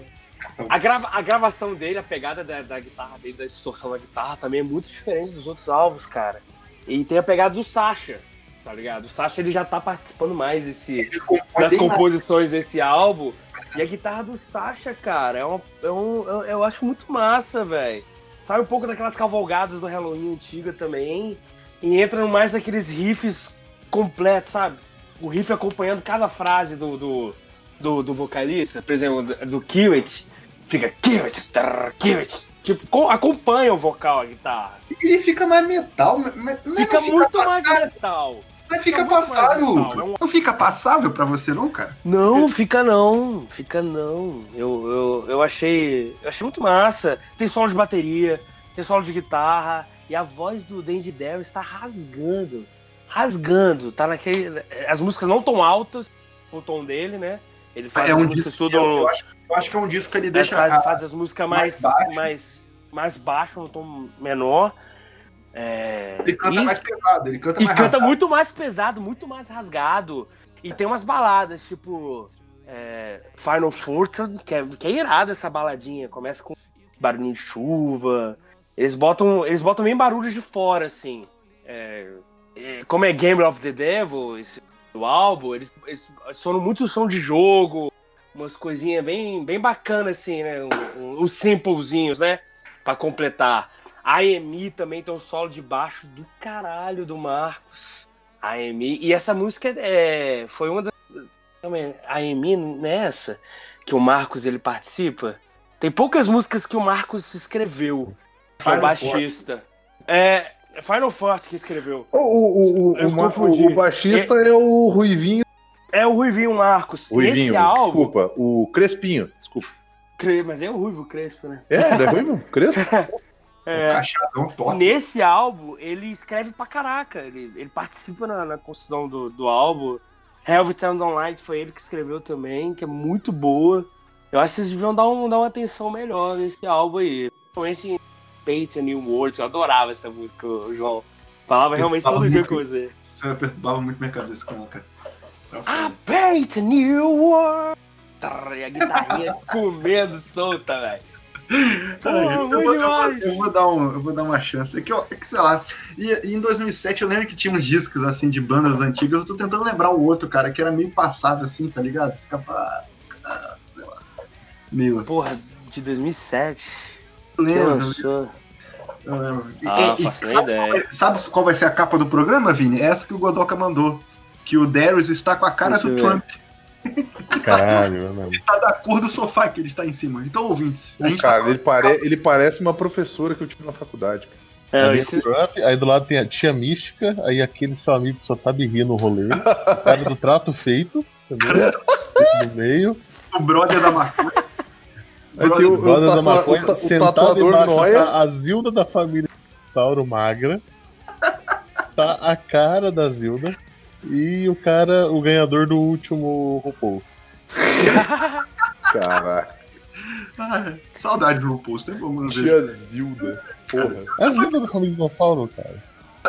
Speaker 5: a, grava, a gravação dele, a pegada da, da guitarra dele, da distorção da guitarra também é muito diferente dos outros álbuns, cara. E tem a pegada do Sasha, tá ligado? O Sasha ele já tá participando mais desse, das composições desse álbum. E a guitarra do Sasha, cara, é, uma, é um, eu, eu acho muito massa, velho. Sai um pouco daquelas cavalgadas do Halloween antiga também. E entra mais naqueles riffs completos, sabe? O riff acompanhando cada frase do, do, do, do vocalista, por exemplo, do, do Kiwit. Fica Kiwit, trrr, Kiwit. Tipo, co- acompanha o vocal, a guitarra.
Speaker 2: Ele fica mais metal, mas é
Speaker 5: Fica
Speaker 2: não
Speaker 5: muito mais metal.
Speaker 2: Mas
Speaker 5: fica
Speaker 2: passável, Lucas.
Speaker 5: é
Speaker 2: Não fica passável pra você, não, cara?
Speaker 5: Não, fica não, fica não. Eu, eu, eu achei. Eu achei muito massa. Tem solo de bateria, tem solo de guitarra, e a voz do Dandy Dell está rasgando. Rasgando. Tá naquele. As músicas não tão altas, o tom dele, né? Ele faz
Speaker 2: É
Speaker 5: as
Speaker 2: um
Speaker 5: músicas
Speaker 2: disco,
Speaker 5: tudo.
Speaker 2: eu, eu acho, eu acho que é um disco que ele
Speaker 5: Ele
Speaker 2: deixa.
Speaker 5: faz,
Speaker 2: a-
Speaker 5: faz as músicas
Speaker 2: mais
Speaker 5: mais,
Speaker 2: baixo.
Speaker 5: mais, mais baixo, no tom menor. É,
Speaker 2: ele canta
Speaker 5: e-
Speaker 2: mais pesado, ele canta
Speaker 5: E
Speaker 2: mais
Speaker 5: canta
Speaker 2: rasgado.
Speaker 5: muito mais pesado, muito mais rasgado. E tem umas baladas, tipo. é, Final Fortune, que é, que é irada essa baladinha. Começa com barulhinho de chuva. Eles botam, eles botam bem barulhos de fora, assim. É, é, como é Game of the Devil, esse, o álbum, eles, eles sonam muito som de jogo, umas coisinhas bem, bem bacanas, assim, né? Um- um- Uns simplezinhos, né? Pra completar. A Amy também tem um solo de baixo do caralho do Marcos. A Amy. E essa música é, foi uma das. Também, a Amy nessa, que o Marcos ele participa. Tem poucas músicas que o Marcos escreveu. Que é baixista. É. é Final Forte que escreveu.
Speaker 4: O, o, o, o, o baixista é... o Ruivinho.
Speaker 5: É o Ruivinho Marcos.
Speaker 4: Ruivinho,
Speaker 5: Nesse álbum.
Speaker 4: desculpa. O Crespinho, desculpa.
Speaker 5: Mas é o Ruivo Crespo, né?
Speaker 4: É, é Ruivo? Crespo?
Speaker 5: É.
Speaker 2: Cachadão top.
Speaker 5: Nesse álbum, ele escreve pra caraca. Ele, ele participa na, na construção do, do álbum. Helvet Sound Online foi ele que escreveu também, que é muito boa. Eu acho que vocês deviam dar, um, dar uma atenção melhor nesse álbum aí. Principalmente em Paint a New Words. Eu adorava essa música, João. Falava realmente
Speaker 2: fala
Speaker 5: todo dia com você.
Speaker 2: Isso perturbava muito minha cabeça com ela, cara. Foda.
Speaker 5: I paint a new world. E a guitarrinha comendo solta, velho. Pô,
Speaker 2: eu, vou, eu, vou,
Speaker 5: demais.
Speaker 2: eu vou dar um, eu vou dar uma chance. É que, é que sei lá. E, e em 2007 eu lembro que tinha uns discos assim de bandas antigas. Eu tô tentando lembrar o outro, cara, que era meio passável assim, tá ligado? Ficava. ah, sei lá. Meio.
Speaker 5: Porra, de 2007.
Speaker 2: Eu
Speaker 5: Que
Speaker 2: lembro,
Speaker 5: lançou.
Speaker 2: eu lembro.
Speaker 5: Ah,
Speaker 2: e- e sabe, qual vai- sabe qual vai ser a capa do programa, Vini? Essa que o Godoka mandou. Que o Darius está com a cara
Speaker 5: Deixa
Speaker 2: do
Speaker 5: ver.
Speaker 3: Caralho, mano.
Speaker 2: Tá da cor do sofá que ele está em cima. Então, ouvintes, a gente
Speaker 4: Cara,
Speaker 2: tá
Speaker 4: ele, pare... ele parece uma professora que eu tive na faculdade.
Speaker 5: É,
Speaker 3: Aí,
Speaker 5: esse-
Speaker 3: Trump, aí do lado tem a tia mística, aí aquele seu amigo que só sabe rir no rolê, o cara do trato feito, entendeu? no meio,
Speaker 2: o brother da maconha.
Speaker 4: Aí tem o, o,
Speaker 3: da maconha,
Speaker 4: o, o
Speaker 3: sentado
Speaker 4: tatuador
Speaker 3: embaixo
Speaker 4: Noia.
Speaker 3: tá a Zilda da família Sauro Magra, tá a cara da Zilda e o cara, o ganhador do último RuPaul's.
Speaker 4: Caraca,
Speaker 2: Ah, saudade do RuPaul's, tem como não ver.
Speaker 4: tia Zilda. Porra.
Speaker 3: É a Zilda da família Dinossauro, cara.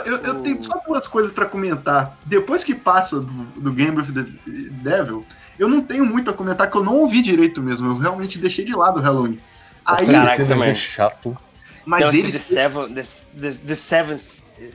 Speaker 2: Eu, eu tenho só duas coisas pra comentar. Depois que passa do, do Game of the Devil, eu não tenho muito a comentar, que eu não ouvi direito mesmo. Eu realmente deixei de lado o Halloween. Aí,
Speaker 5: Caraca,
Speaker 3: Esse
Speaker 5: também.
Speaker 3: é chato.
Speaker 2: Mas
Speaker 5: Não, esse
Speaker 2: eles.
Speaker 5: The Seven, the, the, the seven,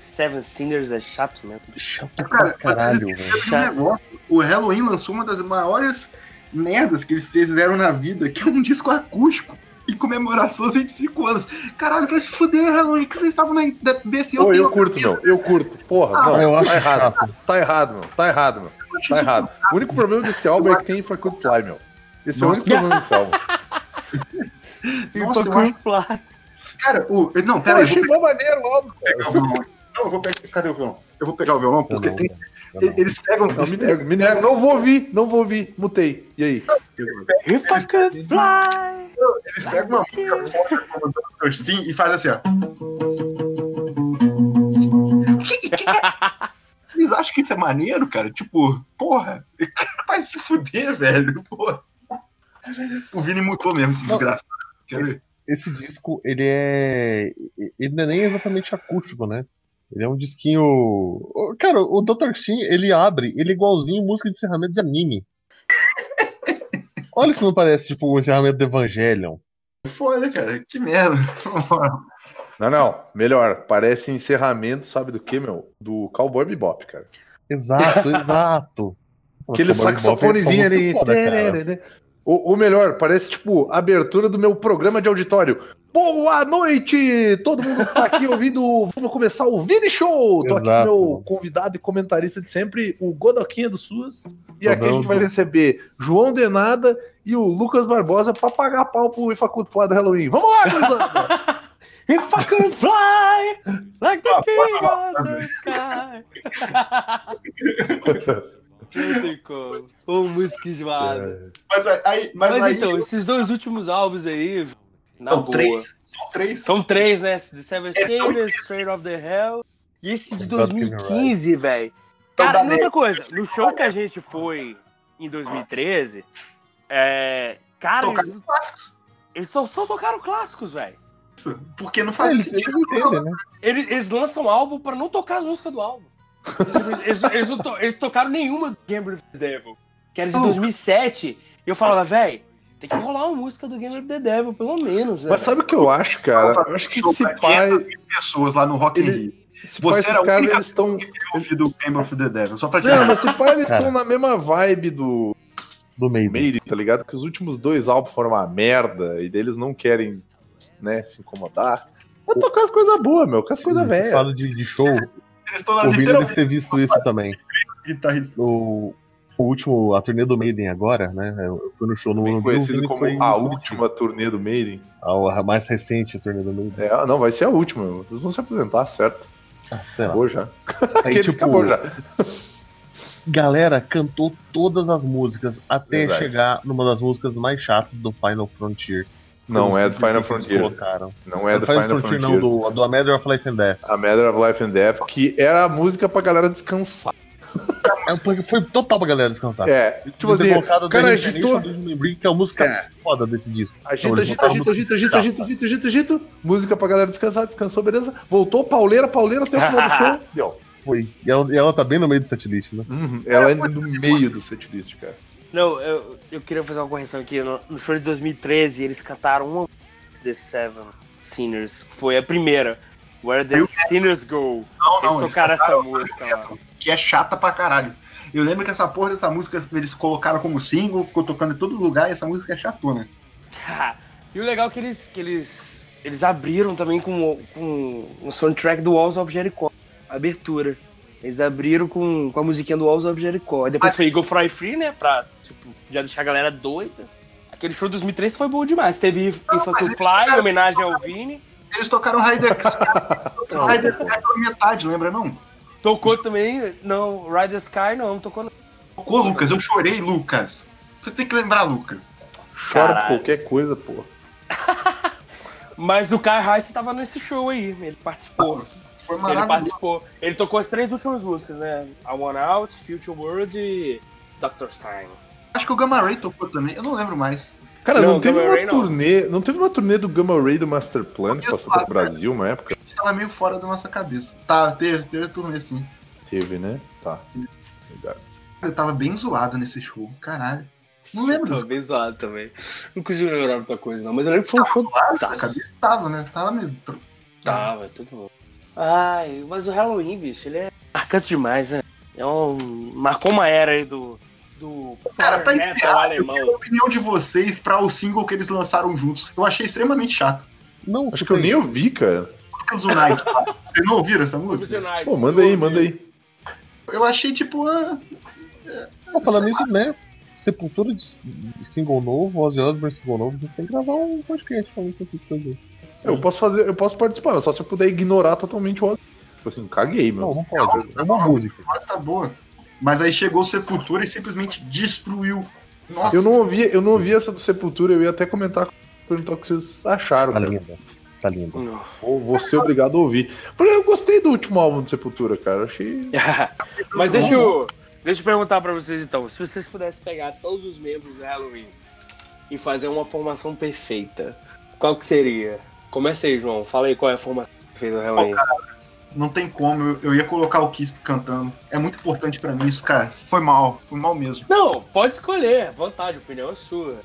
Speaker 5: seven Sinners é chato mesmo.
Speaker 3: Chato
Speaker 2: Cara,
Speaker 3: pra caralho, velho.
Speaker 2: o Halloween lançou uma das maiores merdas que eles fizeram na vida, que é um disco acústico. Em comemoração aos 25 anos. Caralho, vai se fuder, Halloween, que vocês estavam na BC.
Speaker 4: Pô, eu
Speaker 2: tenho
Speaker 4: curto, meu. Eu curto. Porra,
Speaker 2: Ah,
Speaker 4: não.
Speaker 3: eu acho
Speaker 4: tá errado.
Speaker 3: chato.
Speaker 4: Tá errado, meu. Tá errado, meu. Tá errado. O único problema desse álbum é que tem Fuck Fly, meu. Esse é o único problema desse álbum.
Speaker 2: Nossa, eu acho, cara, o. Não,
Speaker 4: Eu
Speaker 2: pera aí, eu
Speaker 4: achei
Speaker 2: vou
Speaker 4: mó maneiro o álbum.
Speaker 2: pegar o violão. Não, eu vou pegar. Cadê o violão? Eu vou pegar o violão, porque
Speaker 3: Não,
Speaker 2: tem. Eles pegam.
Speaker 4: Não, me nego, me nego. Não vou ouvir, não vou ouvir. Mutei. E aí?
Speaker 5: If I could fly.
Speaker 2: Eles pegam uma música foda como. Sim e fazem assim, ó. Que- que- que- Eles acham que isso é maneiro, cara? Tipo, porra, vai se fuder, velho. Porra. O Vini mutou mesmo, esse desgraçado. Quer ver?
Speaker 3: Esse disco, ele é. Ele não é nem exatamente acústico, né? Ele é um disquinho. Cara, o Dr. Sim, ele abre, ele é igualzinho música de encerramento de anime. Olha se não parece, tipo, o encerramento do Evangelion.
Speaker 2: Foda, cara. Que merda.
Speaker 4: Não, não. Melhor. Parece encerramento, sabe do que, meu? Do Cowboy Bebop, cara.
Speaker 3: Exato, exato.
Speaker 4: Aquele
Speaker 3: Bebop
Speaker 4: saxofonezinho
Speaker 3: é
Speaker 4: ali.
Speaker 3: foda, cara.
Speaker 4: O, o melhor, parece tipo a abertura do meu programa de auditório. Boa noite! Todo mundo tá aqui ouvindo. Vamos começar o Vini Show! Tô aqui com
Speaker 3: Exato.
Speaker 4: meu convidado e comentarista de sempre, o Godoquinha do SUS. E aqui a
Speaker 3: Rodando.
Speaker 4: gente vai receber João Denada e o Lucas Barbosa pra pagar pau pro Ifacuto Fly do Halloween. Vamos lá, gurizada!
Speaker 5: If I could fly like the king of the sky. Não tem como. Ô, música esmada.
Speaker 2: Mas aí. Mas,
Speaker 5: Mas
Speaker 2: aí
Speaker 5: então, esses dois últimos álbuns aí, na
Speaker 2: são
Speaker 5: boa.
Speaker 2: três. São três.
Speaker 5: São três, né? The Seven
Speaker 2: É,
Speaker 5: Sinners, Straight of the Hell. E esse de
Speaker 3: God Give Me
Speaker 5: 2015, velho.
Speaker 2: Então
Speaker 5: Cara, e outra coisa, no show que a gente foi em 2013, É. Cara,
Speaker 2: Tocar
Speaker 5: eles,
Speaker 2: clássicos.
Speaker 5: eles só, só tocaram clássicos, velho.
Speaker 2: Porque não faz
Speaker 3: Eles,
Speaker 2: sentido.
Speaker 3: eles né?
Speaker 5: Eles, eles lançam álbum pra não tocar as músicas do álbum. Tipo, eles, eles não to- eles tocaram nenhuma do Game of the Devil, que era de
Speaker 2: Oh.
Speaker 5: 2007. E eu falava, velho, tem que rolar uma música do Game of the Devil, pelo menos. Né,
Speaker 4: Mas sabe o que eu acho, cara? Eu acho que esse
Speaker 2: pra
Speaker 4: pai.
Speaker 2: 500 mil pessoas lá no Rock
Speaker 4: Ele-
Speaker 2: Rio.
Speaker 4: Esse
Speaker 2: Você
Speaker 4: esses caras, eles estão.
Speaker 2: ouvido Game of the Devil, só pra te
Speaker 4: Não, mas esse pai, eles estão na mesma vibe do
Speaker 3: Do meio.
Speaker 4: Maiden, tá ligado? Que os últimos dois álbuns foram uma merda e deles não querem, né, se incomodar. Vai tocar as coisas boas, meu, com as coisas velhas.
Speaker 3: falam de, de show,
Speaker 2: Eles
Speaker 3: o Vini deve ter visto isso também.
Speaker 2: guitarrista.
Speaker 3: O, o último, a turnê do Maiden agora, né? Eu fui no show no
Speaker 4: Bem conhecido como a
Speaker 3: em-
Speaker 4: última turnê do Maiden.
Speaker 3: A, a mais recente turnê do Maiden.
Speaker 4: É, não, vai ser a última. Eles vão se apresentar, certo?
Speaker 3: Ah, sei lá.
Speaker 4: Acabou já.
Speaker 3: Aí, tipo,
Speaker 4: acabou já.
Speaker 3: galera cantou todas as músicas até
Speaker 4: Verdade.
Speaker 3: chegar numa das músicas mais chatas do Final Frontier.
Speaker 4: Não
Speaker 3: Eu
Speaker 4: é do Final Frontier.
Speaker 3: colocaram.
Speaker 4: Não é do
Speaker 3: Final,
Speaker 4: Final
Speaker 3: Frontier,
Speaker 4: Frontier.
Speaker 3: não, do, do A Matter of Life and Death.
Speaker 4: A Matter of Life and Death, que era a música pra galera descansar.
Speaker 3: É, foi, total pra galera descansar.
Speaker 4: É, tipo assim, cara agitou,
Speaker 3: que é a música
Speaker 4: É.
Speaker 3: foda desse disco.
Speaker 4: agita,
Speaker 3: Não, eles
Speaker 4: agita, agita, agita, agita, agita, agita, agita, agita, música pra galera descansar, descansou, beleza? Voltou, pauleira, pauleira até o final do show, deu.
Speaker 3: Foi. E ela, e ela tá bem no meio do setlist, né?
Speaker 4: Uhum, Ela é no meio do setlist, cara.
Speaker 5: Não, eu, eu queria fazer uma correção aqui. No, no show de 2013, eles cantaram uma The Seven Sinners. Foi a primeira. Where the Sinners Go.
Speaker 2: Não, não, eles
Speaker 5: tocaram essa música lá.
Speaker 2: que é chata pra caralho. Eu lembro que essa porra dessa música eles colocaram como single, ficou tocando em todo lugar e essa música é chatona.
Speaker 5: e o legal é que eles, que eles, eles abriram também com, com o soundtrack do Walls of Jericho. a Abertura. Eles abriram com, com a musiquinha do Walls of Jericho. Depois
Speaker 2: Mas-
Speaker 5: foi Eagle Fry Free, né? Pra tipo, já deixar a galera doida. Aquele show de 2013 foi bom demais. Teve If I Could Fly, homenagem ao Vini.
Speaker 2: Eles tocaram Rider Sky, tocaram Rider Sky pela metade, lembra não?
Speaker 5: Tocou também, não, Ride the Sky não, tocou não.
Speaker 2: Tocou, Lucas, eu chorei, Lucas. Você tem que lembrar, Lucas.
Speaker 4: Chora
Speaker 5: Caralho.
Speaker 4: qualquer coisa, pô.
Speaker 5: Mas o Kai Rice tava nesse show aí, ele participou.
Speaker 2: Foi
Speaker 5: Ele participou. Ele tocou as três últimas músicas, né? I Want Out, Future World e Dr. Stein.
Speaker 2: Acho que o Gamma Ray tocou também, eu não lembro mais.
Speaker 4: Cara,
Speaker 5: Não,
Speaker 4: não, teve
Speaker 5: Gamma
Speaker 4: uma
Speaker 5: Ray não.
Speaker 4: turnê. Não teve uma turnê do Gamma Ray do Master Plan que
Speaker 2: Eu
Speaker 4: passou pelo Brasil uma época?
Speaker 2: Tava meio fora da nossa cabeça. Tá, teve, teve turnê sim.
Speaker 4: Teve, né? Tá. Legal.
Speaker 2: Eu tava bem zoado nesse show, caralho. Não lembro.
Speaker 5: Tava bem zoado também. Não consigo lembrar muita coisa, não. Mas eu lembro que foi um show
Speaker 2: Zoado? A cabeça tava, né? Tava meio. tro-
Speaker 5: Tava, tudo bom. Ai, mas o Halloween, bicho, ele é marcante demais, né? É um... Marcou uma era aí do. Do
Speaker 2: Cara, tá
Speaker 5: metal.
Speaker 2: Eu
Speaker 5: alemão.
Speaker 2: quero a opinião de vocês pra o single que eles lançaram juntos. Eu achei extremamente chato.
Speaker 3: Não,
Speaker 4: Acho que eu nem ouvi, cara.
Speaker 2: Lucas Unite. Vocês não ouviram essa música?
Speaker 4: Pô, manda aí, manda aí.
Speaker 2: Eu achei tipo. Ah,
Speaker 3: Não, falando isso, né? Sepultura de single novo, Ozzy Osbourne single novo, tem que gravar um podcast falando essas coisas.
Speaker 4: Eu posso fazer, eu posso participar, só se eu puder ignorar totalmente o. Tipo assim, caguei, meu.
Speaker 3: Não, não pode. É uma música.
Speaker 2: a voz tá boa. Mas aí chegou o Sepultura e simplesmente destruiu. Nossa,
Speaker 4: Eu não ouvi, eu não ouvi essa do Sepultura, eu ia até comentar, perguntar o que vocês acharam.
Speaker 3: Tá
Speaker 4: cara.
Speaker 3: linda. Tá linda.
Speaker 5: Não.
Speaker 4: Vou, vou ser obrigado a ouvir. Porque eu gostei do último álbum do Sepultura, cara. Eu Achei.
Speaker 5: Mas deixa eu, deixa eu perguntar pra vocês então. Se vocês pudessem pegar todos os membros do Halloween e fazer uma formação perfeita, qual que seria? Começa aí, João. Fala aí qual é a formação perfeita do Halloween.
Speaker 2: não tem como. Eu, eu ia colocar o Kiss cantando. É muito importante pra mim isso, cara. Foi mal. Foi mal mesmo.
Speaker 5: Não, pode escolher. Vontade, a opinião é sua.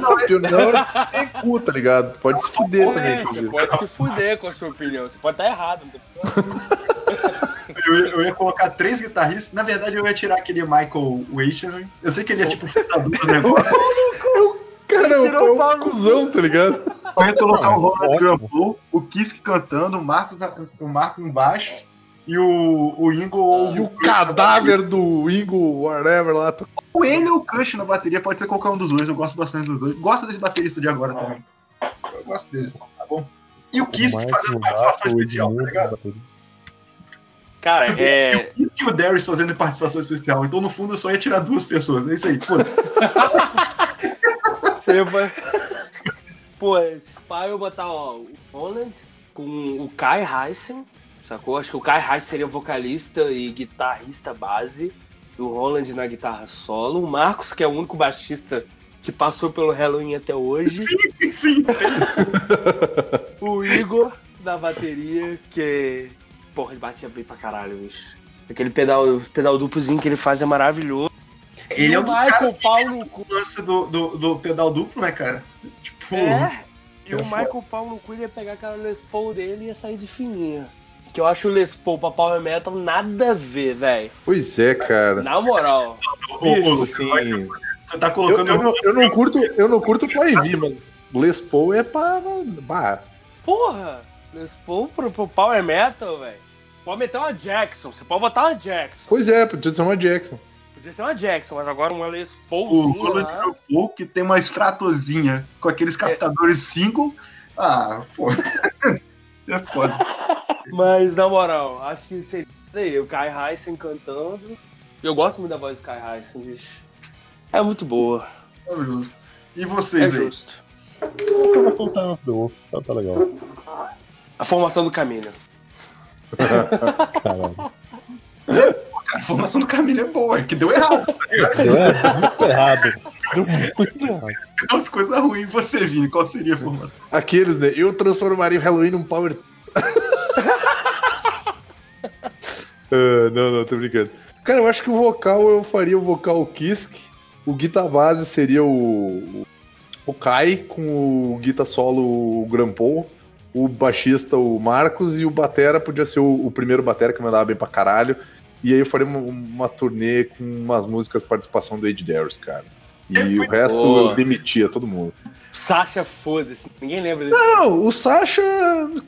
Speaker 4: Não é cu, tá ligado? Pode se fuder também,
Speaker 5: É, você
Speaker 4: inclusive.
Speaker 5: pode se fuder com a sua opinião. Você pode estar errado. não tem problema.
Speaker 2: Eu, ia- eu ia colocar três guitarristas. Na verdade, eu ia tirar aquele Michael Waitcher. Eu sei que ele é tipo fundador do negócio.
Speaker 4: Cara,
Speaker 5: Tirou
Speaker 4: é
Speaker 5: o pau
Speaker 4: um
Speaker 5: no
Speaker 4: cuzão, tá ligado?
Speaker 2: Eu ia colocar o Ronald
Speaker 3: ótimo.
Speaker 2: Grampow, o Kiss cantando, o Marcos, na- o Marcos embaixo e o, o Ingo ou
Speaker 4: E o
Speaker 2: bateria.
Speaker 4: cadáver do Ingo, whatever lá.
Speaker 2: Ou ele ou o Crush na bateria, pode ser qualquer um dos dois. Eu gosto bastante dos dois. Gosto desse baterista de agora também. Eu gosto deles, tá bom? E o
Speaker 3: Marcos,
Speaker 2: fazendo
Speaker 3: o
Speaker 2: participação
Speaker 3: o
Speaker 2: especial, tá ligado?
Speaker 5: Cara, é.
Speaker 2: E o Kiss e o Darius fazendo participação especial. Então, no fundo, eu só ia tirar duas pessoas. É isso aí, foda-se.
Speaker 5: Você vai. Pô, esse pai eu botar, ó, o Holland com o Kai Heisen, sacou? Acho que o Kai Heisen seria vocalista e guitarrista base. E o Holland na guitarra solo. O Marcos, que é o único baixista que passou pelo Halloween até hoje.
Speaker 2: Sim,
Speaker 5: O Igor da bateria, que. Porra, ele batia bem pra caralho, bicho. Aquele pedal, pedal duplozinho que ele faz é maravilhoso.
Speaker 2: ele é um dos
Speaker 5: Michael
Speaker 2: caras que
Speaker 5: Paulo
Speaker 2: o lance do, do, do pedal duplo, né, cara? Tipo,
Speaker 5: É. E o. Michael Paulo no cu ele ia pegar aquela Les Paul dele e ia sair de fininha. Que eu acho o Les Paul pra Power Metal nada a ver, velho.
Speaker 4: Pois é, cara.
Speaker 5: Na moral.
Speaker 2: ô,
Speaker 4: Assim,
Speaker 2: você tá
Speaker 4: eu,
Speaker 2: colocando.
Speaker 4: eu não, eu não curto, eu não curto Fly V, mas Les Paul é pra. Bah,
Speaker 5: Porra! Les Paul pro, pro Power Metal, velho. Pode meter uma Jackson, você pode botar uma Jackson.
Speaker 4: Pois é, podia ser uma Jackson.
Speaker 5: Podia ser uma Jackson, mas agora uma Les
Speaker 2: O
Speaker 5: Paulzinha
Speaker 2: Roland
Speaker 5: lá.
Speaker 2: Dropou, que tem uma estratozinha com aqueles captadores single. Ah, pô. É foda.
Speaker 5: Mas na moral, acho que seria aí, o Kai Heisen cantando. Eu gosto muito da voz do Kai Heisen, bicho. É muito boa.
Speaker 2: Maravilhoso. E
Speaker 5: É
Speaker 2: vocês aí?
Speaker 5: justo.
Speaker 3: A formação tá, tá, tá legal.
Speaker 5: A formação do caminho.
Speaker 3: Caralho.
Speaker 2: Cara, a formação do caminho é boa, é que deu errado.
Speaker 3: Deu é, muito errado. Deu muito errado.
Speaker 2: Deu umas coisas ruins. Você, Vini, qual seria a formação?
Speaker 4: Aqueles, né? Eu transformaria o Halloween num Power. Ah, não, não, tô brincando. Cara, eu acho que o vocal eu faria o vocal Kisk. O guitar base seria o. O Kai, com o guitar solo o Grampol. O baixista o Marcos e o Batera podia ser o, o primeiro Batera que mandava bem pra caralho. E aí eu faria uma, uma turnê com umas músicas de participação do Ed Darius, cara. E o resto
Speaker 5: boa.
Speaker 4: eu demitia todo mundo.
Speaker 5: Sasha, foda-se. Ninguém lembra dele.
Speaker 4: Não, o Sasha,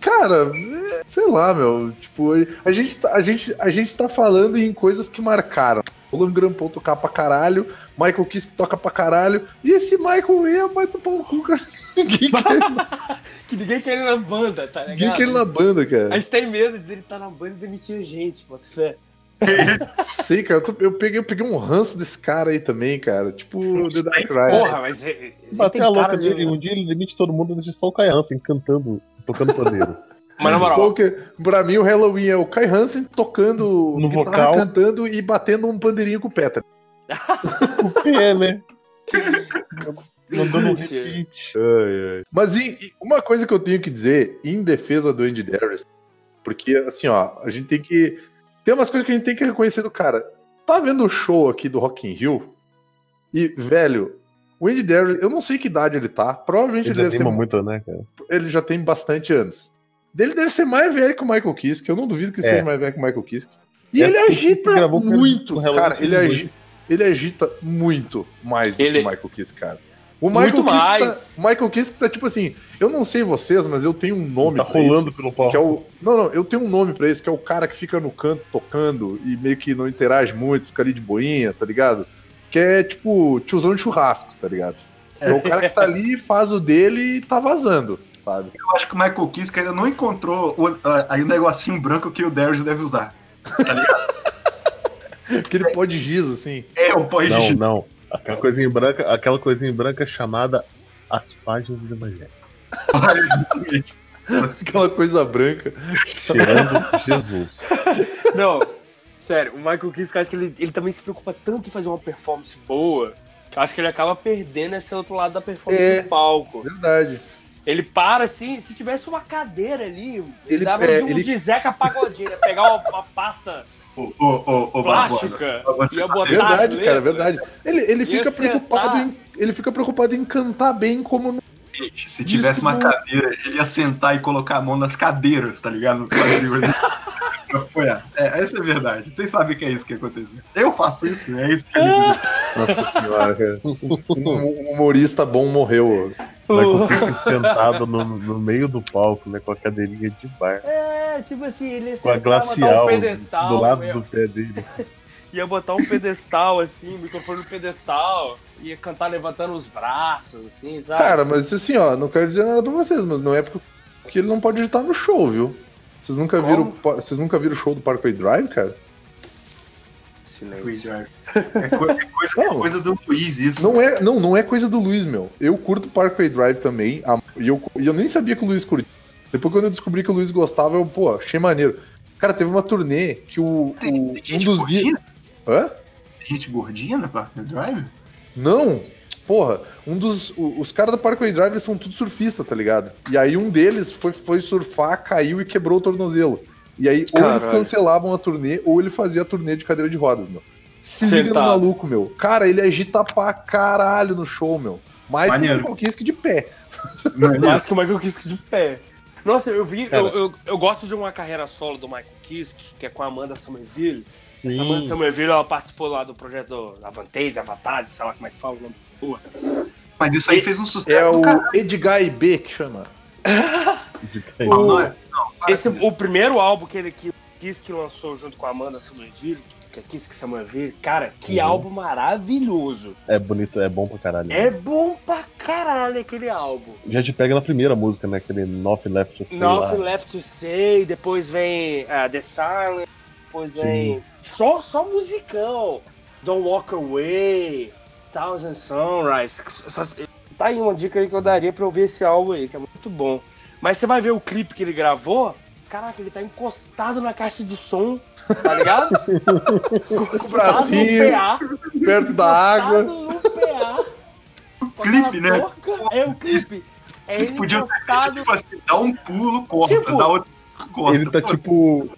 Speaker 4: cara, é, sei lá, meu. Tipo, a gente, tá- a, gente, a gente tá falando em coisas que marcaram. O Logan Grampon tocar pra caralho, Michael Kiske toca pra caralho, e esse Michael E é mais do pau no cu, cara. Ninguém quer,
Speaker 5: Que ninguém quer ele na banda, tá ligado?
Speaker 4: ninguém quer ele na banda,
Speaker 5: A
Speaker 4: cara.
Speaker 5: gente tem medo dele estar na banda e demitir gente, bota fé.
Speaker 4: Sei, cara, eu, tô- eu peguei, eu peguei um ranço desse cara aí também, cara. Tipo, The Dark Rider.
Speaker 5: Porra, mas ele, ele
Speaker 3: Bater
Speaker 5: tem
Speaker 3: a louca
Speaker 5: de...
Speaker 3: dele, um dia ele demite todo mundo e deixa só o Kai Hansen cantando, tocando pandeiro.
Speaker 5: Mas na moral,
Speaker 4: Qual que- pra mim, o Halloween é o Kai Hansen tocando
Speaker 3: No
Speaker 4: guitarra,
Speaker 3: vocal.
Speaker 4: cantando e batendo um pandeirinho com o Petra.
Speaker 3: o pé, né? Mandando um repeat.
Speaker 4: Ai, ai. Mas e- e uma coisa que eu tenho que dizer em defesa do Andy Darius, porque assim, ó, a gente tem que. Tem umas coisas que a gente tem que reconhecer do cara. Tá vendo o show aqui do Rock in Rio? E, velho, o Andy Darius, eu não sei que idade ele tá. Provavelmente
Speaker 3: Ele
Speaker 4: ele, deve
Speaker 3: anima
Speaker 4: ter,
Speaker 3: muito, né, cara?
Speaker 4: ele já tem bastante anos. Ele deve ser mais velho que o Michael Kiske. Eu não duvido que ele
Speaker 3: É.
Speaker 4: seja mais velho que o Michael Kiske. E
Speaker 3: É
Speaker 4: ele agita muito. Cara, ele, agi- ele agita muito mais do
Speaker 5: Ele-
Speaker 4: que o Michael Kiske, cara. O
Speaker 5: Muito
Speaker 4: Michael Kiske
Speaker 5: mais.
Speaker 4: Tá, Michael Kiske tá tipo assim, eu não sei vocês, mas eu tenho um nome
Speaker 3: Tá
Speaker 4: pra
Speaker 3: rolando
Speaker 4: isso,
Speaker 3: pelo palco.
Speaker 4: é o Não, não, eu tenho um nome pra isso, que é o cara que fica no canto tocando e meio que não interage muito, fica ali de boinha, tá ligado? Que é tipo tiozão de churrasco, tá ligado? É o cara que tá ali, faz o dele e tá vazando, sabe?
Speaker 2: Eu acho que o Michael Kiske ainda não encontrou o, aí o negocinho branco que o Darius deve usar.
Speaker 4: Aquele pó de giz, assim.
Speaker 2: É o pós
Speaker 3: Não,
Speaker 2: de
Speaker 3: não. Aquela coisinha branca, aquela coisinha branca chamada As Páginas do Evangelho.
Speaker 2: Exatamente.
Speaker 4: Aquela coisa branca.
Speaker 3: Cheirando Jesus.
Speaker 5: Não, sério, o Michael Kiske, eu acho que ele, ele também se preocupa tanto em fazer uma performance boa, que eu acho que ele acaba perdendo esse outro lado da performance
Speaker 4: É.
Speaker 5: do palco.
Speaker 4: Verdade.
Speaker 5: Ele para assim, se tivesse uma cadeira ali, ele,
Speaker 4: Ele-
Speaker 5: dava
Speaker 4: é,
Speaker 5: de um
Speaker 4: ele-
Speaker 5: de Zeca Pagodinho, pegar uma, uma pasta
Speaker 2: Ô, Barbosa.
Speaker 5: plástica, ia botar
Speaker 4: Verdade, cara, verdade. Ele, ele fica preocupado em, ele fica preocupado em cantar bem como no
Speaker 2: se tivesse uma cadeira, ele ia sentar e colocar a mão nas cadeiras, tá ligado? No quadril ali. Pra apoiar. É, essa é a verdade. Vocês sabem que é isso que aconteceu. Eu faço isso, é isso que.
Speaker 4: Nossa senhora, cara. Um humorista bom morreu.
Speaker 3: Michael Kiske sentado no, no meio do palco, né? Com a cadeirinha de bar.
Speaker 5: É, tipo assim, ele
Speaker 3: Com a glacial
Speaker 5: um pedestal,
Speaker 3: do lado
Speaker 5: ia,
Speaker 3: do pé dele.
Speaker 5: ia botar um pedestal assim, microfone no pedestal, ia cantar levantando os braços, assim, sabe?
Speaker 4: Cara, mas assim, ó, não quero dizer nada pra vocês, mas não é porque ele não pode estar no show, viu? Vocês nunca
Speaker 5: Como?
Speaker 4: viram, vocês nunca viram o show do Parkway Drive, cara?
Speaker 5: Silêncio.
Speaker 2: É, co- é coisa, é
Speaker 4: Não.
Speaker 2: coisa do Luiz, isso.
Speaker 4: Não é, não, não é coisa do Luiz, meu. Eu curto Parkway Drive também, a- e eu, e eu nem sabia que o Luiz curtia. Depois quando eu descobri que o Luiz gostava, eu, pô, achei maneiro. Cara, teve uma turnê que o,
Speaker 2: Tem,
Speaker 4: o-
Speaker 2: tem
Speaker 4: um
Speaker 2: gente
Speaker 4: dos guias... Hã?
Speaker 2: Tem gente gordinha na Park Drive?
Speaker 4: Não, porra, um dos. o- os caras da Parkway Drive eles são tudo surfista, tá ligado? E aí um deles foi, foi surfar, caiu e quebrou o tornozelo. E aí, ou eles
Speaker 5: Caralho.
Speaker 4: cancelavam a turnê, ou ele fazia a turnê de cadeira de rodas, meu. Se liga no maluco, meu. Cara, ele agita pra caralho no show, meu. Mais que o. Michael Kiske de pé.
Speaker 5: Mais que o Michael Kiske de pé. Nossa, eu vi, eu, eu, eu gosto de uma carreira solo do Michael Kiske, que é com a Amanda Somerville. Essa
Speaker 3: Sim.
Speaker 5: Amanda Somerville, ela participou lá do projeto Avantasia, Avatar, sei lá como é que fala o nome da porra.
Speaker 2: Mas isso aí fez um sucesso
Speaker 4: É
Speaker 2: do
Speaker 4: o. Edgar IB que chama.
Speaker 2: Não, não é?
Speaker 5: Esse, o primeiro álbum que ele que o Kiske lançou junto com a Amanda Somerville, que é Kiske Somerville, cara, que
Speaker 3: Uhum.
Speaker 5: álbum maravilhoso.
Speaker 3: É bonito, é bom pra caralho.
Speaker 5: É bom pra caralho aquele álbum.
Speaker 3: Já te pega na primeira música, né? Aquele Nothing Left to Say
Speaker 5: Nothing
Speaker 3: lá.
Speaker 5: Left to Say, depois vem ah, The Silence, depois
Speaker 3: Sim.
Speaker 5: vem só, só musicão. Don't Walk Away, Thousand Sunrise. Só- tá aí uma dica aí que eu daria pra eu ver esse álbum aí, que é muito bom. Mas você vai ver o clipe que ele gravou, caraca, ele tá encostado na caixa de som, tá ligado? encostado
Speaker 4: bracinho,
Speaker 5: no PA,
Speaker 4: Perto da água.
Speaker 5: no PA. com
Speaker 2: clipe, né?
Speaker 5: touca. É o clipe. É
Speaker 2: Eles
Speaker 5: ele
Speaker 2: podiam
Speaker 5: encostado
Speaker 2: tipo assim, dá um pulo, corta,
Speaker 5: Tipo,
Speaker 2: dá outro, corta.
Speaker 3: Ele tá tipo.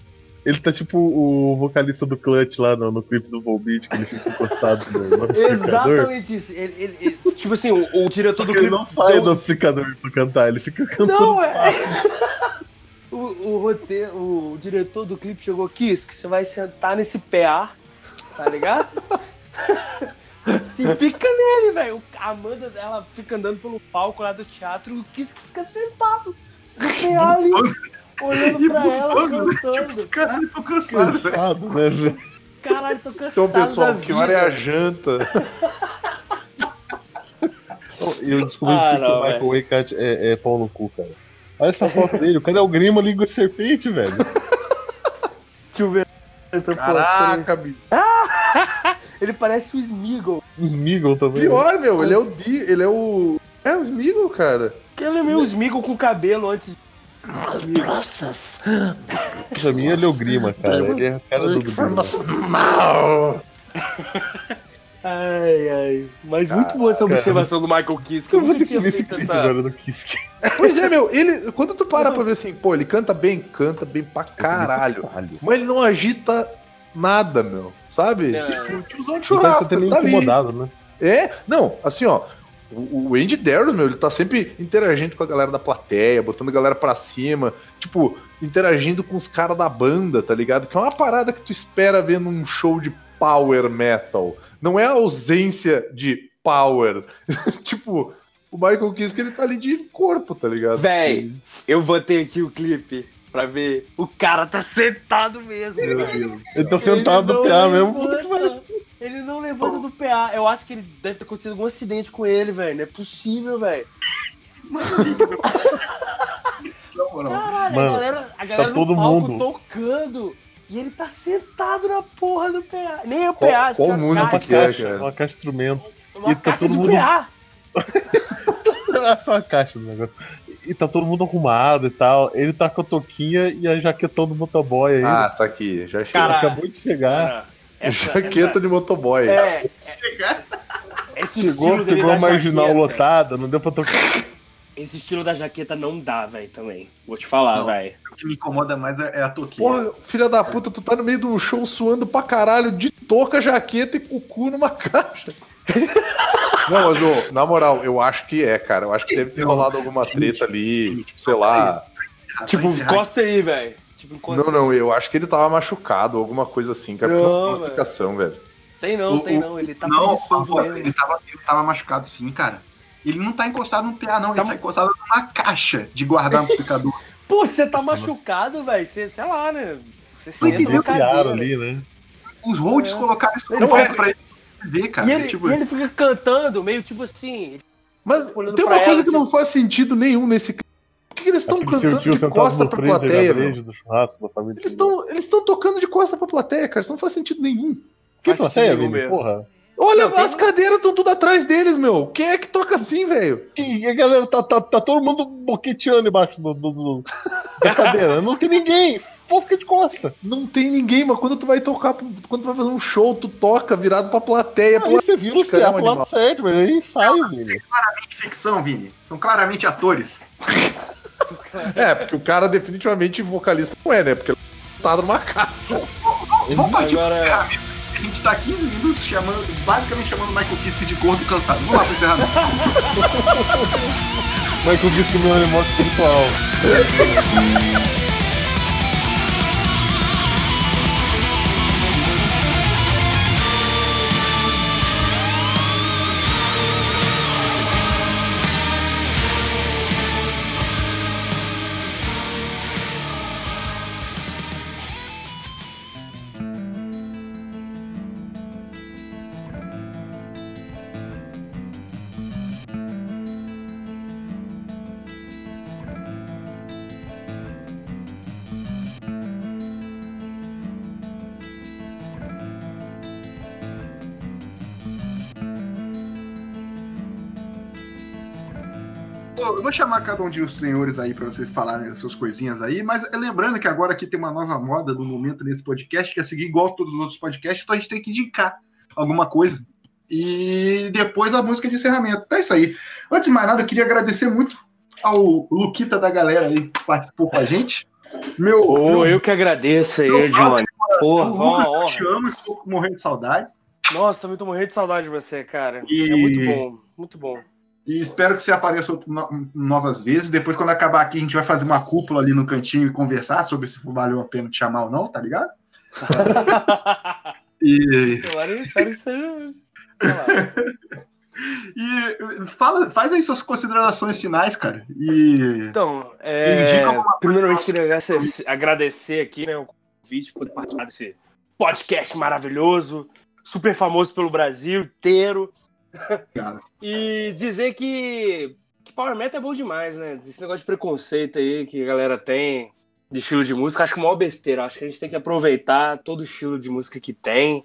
Speaker 3: Ele tá tipo o vocalista do Clutch lá no, no clipe do Volbeat, que ele fica encostado no.
Speaker 5: Exatamente isso. Ele, ele- ele- tipo assim, o, o diretor
Speaker 3: Só
Speaker 5: do
Speaker 3: que ele
Speaker 5: clipe.
Speaker 3: não sai do amplificador pra cantar, ele fica cantando.
Speaker 5: Não, é. o, o, roteiro, o diretor do clipe chegou aqui, que você vai sentar nesse PA, tá ligado? Se fica nele, velho. A Amanda dela fica andando pelo palco lá do teatro, o Kiss fica sentado no PA ali, olhando pra ela,
Speaker 2: bufando, né?
Speaker 5: cantando.
Speaker 2: Caralho, tô cansado, velho.
Speaker 3: Cansado, né, velho?
Speaker 5: Caralho, tô cansado.
Speaker 4: Então, pessoal, que hora é a janta?
Speaker 3: E eu descobri
Speaker 5: Ah,
Speaker 3: que
Speaker 5: não,
Speaker 3: o Michael Waycat é, é pau no cu, cara. Olha essa foto dele, o cara é o Grima língua de serpente, velho.
Speaker 5: Deixa eu ver essa foto.
Speaker 4: Caraca.
Speaker 5: Ele parece o Smeagol.
Speaker 3: Os Meagle também. né?
Speaker 4: Pior, meu, ele é o Di, ele é o. É o Smeagol, cara.
Speaker 5: Que ele é meio Smeagol com cabelo antes.
Speaker 3: Pra mim ele é o Grima, cara. Ele é a cara do Grima.
Speaker 5: Ai, ai. Mas muito boa essa observação do Michael Kiss, que eu
Speaker 3: Eu vou
Speaker 5: nunca
Speaker 3: ter que
Speaker 5: tinha
Speaker 3: ver esse
Speaker 5: feito
Speaker 3: clipe
Speaker 5: essa.
Speaker 3: agora do Kiss.
Speaker 4: Pois é, meu, ele. Quando tu para pra ver assim, pô, ele canta bem, canta bem pra caralho. Mas ele não agita nada, meu. Sabe?
Speaker 5: Não.
Speaker 4: Tipo, tiozão de
Speaker 3: Ele tá
Speaker 4: churrasco, ele
Speaker 3: meio
Speaker 4: tá ali.
Speaker 3: incomodado, né?
Speaker 4: É, não, assim, ó. O, o Andy Darrow, meu, ele tá sempre interagindo com a galera da plateia, botando a galera pra cima, tipo, interagindo com os caras da banda, tá ligado? Que é uma parada que tu espera ver num show de power metal. Não é a ausência de power. tipo, o Michael Kiske, ele tá ali de corpo, tá ligado?
Speaker 5: Véi, eu botei aqui o clipe pra ver. O cara tá sentado mesmo, velho.
Speaker 3: Ele tá sentado no PA mesmo.
Speaker 5: Ele não levanta do PA. Eu acho que ele deve ter acontecido algum acidente com ele, velho. Não é possível, velho. Caralho,
Speaker 3: Mano,
Speaker 5: a galera, a galera no
Speaker 3: todo
Speaker 5: palco
Speaker 3: mundo.
Speaker 5: tocando. E ele tá sentado na porra do PA. Nem é o
Speaker 4: Qual-
Speaker 5: PA, acho
Speaker 4: qual
Speaker 5: que é
Speaker 4: música que é, cara?
Speaker 3: uma caixa de instrumento.
Speaker 5: Uma
Speaker 3: E tá
Speaker 5: caixa
Speaker 3: todo
Speaker 5: de
Speaker 3: mundo-
Speaker 5: PA.
Speaker 3: É só a caixa do negócio. E tá todo mundo arrumado e tal. Ele tá com a touquinha e a jaquetão do motoboy aí.
Speaker 4: Ah, tá aqui, já.
Speaker 5: Cara,
Speaker 3: Acabou de chegar.
Speaker 5: Cara, essa-
Speaker 4: Jaqueta de motoboy.
Speaker 5: essa- É,
Speaker 2: Chegar.
Speaker 5: esse
Speaker 3: Chegou, pegou a marginal
Speaker 5: jaqueta,
Speaker 3: lotada, não deu pra tocar.
Speaker 5: Esse estilo da jaqueta não dá, velho, também. Vou te falar, velho.
Speaker 2: O que me incomoda mais é é a toquinha.
Speaker 4: Porra, filha da puta, tu tá no meio de um show suando pra caralho, de touca, jaqueta e com o cu numa caixa. Não, mas, ô, na moral, eu acho que é, cara. Eu acho que deve ter rolado alguma treta ali, tipo, sei lá.
Speaker 5: Tipo, encosta aí, velho.
Speaker 4: Não, não, eu acho que ele tava machucado, alguma coisa assim, cara.
Speaker 5: Não,
Speaker 4: Não, não tem
Speaker 5: velho.
Speaker 4: explicação, velho.
Speaker 5: Tem não,
Speaker 2: O-
Speaker 5: tem não. Ele tá
Speaker 2: não,
Speaker 5: mesmo.
Speaker 2: ele, tava, ele tava machucado sim, cara. Ele não tá encostado no PA, não.
Speaker 5: Tá-
Speaker 2: Ele tá encostado numa caixa de guardar amplificador.
Speaker 5: Pô, você tá machucado, velho. Você, sei lá, né? Você
Speaker 2: Não
Speaker 5: senta
Speaker 2: entendeu.
Speaker 3: Enfiaram ali, né?
Speaker 2: Os holds
Speaker 5: É.
Speaker 2: colocaram isso
Speaker 5: Não
Speaker 2: não
Speaker 5: é.
Speaker 2: pra ele ver, cara.
Speaker 5: E ele,
Speaker 2: tipo,
Speaker 5: e ele fica cantando, meio tipo assim.
Speaker 4: Mas tem uma coisa
Speaker 5: ela,
Speaker 4: que não
Speaker 5: tipo-
Speaker 4: faz sentido nenhum nesse. Por que, que eles estão cantando de costa pra plateia,
Speaker 3: da
Speaker 4: meu?
Speaker 3: breja do churrasco da família.
Speaker 4: Eles estão eles tão tocando de costa pra plateia, cara. Isso não faz sentido nenhum.
Speaker 3: Que
Speaker 5: Faz
Speaker 3: plateia, Vini?
Speaker 5: mesmo.
Speaker 3: Porra.
Speaker 4: Olha,
Speaker 5: Não, tem-
Speaker 4: as cadeiras estão tudo atrás deles, meu. Quem é que toca assim, velho?
Speaker 3: E a galera tá, tá, tá todo mundo boqueteando embaixo do, do- do- da cadeira. Não tem ninguém. Pô, fica de costa.
Speaker 4: Não tem ninguém, mas quando tu vai tocar, quando tu vai fazer um show, tu toca virado pra plateia.
Speaker 3: Aí você vira os
Speaker 4: Cara, é
Speaker 3: piá pro lado certo, mas é ensaio, Vini.
Speaker 2: Ficção, Vini. São claramente atores.
Speaker 4: É, porque o cara definitivamente vocalista não é, né? Porque ele tá numa caixa.
Speaker 2: Vamos partir
Speaker 5: Agora-
Speaker 2: pro encerramento. A gente tá 15 minutos chamando, basicamente chamando o Michael Kiske de gordo cansado. Vamos lá pro encerramento.
Speaker 3: Michael que meu animal espiritual.
Speaker 2: vou chamar cada um de os senhores aí pra vocês falarem as suas coisinhas aí, mas lembrando que agora aqui tem uma nova moda do momento nesse podcast, que é seguir igual todos os outros podcasts, então a gente tem que indicar alguma coisa. E depois a música de encerramento. Então é isso aí. Antes de mais nada, eu queria agradecer muito ao Luquita da galera aí que participou com a gente. Meu,
Speaker 5: Ô,
Speaker 2: meu,
Speaker 5: eu que agradeço aí, Johnny. Porra,
Speaker 2: Lucas,
Speaker 5: honra.
Speaker 2: te amo, estou morrendo de saudades.
Speaker 5: Nossa, também tô morrendo de saudade de você, cara.
Speaker 2: E-
Speaker 5: É muito bom, muito bom.
Speaker 2: E espero que você apareça no- novas vezes. Depois, quando acabar aqui, a gente vai fazer uma cúpula ali no cantinho e conversar sobre se valeu a pena te chamar ou não, tá ligado? E,
Speaker 5: Agora eu espero que seja.
Speaker 2: E fala, faz aí suas considerações finais, cara. E
Speaker 5: Então, é, primeiramente queria agradecer, agradecer aqui né, o convite por participar desse podcast maravilhoso, super famoso pelo Brasil inteiro. E dizer que, que Power Metal é bom demais, né? Esse negócio de preconceito aí que a galera tem de estilo de música, acho que é uma besteira. Acho que a gente tem que aproveitar todo o estilo de música que tem,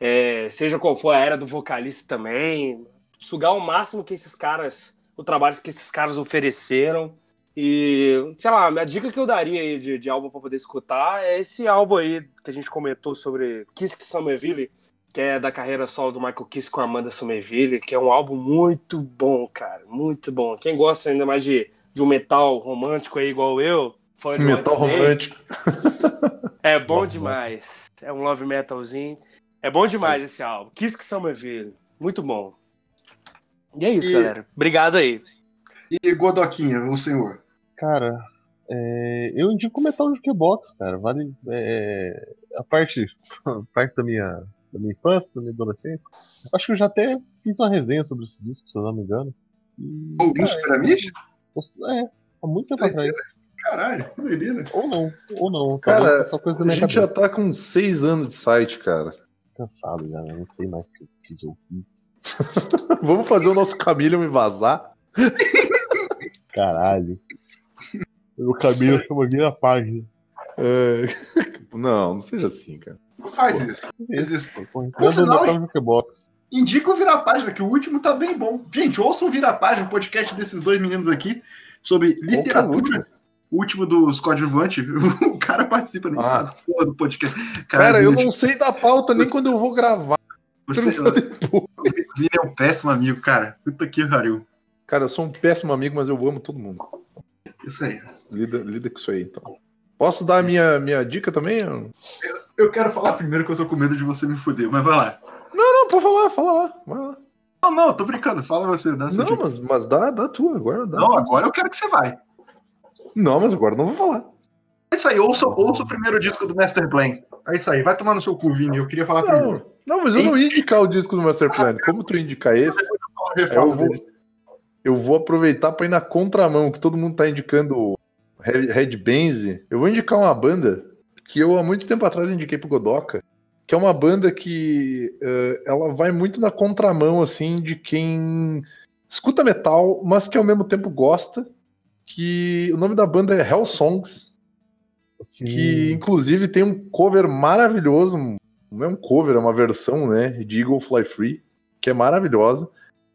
Speaker 5: é, seja qual for a era do vocalista também, sugar o máximo que esses caras, o trabalho que esses caras ofereceram. E, sei lá, a dica que eu daria aí de, de álbum pra poder escutar é esse álbum aí que a gente comentou sobre Kiss Somerville, que é da carreira solo do Michael Kiss com a Amanda Somerville, que é um álbum muito bom, cara, muito bom. Quem gosta ainda mais de, de um metal romântico aí igual eu, fã de
Speaker 4: Metal romântico.
Speaker 5: é bom demais. É um love metalzinho. É bom demais esse álbum. Kiss Somerville, muito bom. E é isso,
Speaker 2: E-
Speaker 5: galera. Obrigado aí.
Speaker 2: E Godoquinha, o senhor.
Speaker 3: Cara, é, eu indico Metal Jukebox, cara. Vale. é, a parte, a parte da minha, da minha infância, da minha adolescência. Acho que eu já até fiz uma resenha sobre esse disco, se eu não me engano. E, cara,
Speaker 2: Piramide?
Speaker 3: posto- é, há muito tempo atrás.
Speaker 2: Caralho, que doideira.
Speaker 3: Ou não, ou não.
Speaker 4: Cara,
Speaker 3: é só coisa da
Speaker 4: A
Speaker 3: minha
Speaker 4: gente já
Speaker 3: cabeça.
Speaker 4: tá com seis anos de site, cara.
Speaker 3: cansado já, né? não sei mais o que, que eu fiz.
Speaker 4: Vamos fazer o nosso Camilo me vazar?
Speaker 3: Caralho. O caminho chama minha página.
Speaker 4: É, Não, não seja assim, cara.
Speaker 2: Não faz isso.
Speaker 3: Isso, pô,
Speaker 2: Por sinal. Indica o Vira Página, que o último tá bem bom. Gente, ouçam o Vira Página, o podcast desses dois meninos aqui, sobre
Speaker 4: é
Speaker 2: literatura.
Speaker 4: último?
Speaker 2: O último dos coadjuvantes. O cara participa
Speaker 4: Ah.
Speaker 2: porra do podcast.
Speaker 4: Cara, eu
Speaker 2: Vini,
Speaker 4: não sei da pauta nem
Speaker 2: Você-
Speaker 4: quando eu vou gravar.
Speaker 2: Você,
Speaker 4: Eu pô.
Speaker 2: Vini é um péssimo amigo, cara. Puta que pariu.
Speaker 4: Cara, eu sou um péssimo amigo, mas eu amo todo mundo.
Speaker 2: Isso aí.
Speaker 4: Lida, lida com isso aí, então. Posso dar a minha, minha dica também? Não,
Speaker 2: Eu quero falar primeiro que eu tô com medo de você me fuder, mas vai lá.
Speaker 4: não, pode falar, fala lá. Vai lá.
Speaker 2: Não, não, tô brincando. Fala você. Dá
Speaker 4: Não,
Speaker 2: dica.
Speaker 4: mas, mas dá, dá a tua, agora dá.
Speaker 2: não, agora eu quero que você vai.
Speaker 4: Não, mas agora eu não vou falar.
Speaker 2: É isso aí, ouça, ouça o primeiro disco do Master Plan. É isso aí, vai tomar no seu cu, Vini. Eu queria falar primeiro.
Speaker 4: Não, não, mas eu não ia indicar o disco do Master Plan. Como tu ia indicar esse, eu vou, eu vou aproveitar pra ir na contramão, que todo mundo tá indicando Red Benz. Eu vou indicar uma banda que eu há muito tempo atrás indiquei pro Godoka, que é uma banda que eh, ela vai muito na contramão, assim, de quem escuta metal, mas que ao mesmo tempo gosta. Que o nome da banda é Hell Songs,
Speaker 3: Assim,
Speaker 4: que inclusive tem um cover maravilhoso. Não é um cover, é uma versão, né? De Eagle Fly Free. que é maravilhosa.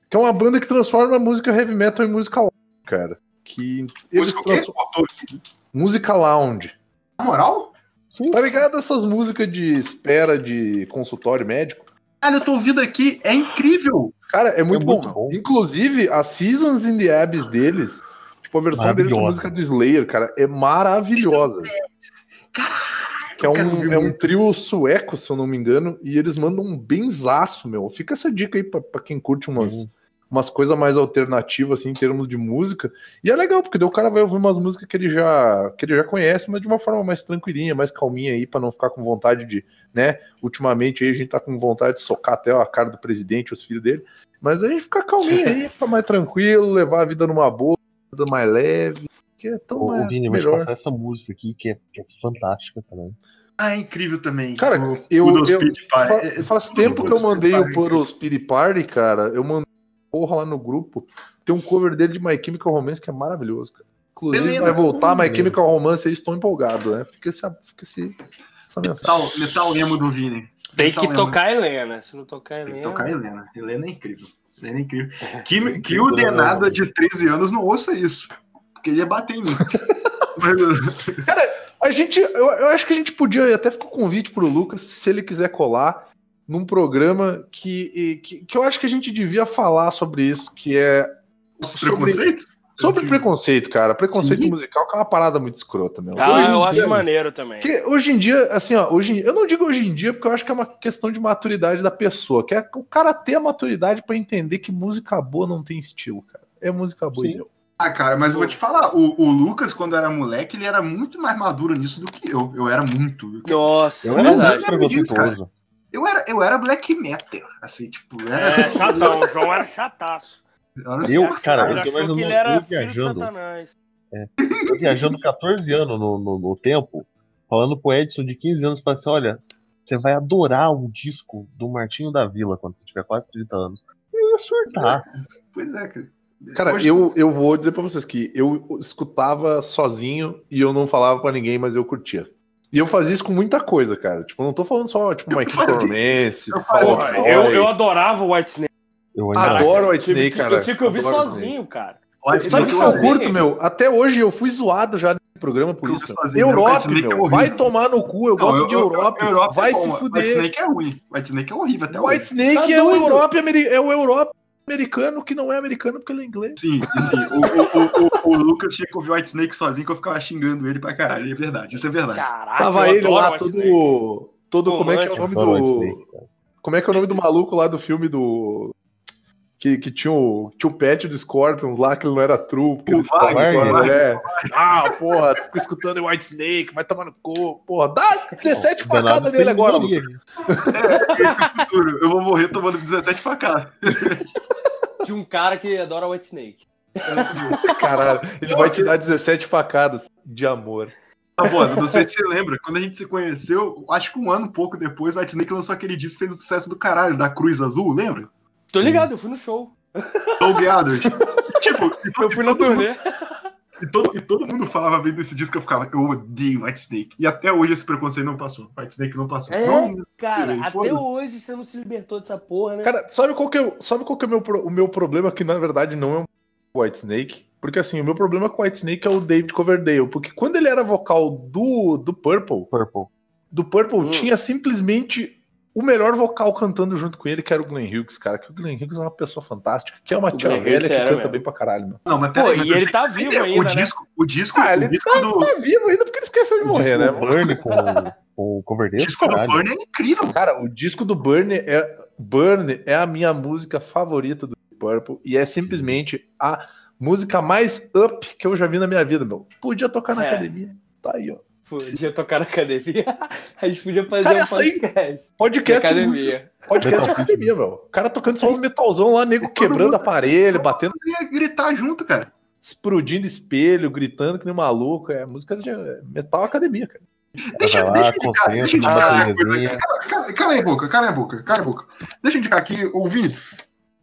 Speaker 4: Que é uma banda que transforma a música heavy metal em música cara. Que eles transformam. Música lounge.
Speaker 2: Na moral?
Speaker 3: Sim.
Speaker 4: Tá ligado essas músicas de espera de consultório médico?
Speaker 2: Cara, eu tô ouvindo aqui, é incrível.
Speaker 4: Cara, é muito,
Speaker 3: muito
Speaker 4: bom.
Speaker 3: bom.
Speaker 4: Inclusive, a Seasons in the Abyss deles, tipo, a versão deles
Speaker 3: Maravilhosa.
Speaker 4: música do Slayer, cara, é maravilhosa. Que é um, é um
Speaker 2: muito.
Speaker 4: trio sueco, se eu não me engano, e eles mandam um benzaço, meu. Fica essa dica aí pra, pra quem curte umas, umas coisas mais alternativas, assim, em termos de música. E é legal, porque daí o cara vai ouvir umas músicas que ele já, que ele já conhece, mas de uma forma mais tranquilinha, mais calminha aí, pra não ficar com vontade de, né? Ultimamente aí a gente tá com vontade de socar até a cara do presidente, os filhos dele. Mas a gente fica calminho aí, fica mais tranquilo, levar a vida numa boa, vida mais leve, que é tão
Speaker 3: Ô,
Speaker 4: mais,
Speaker 3: Vini, eu vou te
Speaker 4: melhor.
Speaker 3: passar essa música aqui, que é, que é fantástica também.
Speaker 2: Ah, é incrível também.
Speaker 4: Cara,
Speaker 2: O-
Speaker 4: eu,
Speaker 2: o
Speaker 4: eu-
Speaker 2: Party. É-
Speaker 4: faz
Speaker 2: tudo
Speaker 4: tempo que eu mandei o
Speaker 2: Party.
Speaker 4: por os Pity Party, cara. Eu mandei porra lá no grupo. Tem um cover dele de My Chemical Romance que é maravilhoso, cara. Inclusive,
Speaker 2: Beleza.
Speaker 4: vai voltar My. Chemical Romance aí, estou empolgado, né? Fica, esse, fica esse, essa
Speaker 2: Metal,
Speaker 4: mensagem.
Speaker 2: metal emo do Vini.
Speaker 5: Tem
Speaker 2: Metal
Speaker 5: que
Speaker 2: emo.
Speaker 5: tocar a Helena. Se não tocar a
Speaker 2: Tem
Speaker 5: Helena.
Speaker 2: que tocar a Helena. Helena é incrível. Helena é incrível. Que, que o Denada de 13 anos não ouça isso. Porque ele ia bater em mim. Mas,
Speaker 4: A gente, eu, eu acho que a gente podia até ficar com um convite pro Lucas, se ele quiser colar, num programa que, e- que, que eu acho que a gente devia falar sobre isso, que é
Speaker 2: os
Speaker 4: sobre,
Speaker 2: preconceitos?
Speaker 4: sobre preconceito, cara. Preconceito
Speaker 2: Sim.
Speaker 4: musical que é uma parada muito escrota, meu.
Speaker 5: Ah,
Speaker 4: Hoje
Speaker 5: eu
Speaker 4: dia-
Speaker 5: acho maneiro também.
Speaker 4: Porque hoje em dia, assim, ó, hoje, eu não digo hoje em dia, porque eu acho que é uma questão de maturidade da pessoa, que é o cara ter a maturidade pra entender que música boa não tem estilo, cara. É música boa e
Speaker 3: Sim.
Speaker 4: deu.
Speaker 2: Ah, cara, mas eu vou te falar, o, o Lucas, quando era moleque, ele era muito mais maduro nisso do que eu. Eu era muito.
Speaker 5: Nossa,
Speaker 3: Eu
Speaker 5: é
Speaker 3: era
Speaker 2: não
Speaker 5: verdade.
Speaker 3: muito preconceituoso.
Speaker 2: Eu era, eu era black metal, assim, tipo, era.
Speaker 5: É, chatão. O João era chataço.
Speaker 3: Eu, cara, eu
Speaker 5: ele
Speaker 3: tô eu
Speaker 5: filho de
Speaker 3: viajando.
Speaker 5: Satanás.
Speaker 3: Eu viajando 14 anos no, no, no tempo, falando pro Edson de 15 anos, falando assim, olha, você vai adorar o disco do Martinho da Vila quando você tiver quase 30 anos. Eu ia surtar.
Speaker 2: Pois é, cara.
Speaker 4: Cara,
Speaker 2: Hoje-
Speaker 4: eu, eu vou dizer pra vocês que eu escutava sozinho e eu não falava pra ninguém, mas eu curtia. E eu fazia isso com muita coisa, cara. Tipo, não tô falando só, tipo,
Speaker 2: fazia-
Speaker 4: Romance,
Speaker 2: eu.
Speaker 5: Eu, eu adorava o White Snake.
Speaker 3: Eu
Speaker 4: adoro White
Speaker 5: Tive
Speaker 4: Snake, cara.
Speaker 5: Eu tinha que ouvir
Speaker 4: White
Speaker 5: sozinho, cara.
Speaker 4: Sabe o que
Speaker 2: eu
Speaker 4: curto, meu? Até hoje eu fui zoado já nesse programa por isso. meu.
Speaker 2: White Snake é
Speaker 4: meu. Vai tomar no cu. Eu
Speaker 2: Não,
Speaker 4: gosto
Speaker 2: eu-
Speaker 4: de
Speaker 2: eu-
Speaker 4: Europe.
Speaker 2: Europe
Speaker 4: vai
Speaker 2: é bom,
Speaker 4: se
Speaker 2: White
Speaker 4: fuder.
Speaker 2: Snake é ruim. White Snake é horrível até
Speaker 4: White
Speaker 2: hoje.
Speaker 4: Snake
Speaker 5: Tá
Speaker 4: é, o é o Europe americano que não é americano porque ele é inglês.
Speaker 2: Sim, sim. O, o, o, o, o Lucas tinha que ouvir White Snake sozinho que eu ficava xingando ele pra caralho. É verdade, isso é verdade.
Speaker 5: Caraca,
Speaker 4: Tava ele lá todo. Todo como é que é o nome do. Como é que é o nome do maluco lá do filme do. Que, que tinha, o, tinha o pet do Scorpions lá, que ele não era true. Porque
Speaker 2: O
Speaker 4: é. Ah, porra, tu fica escutando White Snake, vai tomar no cu. Porra, dá 17
Speaker 3: Danado
Speaker 4: facadas nele agora. Lucas.
Speaker 2: Esse é o futuro. Eu vou morrer tomando 17 facadas.
Speaker 5: De um cara que adora White Snake.
Speaker 4: Caralho, ele vai te dar 17 facadas de amor.
Speaker 2: Tá bom, não sei se você lembra, quando a gente se conheceu, acho que um ano pouco depois, o White Snake lançou aquele disco fez o sucesso do caralho, da Cruz Azul, lembra?
Speaker 5: Tô ligado, eu fui no show.
Speaker 2: Doug Adams. tipo,
Speaker 5: Eu fui na turnê.
Speaker 2: e, todo, e todo mundo falava bem desse disco, eu ficava, eu odeio White Snake. E até hoje esse preconceito não passou. White Snake não passou.
Speaker 5: É,
Speaker 2: Não,
Speaker 5: cara, até hoje você não se libertou dessa porra, né?
Speaker 4: Cara, sabe qual que é, o- sabe qual que é o, meu, o meu problema? Que na verdade não é um White Snake. Porque assim, o meu problema com o White Snake é o David Coverdale. Porque quando ele era vocal do, do Purple,
Speaker 3: Purple.
Speaker 4: do Purple
Speaker 5: Hum.
Speaker 4: tinha simplesmente o melhor vocal cantando junto com ele, que era o Glenn Hughes, cara. Que o Glenn Hughes é uma pessoa fantástica, que é uma
Speaker 5: O
Speaker 4: tia
Speaker 5: Glenn
Speaker 4: velha que canta
Speaker 5: mesmo.
Speaker 4: bem pra caralho, meu.
Speaker 2: não, mas
Speaker 5: Pô,
Speaker 2: peraí. mas
Speaker 5: e ele tá vivo
Speaker 2: entender,
Speaker 5: ainda,
Speaker 2: o
Speaker 5: né?
Speaker 2: disco, O disco,
Speaker 4: Ah,
Speaker 2: o
Speaker 4: ele
Speaker 2: disco
Speaker 4: tá,
Speaker 2: do,
Speaker 4: tá vivo ainda porque ele esqueceu de
Speaker 3: O
Speaker 4: morrer,
Speaker 3: disco
Speaker 4: né?
Speaker 3: do Burn com, com o
Speaker 2: o
Speaker 3: Coverdale,
Speaker 2: disco do
Speaker 3: caralho.
Speaker 2: Burn é incrível.
Speaker 4: Cara, o disco do Burn é Burn é a minha música favorita do Purple e é simplesmente a música mais up que eu já vi na minha vida, meu. Podia tocar na
Speaker 5: É.
Speaker 4: academia. Tá aí, ó.
Speaker 5: Podia tocar na academia. A gente podia fazer
Speaker 4: Cara,
Speaker 5: um podcast.
Speaker 4: Podcast de
Speaker 5: academia.
Speaker 4: Podcast de academia, meu. O cara tocando só uns metalzão lá, nego quebrando aparelho, batendo,
Speaker 2: Eu ia gritar junto, cara.
Speaker 4: explodindo espelho, gritando que nem maluco. É música de metal academia, cara.
Speaker 2: Deixa,
Speaker 3: lá,
Speaker 2: deixa eu indicar, deixa eu indicar
Speaker 5: Ah,
Speaker 2: uma coisa aí a boca, cala aí a boca, cala aí a boca. Deixa eu indicar aqui, ouvintes.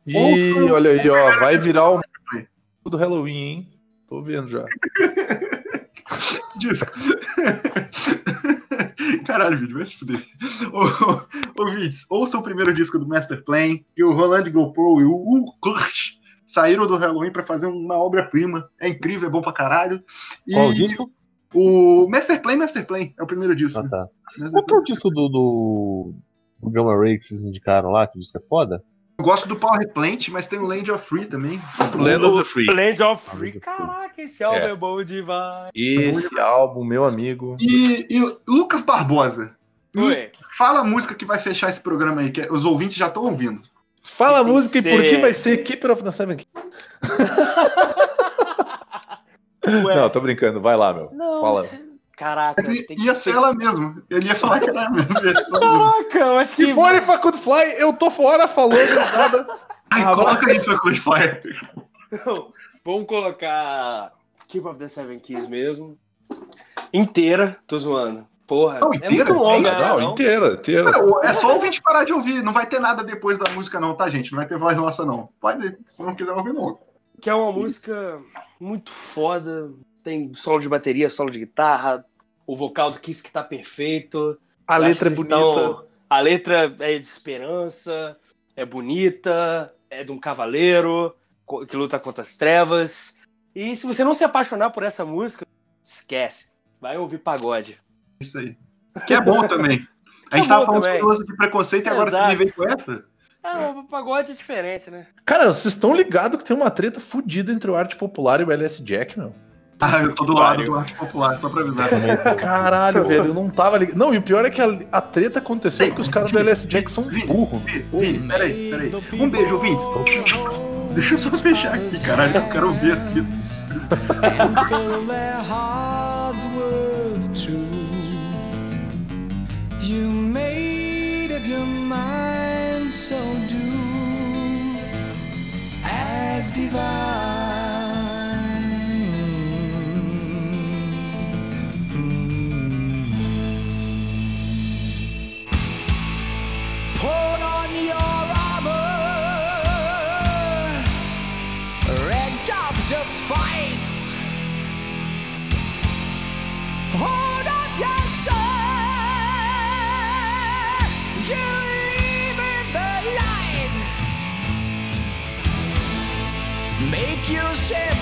Speaker 4: E
Speaker 2: Outro-
Speaker 4: olha aí, ó, vai virar o do Halloween, hein? Tô vendo já.
Speaker 2: Disco. Caralho, vídeo, vai se fuder. Ô, Vitz, ouça o primeiro disco do Master Plan, que o Roland GoPro e o Hugo Kurt saíram do Halloween pra fazer uma obra-prima. É incrível, é bom pra caralho. E
Speaker 3: Qual o disco?
Speaker 2: o Master Plan, Master Plan, é o primeiro disco.
Speaker 3: Ah, tá. Qual é o disco do, do, do Gamma Ray que vocês me indicaram lá, que o disco é foda?
Speaker 2: Eu gosto do Power Plant, mas tem o Land of Free também.
Speaker 4: Land of the Free.
Speaker 5: Land of Free. Caraca, esse álbum
Speaker 4: É.
Speaker 5: é, bom demais.
Speaker 4: Esse álbum, meu amigo.
Speaker 2: E, e Lucas Barbosa,
Speaker 5: Oi.
Speaker 2: fala a música que vai fechar esse programa aí, que os ouvintes já estão ouvindo.
Speaker 4: Fala a música e por que
Speaker 5: ser-
Speaker 4: vai ser Keeper of the Seven Não, tô brincando. Vai lá, meu.
Speaker 5: não,
Speaker 4: Fala.
Speaker 5: se- Caraca,
Speaker 2: Mas
Speaker 5: tem que
Speaker 2: ia ser ela
Speaker 5: que-
Speaker 2: mesmo. Ele ia falar que era mesmo.
Speaker 5: Caraca, eu acho que.
Speaker 4: Se for Facundo Fly, eu tô fora falando nada.
Speaker 2: Ai,
Speaker 4: Ah,
Speaker 2: coloca aí pra Fire.
Speaker 5: Não, Vamos colocar Keep of the Seven Keys mesmo. Inteira, tô zoando. Porra,
Speaker 2: Não,
Speaker 5: é
Speaker 2: inteira?
Speaker 5: muito longa, né?
Speaker 4: não,
Speaker 5: não?
Speaker 4: inteira, inteira.
Speaker 2: É só o ouvinte parar de ouvir. Não vai ter nada depois da música, não, tá, gente? Não vai ter voz nossa, não. Pode, se não quiser ouvir, não.
Speaker 5: Que é uma música muito foda. Tem solo de bateria, solo de guitarra, o vocal do Kiss que tá perfeito.
Speaker 4: A
Speaker 5: Eu
Speaker 4: letra é bonita.
Speaker 5: eles tão- A letra é de esperança, é bonita, é de um cavaleiro que luta contra as trevas. E se você não se apaixonar por essa música, esquece. Vai ouvir pagode.
Speaker 2: Isso aí. Que é bom também. A gente
Speaker 5: É
Speaker 2: tava
Speaker 5: bom
Speaker 2: falando
Speaker 5: também.
Speaker 2: de preconceito e agora você
Speaker 5: Exato.
Speaker 2: me veio com essa?
Speaker 5: Ah, o pagode é diferente, né?
Speaker 4: Cara, vocês estão ligados que tem uma treta fodida entre o arte popular e o LS Jack, meu?
Speaker 2: Ah, eu tô do lado do arte popular, só pra avisar.
Speaker 4: Caralho, velho, eu não tava ligado. Não, e o pior é que a, a treta aconteceu porque os caras do LS Jack são burros.
Speaker 2: Vini, Vini, peraí, peraí. Um beijo, ouvinte. Deixa eu só fechar aqui, caralho. Eu quero ver aqui.
Speaker 6: You made up your mind, so do as divine. ship.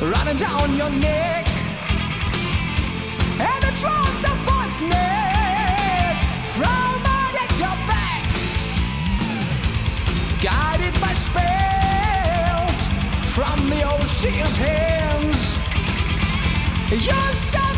Speaker 6: Running down your neck and the drops of voiceness from out your back guided by spells from the old Lucia's hands. Your suffering